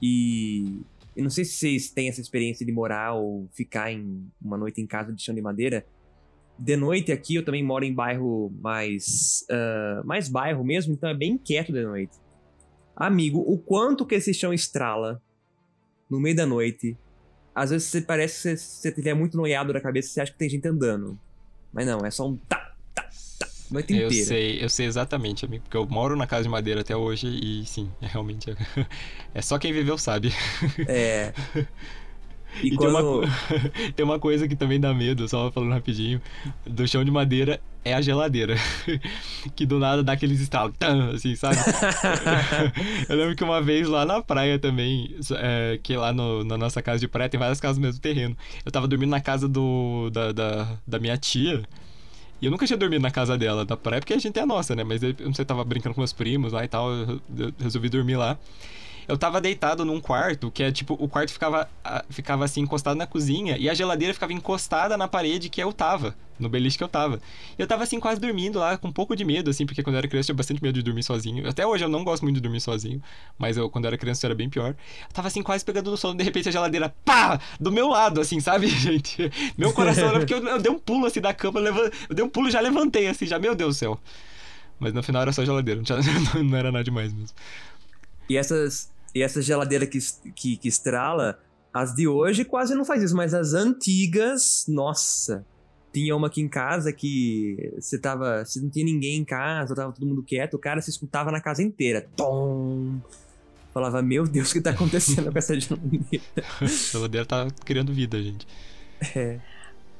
E eu não sei se vocês têm essa experiência de morar ou ficar em uma noite em casa de chão de madeira de noite aqui, eu também moro em bairro mais. Uh, mais bairro mesmo, então é bem quieto de noite. Amigo, o quanto que esse chão estrala no meio da noite. Às vezes você parece que você estiver muito noiado da cabeça, você acha que tem gente andando. Mas não, é só um tá, tá, tá, noite eu inteira. Eu sei, eu sei exatamente, amigo, porque eu moro na casa de madeira até hoje e sim, é realmente. É, é só quem viveu sabe. É. E, e quando... tem, uma, tem uma coisa que também dá medo, só falando rapidinho, do chão de madeira é a geladeira. que do nada dá aqueles estalos, assim, sabe? eu lembro que uma vez lá na praia também, é, que lá no, na nossa casa de praia tem várias casas no mesmo terreno. Eu tava dormindo na casa do, da, da, da minha tia. E eu nunca tinha dormido na casa dela, da praia, porque a gente é nossa, né? Mas eu não sei, tava brincando com meus primos lá e tal, eu resolvi dormir lá. Eu tava deitado num quarto, que é tipo, o quarto ficava, ficava assim, encostado na cozinha, e a geladeira ficava encostada na parede que eu tava, no beliche que eu tava. E eu tava assim, quase dormindo lá, com um pouco de medo, assim, porque quando eu era criança eu tinha bastante medo de dormir sozinho. Até hoje eu não gosto muito de dormir sozinho, mas eu, quando eu era criança, era bem pior. Eu tava assim, quase pegando no sono, de repente a geladeira, pá! Do meu lado, assim, sabe, gente? Meu coração era porque eu, eu dei um pulo assim da cama, eu, eu dei um pulo e já levantei, assim, já, meu Deus do céu. Mas no final era só geladeira, não, tinha, não era nada demais mesmo. E essas, e essa geladeira que, que, que estrala, as de hoje quase não faz isso, mas as antigas, nossa. Tinha uma aqui em casa que você tava. Se não tinha ninguém em casa, tava todo mundo quieto, o cara se escutava na casa inteira. Tom! Falava, meu Deus, o que tá acontecendo com essa geladeira? a geladeira tá criando vida, gente. É.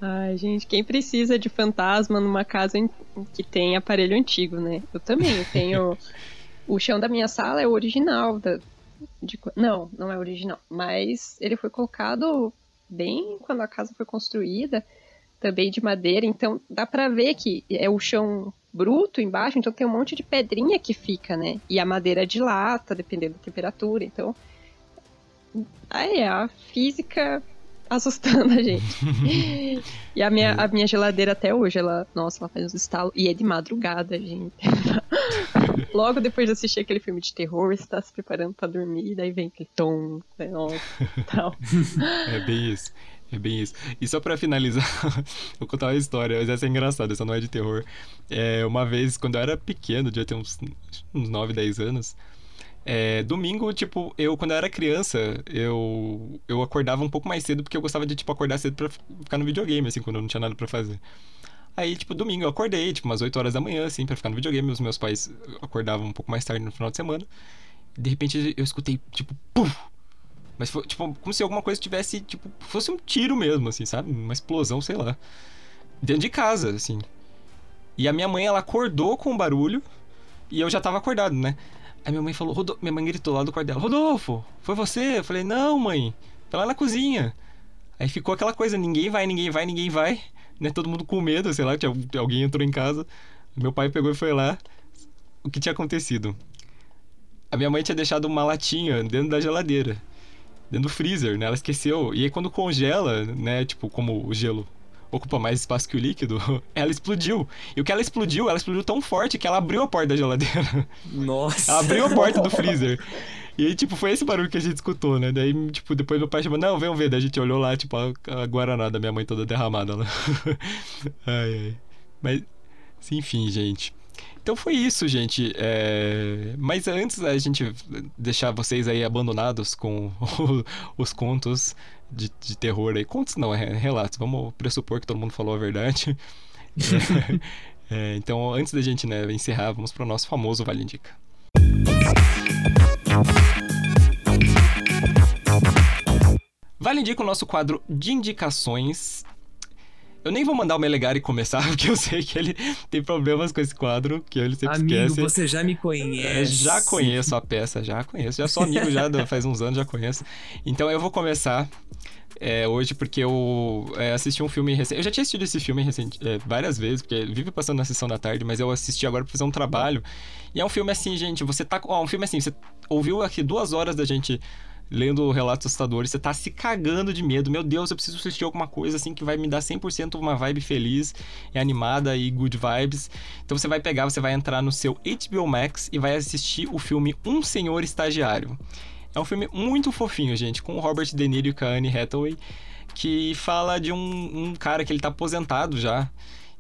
Ai, gente, quem precisa de fantasma numa casa que tem aparelho antigo, né? Eu também, eu tenho. o chão da minha sala é o original. Da, de, não, não é original. Mas ele foi colocado bem quando a casa foi construída, também de madeira. Então dá pra ver que é o chão bruto embaixo, então tem um monte de pedrinha que fica, né? E a madeira de lata, dependendo da temperatura. Então. Aí, a física assustando a gente. e a minha, a minha geladeira até hoje, ela, nossa, ela faz uns estalos. E é de madrugada, gente. Logo depois de assistir aquele filme de terror, você tá se preparando para dormir, daí vem aquele tom, né, nossa, tal. É bem isso. É bem isso. E só pra finalizar, vou contar uma história, mas essa é engraçada, essa não é de terror. É, uma vez, quando eu era pequeno, devia ter uns, uns 9, 10 anos, é, domingo, tipo, eu, quando eu era criança, eu, eu acordava um pouco mais cedo porque eu gostava de, tipo, acordar cedo pra ficar no videogame, assim, quando eu não tinha nada para fazer. Aí, tipo, domingo eu acordei, tipo, umas 8 horas da manhã, assim, pra ficar no videogame. Os meus pais acordavam um pouco mais tarde no final de semana. De repente eu escutei, tipo, puf! Mas foi, tipo, como se alguma coisa tivesse, tipo, fosse um tiro mesmo, assim, sabe? Uma explosão, sei lá. Dentro de casa, assim. E a minha mãe, ela acordou com o barulho e eu já tava acordado, né? Aí minha mãe falou, Rodolfo, minha mãe gritou lá do quarto dela, Rodolfo, foi você? Eu falei, não, mãe, tá lá na cozinha. Aí ficou aquela coisa, ninguém vai, ninguém vai, ninguém vai, né? Todo mundo com medo, sei lá, tinha, alguém entrou em casa. Meu pai pegou e foi lá. O que tinha acontecido? A minha mãe tinha deixado uma latinha dentro da geladeira, dentro do freezer, né? Ela esqueceu. E aí quando congela, né, tipo, como o gelo ocupa mais espaço que o líquido, ela explodiu. E o que ela explodiu, ela explodiu tão forte que ela abriu a porta da geladeira. Nossa. Ela abriu a porta do freezer. E aí, tipo, foi esse barulho que a gente escutou, né? Daí, tipo, depois meu pai chamou, não, vem ver. Daí a gente olhou lá, tipo, a, a Guaraná da minha mãe toda derramada lá. ai, ai. Mas, enfim, gente. Então foi isso, gente. É... Mas antes da gente deixar vocês aí abandonados com os contos de, de terror aí. Contos não, é relatos. Vamos pressupor que todo mundo falou a verdade. é, é, então, antes da gente né, encerrar, vamos para o nosso famoso Vale Indica. Vale Indica o nosso quadro de indicações eu nem vou mandar o Melegari começar, porque eu sei que ele tem problemas com esse quadro, que ele sempre amigo, esquece. você já me conhece. É, já conheço a peça, já conheço. Já sou amigo já faz uns anos, já conheço. Então eu vou começar é, hoje porque eu é, assisti um filme recente. Eu já tinha assistido esse filme recente, é, várias vezes, porque ele vive passando na sessão da tarde, mas eu assisti agora pra fazer um trabalho. E é um filme assim, gente, você tá. Ó, um filme assim, você ouviu aqui duas horas da gente lendo relatos assustadores, você tá se cagando de medo. Meu Deus, eu preciso assistir alguma coisa assim que vai me dar 100% uma vibe feliz e animada e good vibes. Então você vai pegar, você vai entrar no seu HBO Max e vai assistir o filme Um Senhor Estagiário. É um filme muito fofinho, gente, com o Robert De Niro e com a Anne Hathaway, que fala de um, um cara que ele tá aposentado já.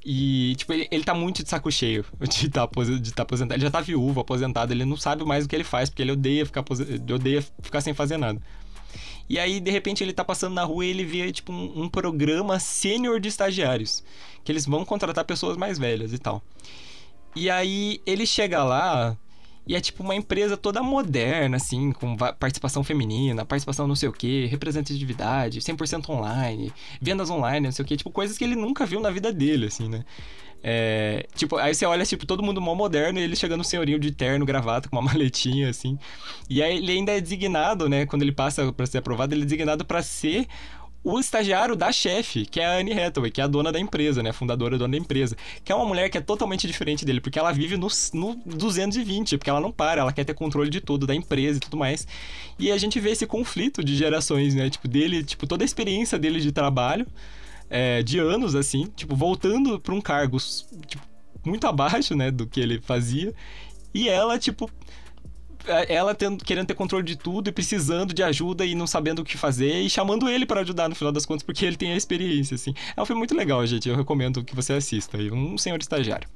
E, tipo, ele, ele tá muito de saco cheio de tá, de tá aposentado. Ele já tá viúvo, aposentado, ele não sabe mais o que ele faz, porque ele odeia ficar, odeia ficar sem fazer nada. E aí, de repente, ele tá passando na rua e ele vê, tipo, um, um programa sênior de estagiários. Que eles vão contratar pessoas mais velhas e tal. E aí, ele chega lá e é tipo uma empresa toda moderna, assim, com participação feminina, participação não sei o que, representatividade, 100% online, vendas online, não sei o que, tipo, coisas que ele nunca viu na vida dele, assim, né? É, tipo, aí você olha, tipo, todo mundo mó moderno e ele chegando no senhorinho de terno, gravata, com uma maletinha, assim. E aí ele ainda é designado, né? Quando ele passa para ser aprovado, ele é designado para ser o estagiário da chefe, que é a Anne Hathaway, que é a dona da empresa, né? A fundadora dona da empresa. Que é uma mulher que é totalmente diferente dele, porque ela vive no, no 220, porque ela não para, ela quer ter controle de tudo, da empresa e tudo mais. E a gente vê esse conflito de gerações, né? Tipo, dele, tipo, toda a experiência dele de trabalho, é, de anos, assim, tipo, voltando para um cargo, tipo, muito abaixo, né, do que ele fazia. E ela, tipo, ela tendo, querendo ter controle de tudo e precisando de ajuda e não sabendo o que fazer e chamando ele para ajudar no final das contas porque ele tem a experiência, assim. É um filme muito legal, gente. Eu recomendo que você assista. Um senhor estagiário.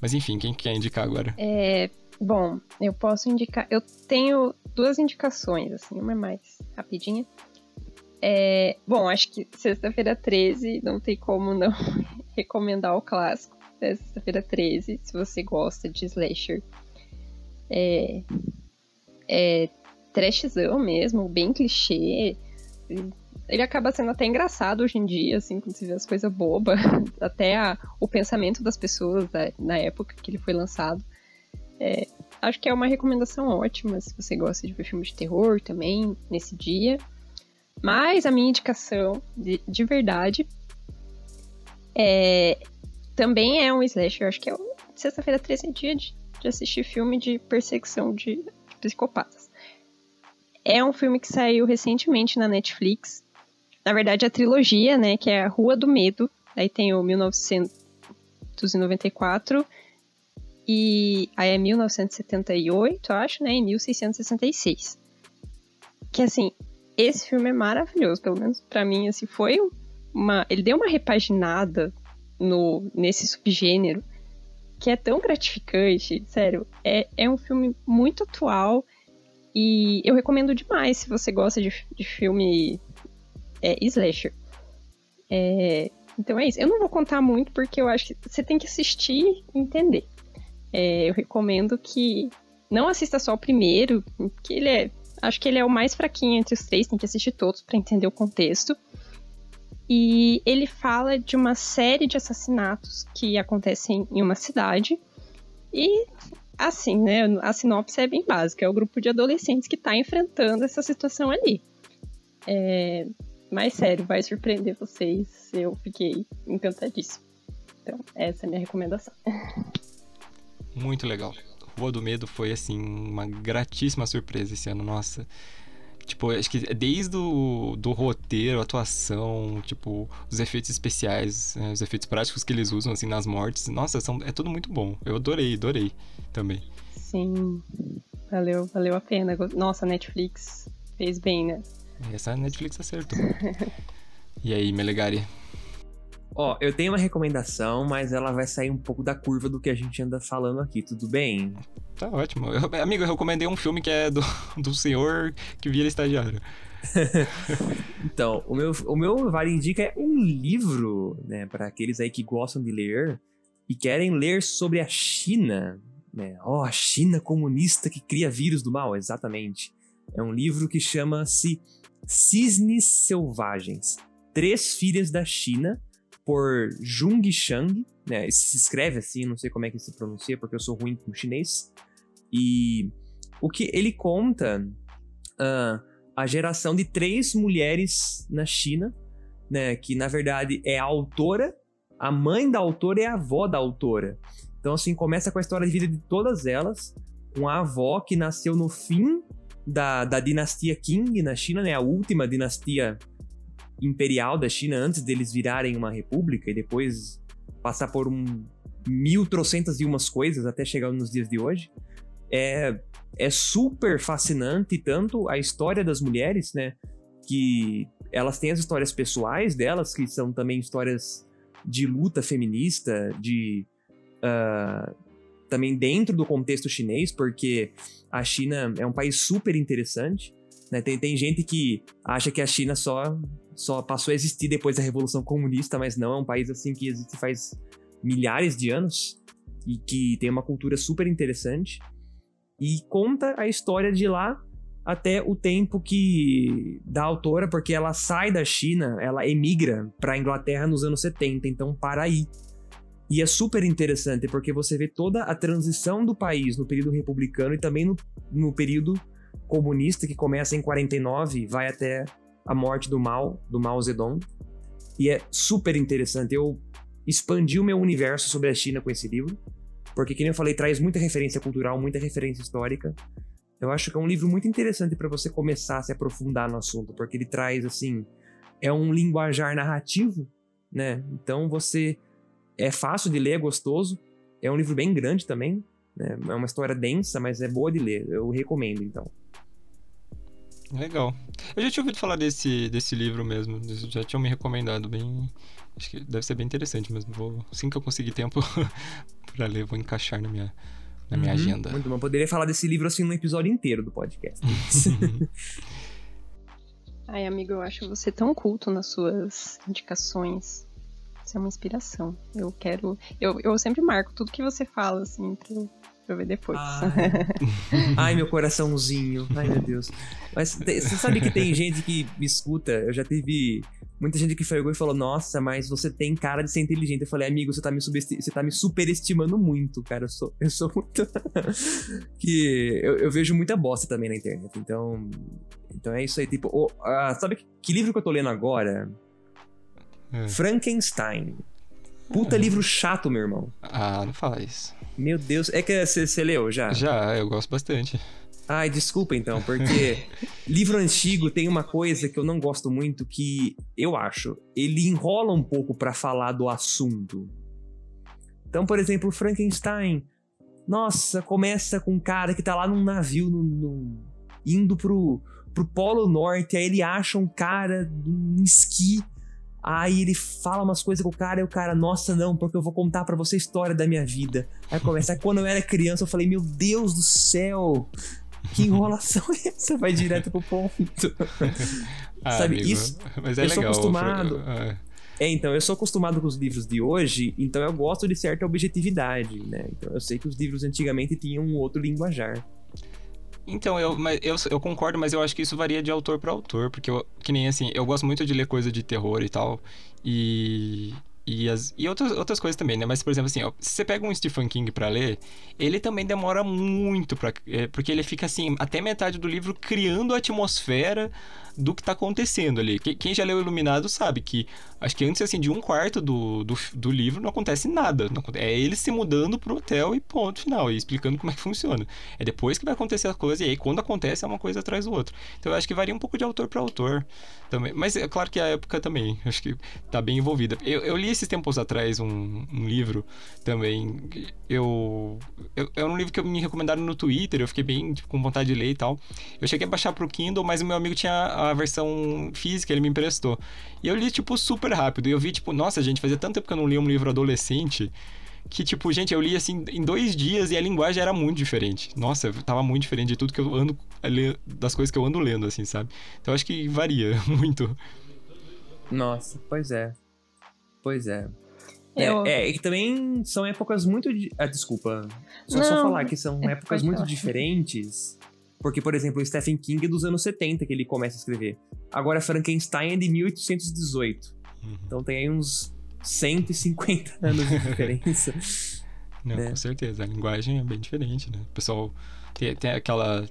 Mas enfim, quem quer indicar agora? É, bom, eu posso indicar. Eu tenho duas indicações, assim, uma é mais rapidinha. É, bom, acho que sexta-feira 13 não tem como não recomendar o clássico. Sexta-feira 13, se você gosta de slasher é, é trashzão mesmo, bem clichê. Ele acaba sendo até engraçado hoje em dia, assim, quando você vê as coisas bobas. Até a, o pensamento das pessoas da, na época que ele foi lançado. É, acho que é uma recomendação ótima se você gosta de ver filmes de terror também, nesse dia. Mas a minha indicação, de, de verdade, é, também é um slasher. Acho que é um, sexta-feira 13 é dia de de assistir filme de perseguição de psicopatas. É um filme que saiu recentemente na Netflix. Na verdade, a trilogia, né, que é a Rua do Medo. Aí tem o 1994 e aí é 1978, acho, né, e 1666. Que assim, esse filme é maravilhoso, pelo menos para mim, assim, foi uma, ele deu uma repaginada no nesse subgênero que é tão gratificante, sério. É, é um filme muito atual e eu recomendo demais se você gosta de, de filme é, slasher. É, então é isso. Eu não vou contar muito porque eu acho que você tem que assistir e entender. É, eu recomendo que não assista só o primeiro, que ele é. Acho que ele é o mais fraquinho entre os três, tem que assistir todos para entender o contexto. E ele fala de uma série de assassinatos que acontecem em uma cidade. E, assim, né? A sinopse é bem básica: é o grupo de adolescentes que está enfrentando essa situação ali. É, mas, sério, vai surpreender vocês. Eu fiquei encantadíssimo. Então, essa é a minha recomendação. Muito legal. Rua do Medo foi, assim, uma gratíssima surpresa esse ano. Nossa, Tipo, acho que desde o do roteiro, atuação, tipo, os efeitos especiais, né, os efeitos práticos que eles usam, assim, nas mortes. Nossa, são, é tudo muito bom. Eu adorei, adorei também. Sim, valeu, valeu a pena. Nossa, a Netflix fez bem, né? Essa Netflix acertou. e aí, Melegari? Ó, eu tenho uma recomendação, mas ela vai sair um pouco da curva do que a gente anda falando aqui, tudo bem? Tá ótimo. Eu, amigo, eu recomendei um filme que é do, do senhor que vira estagiário. então, o meu, o meu Vale Indica é um livro, né, para aqueles aí que gostam de ler e querem ler sobre a China, né? Ó, oh, a China comunista que cria vírus do mal, exatamente. É um livro que chama-se Cisnes Selvagens. Três Filhas da China, por Jung Shang, né? Se escreve assim, não sei como é que se pronuncia, porque eu sou ruim com chinês. E o que ele conta uh, a geração de três mulheres na China, né? Que na verdade é a autora, a mãe da autora e a avó da autora. Então, assim, começa com a história de vida de todas elas, com a avó que nasceu no fim da, da dinastia Qing na China, né? A última dinastia imperial da China antes deles virarem uma república e depois passar por um mil trocentas e umas coisas até chegar nos dias de hoje. É, é super fascinante tanto a história das mulheres, né? Que elas têm as histórias pessoais delas, que são também histórias de luta feminista, de uh, também dentro do contexto chinês, porque a China é um país super interessante. Né? Tem, tem gente que acha que a China só só passou a existir depois da Revolução Comunista, mas não, é um país assim que existe faz milhares de anos e que tem uma cultura super interessante e conta a história de lá até o tempo que da autora, porque ela sai da China, ela emigra para a Inglaterra nos anos 70, então para aí. E é super interessante porque você vê toda a transição do país no período republicano e também no, no período comunista que começa em 49 vai até A Morte do Mal, do Mao Zedong. E é super interessante. Eu expandi o meu universo sobre a China com esse livro. Porque, como eu falei, traz muita referência cultural, muita referência histórica. Eu acho que é um livro muito interessante para você começar a se aprofundar no assunto, porque ele traz, assim, é um linguajar narrativo, né? Então você é fácil de ler, é gostoso. É um livro bem grande também, né? É uma história densa, mas é boa de ler. Eu recomendo, então. Legal. Eu já tinha ouvido falar desse, desse livro mesmo. Já tinham me recomendado bem. Acho que deve ser bem interessante mesmo. Vou, assim que eu conseguir tempo para ler, vou encaixar na minha, na minha uhum, agenda. Muito bom. Poderia falar desse livro assim num episódio inteiro do podcast. Ai, amigo, eu acho você tão culto nas suas indicações. Você é uma inspiração. Eu quero. Eu, eu sempre marco tudo que você fala, assim, pra, pra ver depois. Ai. Ai, meu coraçãozinho. Ai, meu Deus. Mas você sabe que tem gente que me escuta? Eu já tive muita gente que pegou e falou: Nossa, mas você tem cara de ser inteligente. Eu falei, amigo, você tá me, você tá me superestimando muito, cara. Eu sou, eu sou muito. que eu, eu, vejo muita bosta também na internet. Então, então é isso aí, tipo, oh, uh, sabe que, que, livro que eu tô lendo agora? É. Frankenstein. Puta é. livro chato, meu irmão. Ah, não fala isso. Meu Deus, é que você leu já? Já, eu gosto bastante. Ai, desculpa então, porque livro antigo tem uma coisa que eu não gosto muito que eu acho, ele enrola um pouco para falar do assunto. Então, por exemplo, Frankenstein, nossa, começa com um cara que tá lá num navio no, no, indo pro, pro Polo Norte, aí ele acha um cara num esqui, aí ele fala umas coisas com o cara, e o cara, nossa, não, porque eu vou contar para você a história da minha vida. Aí começa, aí quando eu era criança, eu falei, meu Deus do céu, que enrolação é essa? Vai direto pro ponto. ah, Sabe, amigo, isso. Mas é eu legal, sou acostumado. É. é, então, eu sou acostumado com os livros de hoje, então eu gosto de certa objetividade, né? Então eu sei que os livros antigamente tinham um outro linguajar. Então, eu, mas eu, eu concordo, mas eu acho que isso varia de autor para autor, porque eu, que nem assim, eu gosto muito de ler coisa de terror e tal, e e, as, e outras, outras coisas também, né? Mas, por exemplo, assim, ó, se você pega um Stephen King para ler, ele também demora muito, pra, é, porque ele fica, assim, até metade do livro criando a atmosfera do que tá acontecendo ali. Quem já leu Iluminado sabe que acho que antes assim de um quarto do, do, do livro não acontece nada. Não, é ele se mudando pro hotel e ponto final, e explicando como é que funciona. É depois que vai acontecer a coisa, e aí quando acontece é uma coisa atrás do outro. Então eu acho que varia um pouco de autor para autor também. Mas é claro que a época também, acho que tá bem envolvida. Eu, eu li esses tempos atrás um, um livro também. Eu, eu. É um livro que me recomendaram no Twitter, eu fiquei bem tipo, com vontade de ler e tal. Eu cheguei a baixar pro Kindle, mas o meu amigo tinha a versão física, ele me emprestou. E eu li, tipo, super rápido. E eu vi, tipo, nossa, gente, fazia tanto tempo que eu não li um livro adolescente que, tipo, gente, eu li assim em dois dias e a linguagem era muito diferente. Nossa, tava muito diferente de tudo que eu ando das coisas que eu ando lendo, assim, sabe? Então acho que varia muito. Nossa, pois é. Pois é. Eu... É, é, que também são épocas muito. Ah, desculpa. Só, só falar que são é, épocas muito diferentes. Porque, por exemplo, o Stephen King é dos anos 70 que ele começa a escrever. Agora, Frankenstein é de 1818. Uhum. Então tem aí uns 150 anos de diferença. Não, né? com certeza. A linguagem é bem diferente, né? O pessoal tem, tem aquela.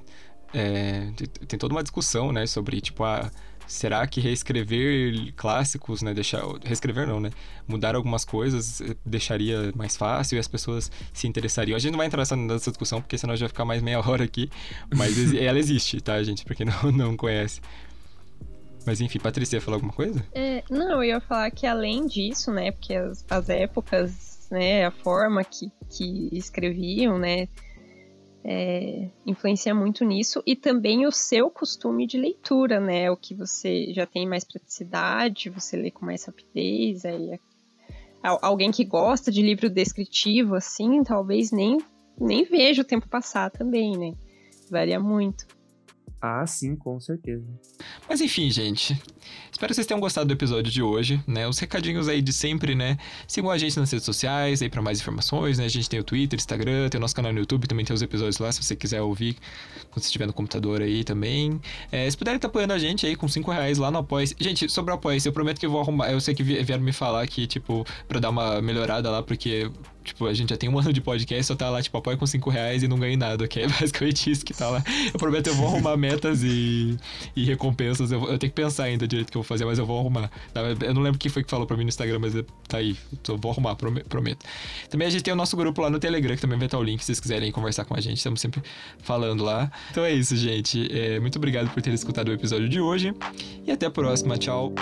É, tem toda uma discussão, né, sobre tipo a será que reescrever clássicos, né, deixar reescrever não, né, mudar algumas coisas eh, deixaria mais fácil e as pessoas se interessariam. A gente não vai entrar nessa discussão porque senão já vai ficar mais meia hora aqui, mas ela existe, tá, gente, porque não não conhece. Mas enfim, Patrícia, ia falar alguma coisa? É, não, eu ia falar que além disso, né, porque as, as épocas, né, a forma que, que escreviam, né, é, influencia muito nisso e também o seu costume de leitura, né? O que você já tem mais praticidade, você lê com mais rapidez, aí é, alguém que gosta de livro descritivo, assim, talvez nem, nem veja o tempo passar também, né? Varia muito. Ah, sim, com certeza. Mas enfim, gente. Espero que vocês tenham gostado do episódio de hoje, né? Os recadinhos aí de sempre, né? Sigam a gente nas redes sociais aí para mais informações, né? A gente tem o Twitter, Instagram, tem o nosso canal no YouTube, também tem os episódios lá, se você quiser ouvir quando você estiver no computador aí também. É, se puderem estar tá apoiando a gente aí com 5 reais lá no Apoia. Gente, sobre o Apoia, eu prometo que eu vou arrumar. Eu sei que vieram me falar que, tipo, pra dar uma melhorada lá, porque tipo, a gente já tem um ano de podcast, só tá lá, tipo, apoia com 5 reais e não ganha nada, que é basicamente isso que tá lá. Eu prometo, eu vou arrumar metas e, e recompensas. Eu, eu tenho que pensar ainda direito o que eu vou fazer, mas eu vou arrumar. Tá? Eu não lembro quem foi que falou pra mim no Instagram, mas tá aí. Eu vou arrumar, prometo. Também a gente tem o nosso grupo lá no Telegram, que também vai estar o link se vocês quiserem conversar com a gente. Estamos sempre falando lá. Então é isso, gente. É, muito obrigado por ter escutado o episódio de hoje. E até a próxima. Tchau.